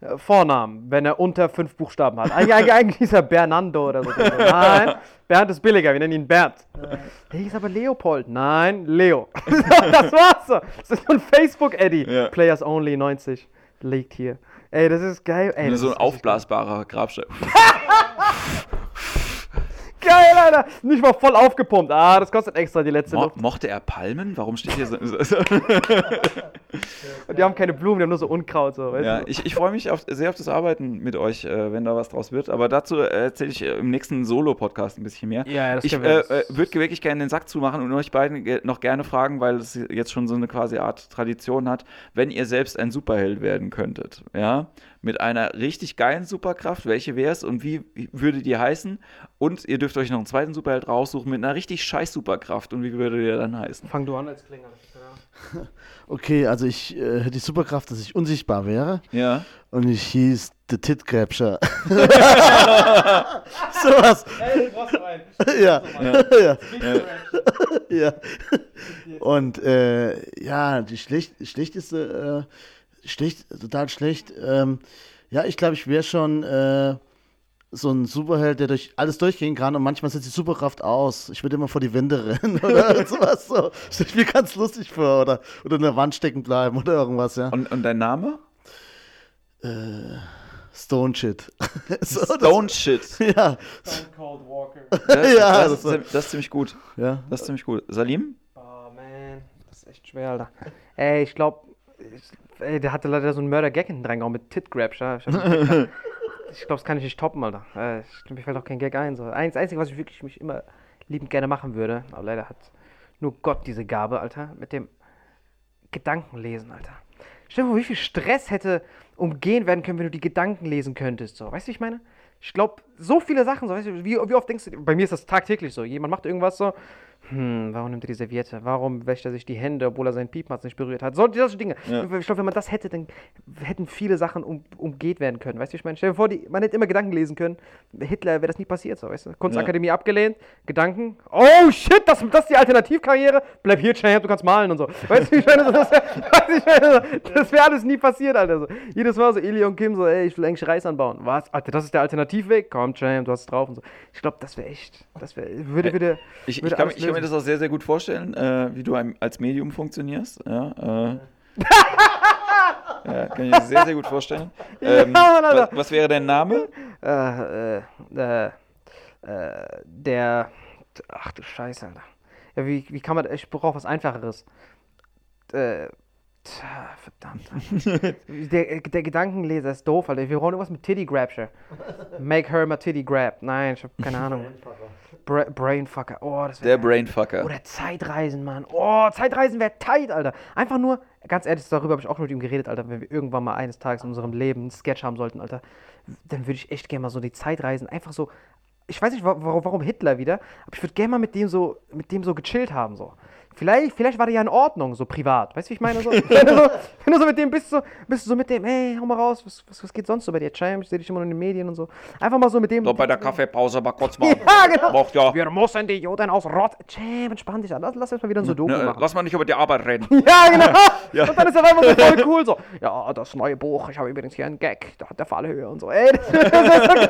Äh, Vornamen, wenn er unter fünf Buchstaben hat. Eig eig eigentlich ist er Bernando oder so. Nein, Bernd ist billiger, wir nennen ihn Bernd. Der hieß aber Leopold. Nein, Leo. das war's so. Das ist ein Facebook-Eddy. Ja. Players Only 90 liegt hier. Ey, das ist geil. Ey, das so ein aufblasbarer Grabstein. Geil, Alter. Nicht mal voll aufgepumpt. Ah, das kostet extra die letzte Mo Luft. mochte er Palmen? Warum steht hier so? Und die haben keine Blumen, die haben nur so Unkraut. So, weißt ja, du? ich, ich freue mich auf, sehr auf das Arbeiten mit euch, äh, wenn da was draus wird. Aber dazu äh, erzähle ich äh, im nächsten Solo-Podcast ein bisschen mehr. Ja, ja, das ich äh, äh, würde wirklich gerne den Sack zumachen und euch beiden noch gerne fragen, weil es jetzt schon so eine quasi Art Tradition hat, wenn ihr selbst ein Superheld werden könntet, ja, mit einer richtig geilen Superkraft, welche wäre es und wie würde die heißen? Und ihr dürft euch noch einen zweiten Superheld raussuchen mit einer richtig scheiß Superkraft und wie würde der dann heißen? Fang du an als Klinger. Okay, also ich äh, hätte die Superkraft, dass ich unsichtbar wäre Ja. und ich hieß The Tit Capture. Sowas. Ey, du brauchst noch einen. ja. ja. ja. ja. Und äh, ja, die schlecht, schlechteste, äh, schlecht, total schlecht. Ähm, ja, ich glaube, ich wäre schon äh, so ein Superheld, der durch alles durchgehen kann und manchmal setzt die Superkraft aus. Ich würde immer vor die Wände rennen oder sowas. So. Stell ich mir ganz lustig vor oder, oder in der Wand stecken bleiben oder irgendwas, ja. Und, und dein Name? Stone Shit. so, das- Stone Shit. Ja, Stone Cold Walker. Das, Ja, das, das ist, das ist ziemlich gut. ja. Das ist ziemlich gut. Salim? Oh man, das ist echt schwer, Alter. Ey, ich glaube, ey, der hatte leider so einen Mörder-Gag hinten reingehauen mit Tit-Grabs, ja. Ich, ich glaube, das kann ich nicht toppen, Alter. Äh, ich- mir fällt auch kein Gag ein. So. Eins, Einzige, was ich wirklich mich immer liebend gerne machen würde, aber leider hat nur Gott diese Gabe, Alter, mit dem Gedankenlesen, Alter. Stell dir vor, wie viel Stress hätte umgehen werden können, wenn du die Gedanken lesen könntest. So. Weißt du, wie ich meine? Ich glaube, so viele Sachen, so, weißt du, wie, wie oft denkst du, bei mir ist das tagtäglich so. Jemand macht irgendwas so, hm, warum nimmt er die Serviette? Warum wäscht er sich die Hände, obwohl er seinen Piepmatz nicht berührt hat? So, solche Dinge. Ja. Ich glaube, wenn man das hätte, dann hätten viele Sachen um, umgeht werden können. Weißt du, ich meine? Stell dir vor, die, man hätte immer Gedanken lesen können. Hitler wäre das nie passiert, so, weißt du? Kunstakademie abgelehnt, Gedanken. Oh shit, das, das ist die Alternativkarriere. Bleib hier, Champ, du kannst malen und so. Weißt du, wie ich meine? Das wäre ich wär alles nie passiert, Alter. So. Jedes Mal so, Eli und Kim so, ey, ich will eigentlich Reis anbauen. Was? Alter, das ist der Alternativweg? Komm, Champ, du hast es drauf und so. Ich glaube, das wäre echt, das wäre, würde, würde, Ich, ich, würde alles ich kann mir das auch sehr, sehr gut vorstellen, äh, wie du als Medium funktionierst. Ja, äh, ja, kann ich mir sehr, sehr gut vorstellen. Ähm, Mann, Alter. was, was wäre dein Name? äh, äh, äh, der. Ach du Scheiße, Alter. Ja, wie, wie kann man. Ich brauche was Einfacheres. Äh. tja, Verdammt. der, der Gedankenleser ist doof, Alter. Wir brauchen irgendwas mit Titty Grabscher. Make her my titty grab. Nein, ich hab keine Ahnung. Bra Brainfucker. Oh, das Der. Brainfucker. Oder Zeitreisen, Mann. Oh, Zeitreisen wäre tight, Alter. Einfach nur, ganz ehrlich, darüber habe ich auch mit ihm geredet, Alter. Wenn wir irgendwann mal eines Tages in unserem Leben einen Sketch haben sollten, Alter, dann würde ich echt gerne mal so die Zeitreisen einfach so. Ich weiß nicht, wa- warum, warum Hitler wieder, aber ich würde gerne mal mit dem so, mit dem so gechillt haben, so. Vielleicht, vielleicht war der ja in Ordnung, so privat. Weißt du, wie ich meine? So, wenn, du so, wenn du so mit dem bist, so, bist du so mit dem, ey, hau mal raus, was, was, was geht sonst so bei dir, Champ? Ich sehe dich immer nur in den Medien und so. Einfach mal so mit dem. So, bei der Kaffeepause mal kurz mal. Ja, genau. Braucht ja. Wir müssen die Juden aus Rott. Champ, entspann dich an. Lass, lass uns mal wieder so Doku Ne, machen. lass mal nicht über die Arbeit reden. Ja, genau. Ja. Und dann ist er einfach so voll cool. So, ja, das neue Buch, ich habe übrigens hier einen Gag, da hat der Fallhöhe und so. Ey, das wäre so geil.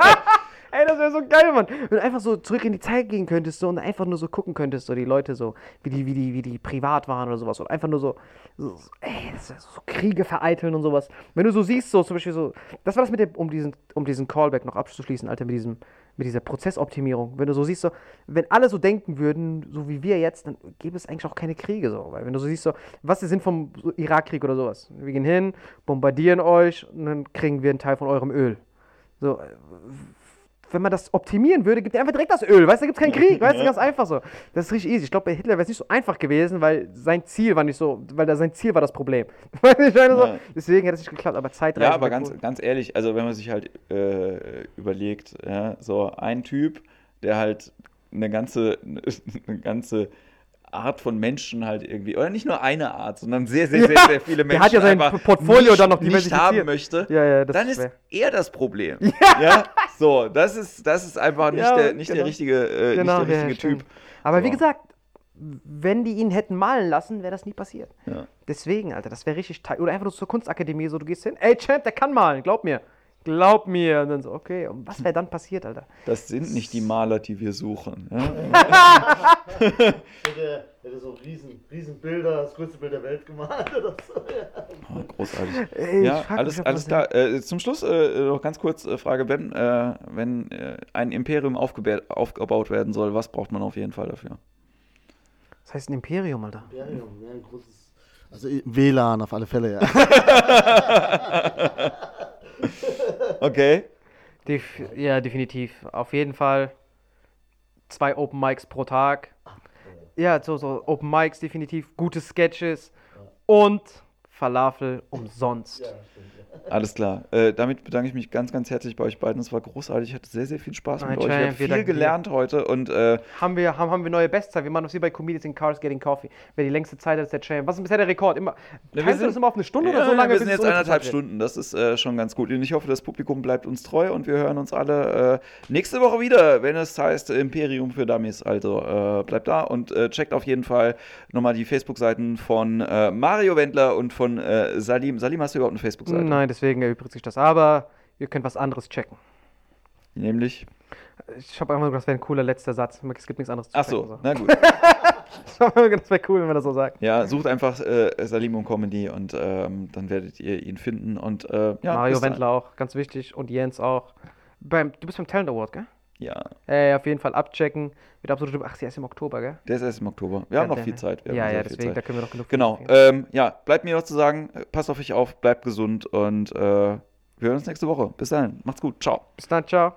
Ey, wäre so geil, Mann. Wenn du einfach so zurück in die Zeit gehen könntest so, und einfach nur so gucken könntest, so die Leute so, wie die, wie die, wie die privat waren oder sowas. Und einfach nur so, so, so ey, ist so Kriege vereiteln und sowas. Wenn du so siehst, so zum Beispiel so, das war das mit dem, um diesen, um diesen Callback noch abzuschließen, Alter, mit diesem, mit dieser Prozessoptimierung. Wenn du so siehst, so, wenn alle so denken würden, so wie wir jetzt, dann gäbe es eigentlich auch keine Kriege so. Weil wenn du so siehst, so, was der Sinn vom so Irakkrieg oder sowas? Wir gehen hin, bombardieren euch und dann kriegen wir einen Teil von eurem Öl. So, äh, wenn man das optimieren würde, gibt er einfach direkt das Öl, weißt du, da gibt es keinen Krieg, weißt du, ganz einfach so. Das ist richtig easy. Ich glaube, bei Hitler wäre es nicht so einfach gewesen, weil sein Ziel war nicht so, weil da sein Ziel war das Problem. So, deswegen hätte es nicht geklappt, aber Zeitreisen. Ja, aber ganz, cool. ganz ehrlich, also wenn man sich halt äh, überlegt, ja, so ein Typ, der halt eine ganze, eine ganze Art von Menschen halt irgendwie, oder nicht nur eine Art, sondern sehr, sehr, sehr, Ja, sehr viele der Menschen hat ja sein Portfolio nicht, dann noch nicht haben möchte, Ja, ja, dann ist er das Problem. Ja. so, das ist, das ist einfach nicht, der, nicht der genau. richtige, äh, Genau, nicht der richtige. Typ. Aber wie So. gesagt, wenn die ihn hätten malen lassen, wäre das nie passiert. Deswegen, Alter, das wäre richtig tight. Oder einfach nur zur Kunstakademie, so du gehst hin, ey Champ, der kann malen, glaub mir. Glaub mir. Und dann so, okay, und was wäre dann passiert, Alter? Das sind nicht die Maler, die wir suchen. Ja? Hätte, hätte so riesen, riesen Bilder, das größte Bild der Welt gemalt oder so. Ja. Oh, großartig. Ey, ja, alles, alles klar. Äh, zum Schluss äh, noch ganz kurz äh, Frage, wenn, äh, wenn äh, ein Imperium aufgeba aufgebaut werden soll, was braucht man auf jeden Fall dafür? Das heißt ein Imperium, Alter. Imperium, ja, ein großes. Also WLAN auf alle Fälle, ja. Okay. Def ja, definitiv. Auf jeden Fall zwei Open Mics pro Tag. Ja, so, so Open Mics definitiv, gute Sketches und Falafel umsonst. Alles klar. Äh, damit bedanke ich mich ganz, ganz herzlich bei euch beiden. Es war großartig. Ich hatte sehr, sehr viel Spaß mit Nein, euch. Ich habe viel danken dir. gelernt heute und äh, Haben wir, haben, haben wir neue Bestzeit. Wir machen das wie bei Comedians in Cars Getting Coffee. Wer die längste Zeit hat, ist der Champ. Was ist bisher der Rekord? Immer, wir teilst du sind- das immer auf eine Stunde ja, oder so lange? wir sind jetzt eineinhalb wird? Stunden. Das ist äh, schon ganz gut. Und ich hoffe, das Publikum bleibt uns treu und wir hören uns alle äh, nächste Woche wieder, wenn es heißt Imperium für Dummies. Also äh, bleibt da und äh, checkt auf jeden Fall nochmal die Facebook-Seiten von Mario Wendler und von Salim. Salim, hast du überhaupt eine Facebook-Seite? Nein, deswegen erübrigt sich das. Aber ihr könnt was anderes checken. Nämlich. Ich habe einfach nur, das wäre ein cooler letzter Satz. Es gibt nichts anderes zu Ach checken. so, na gut. das wäre cool, wenn man das so sagt. Ja, sucht einfach äh, Salim und Comedy und ähm, dann werdet ihr ihn finden. Und äh, ja, Mario. Wendler auch, ganz wichtig. Und Jens auch. Beim, du bist beim Talent Award, gell? Ja, Äh, auf jeden Fall abchecken. Wird absolut. Ach, der ist im Oktober, gell? der ist erst im Oktober. Wir haben noch Ja, viel der- Zeit. Wir ja, haben ja, deswegen, da Zeit. können wir noch genug. Genau. Ähm, ja, bleibt mir noch zu sagen, äh, passt auf euch auf, bleibt gesund und äh, wir hören uns nächste Woche. Bis dahin, macht's gut, ciao. Bis dann, ciao.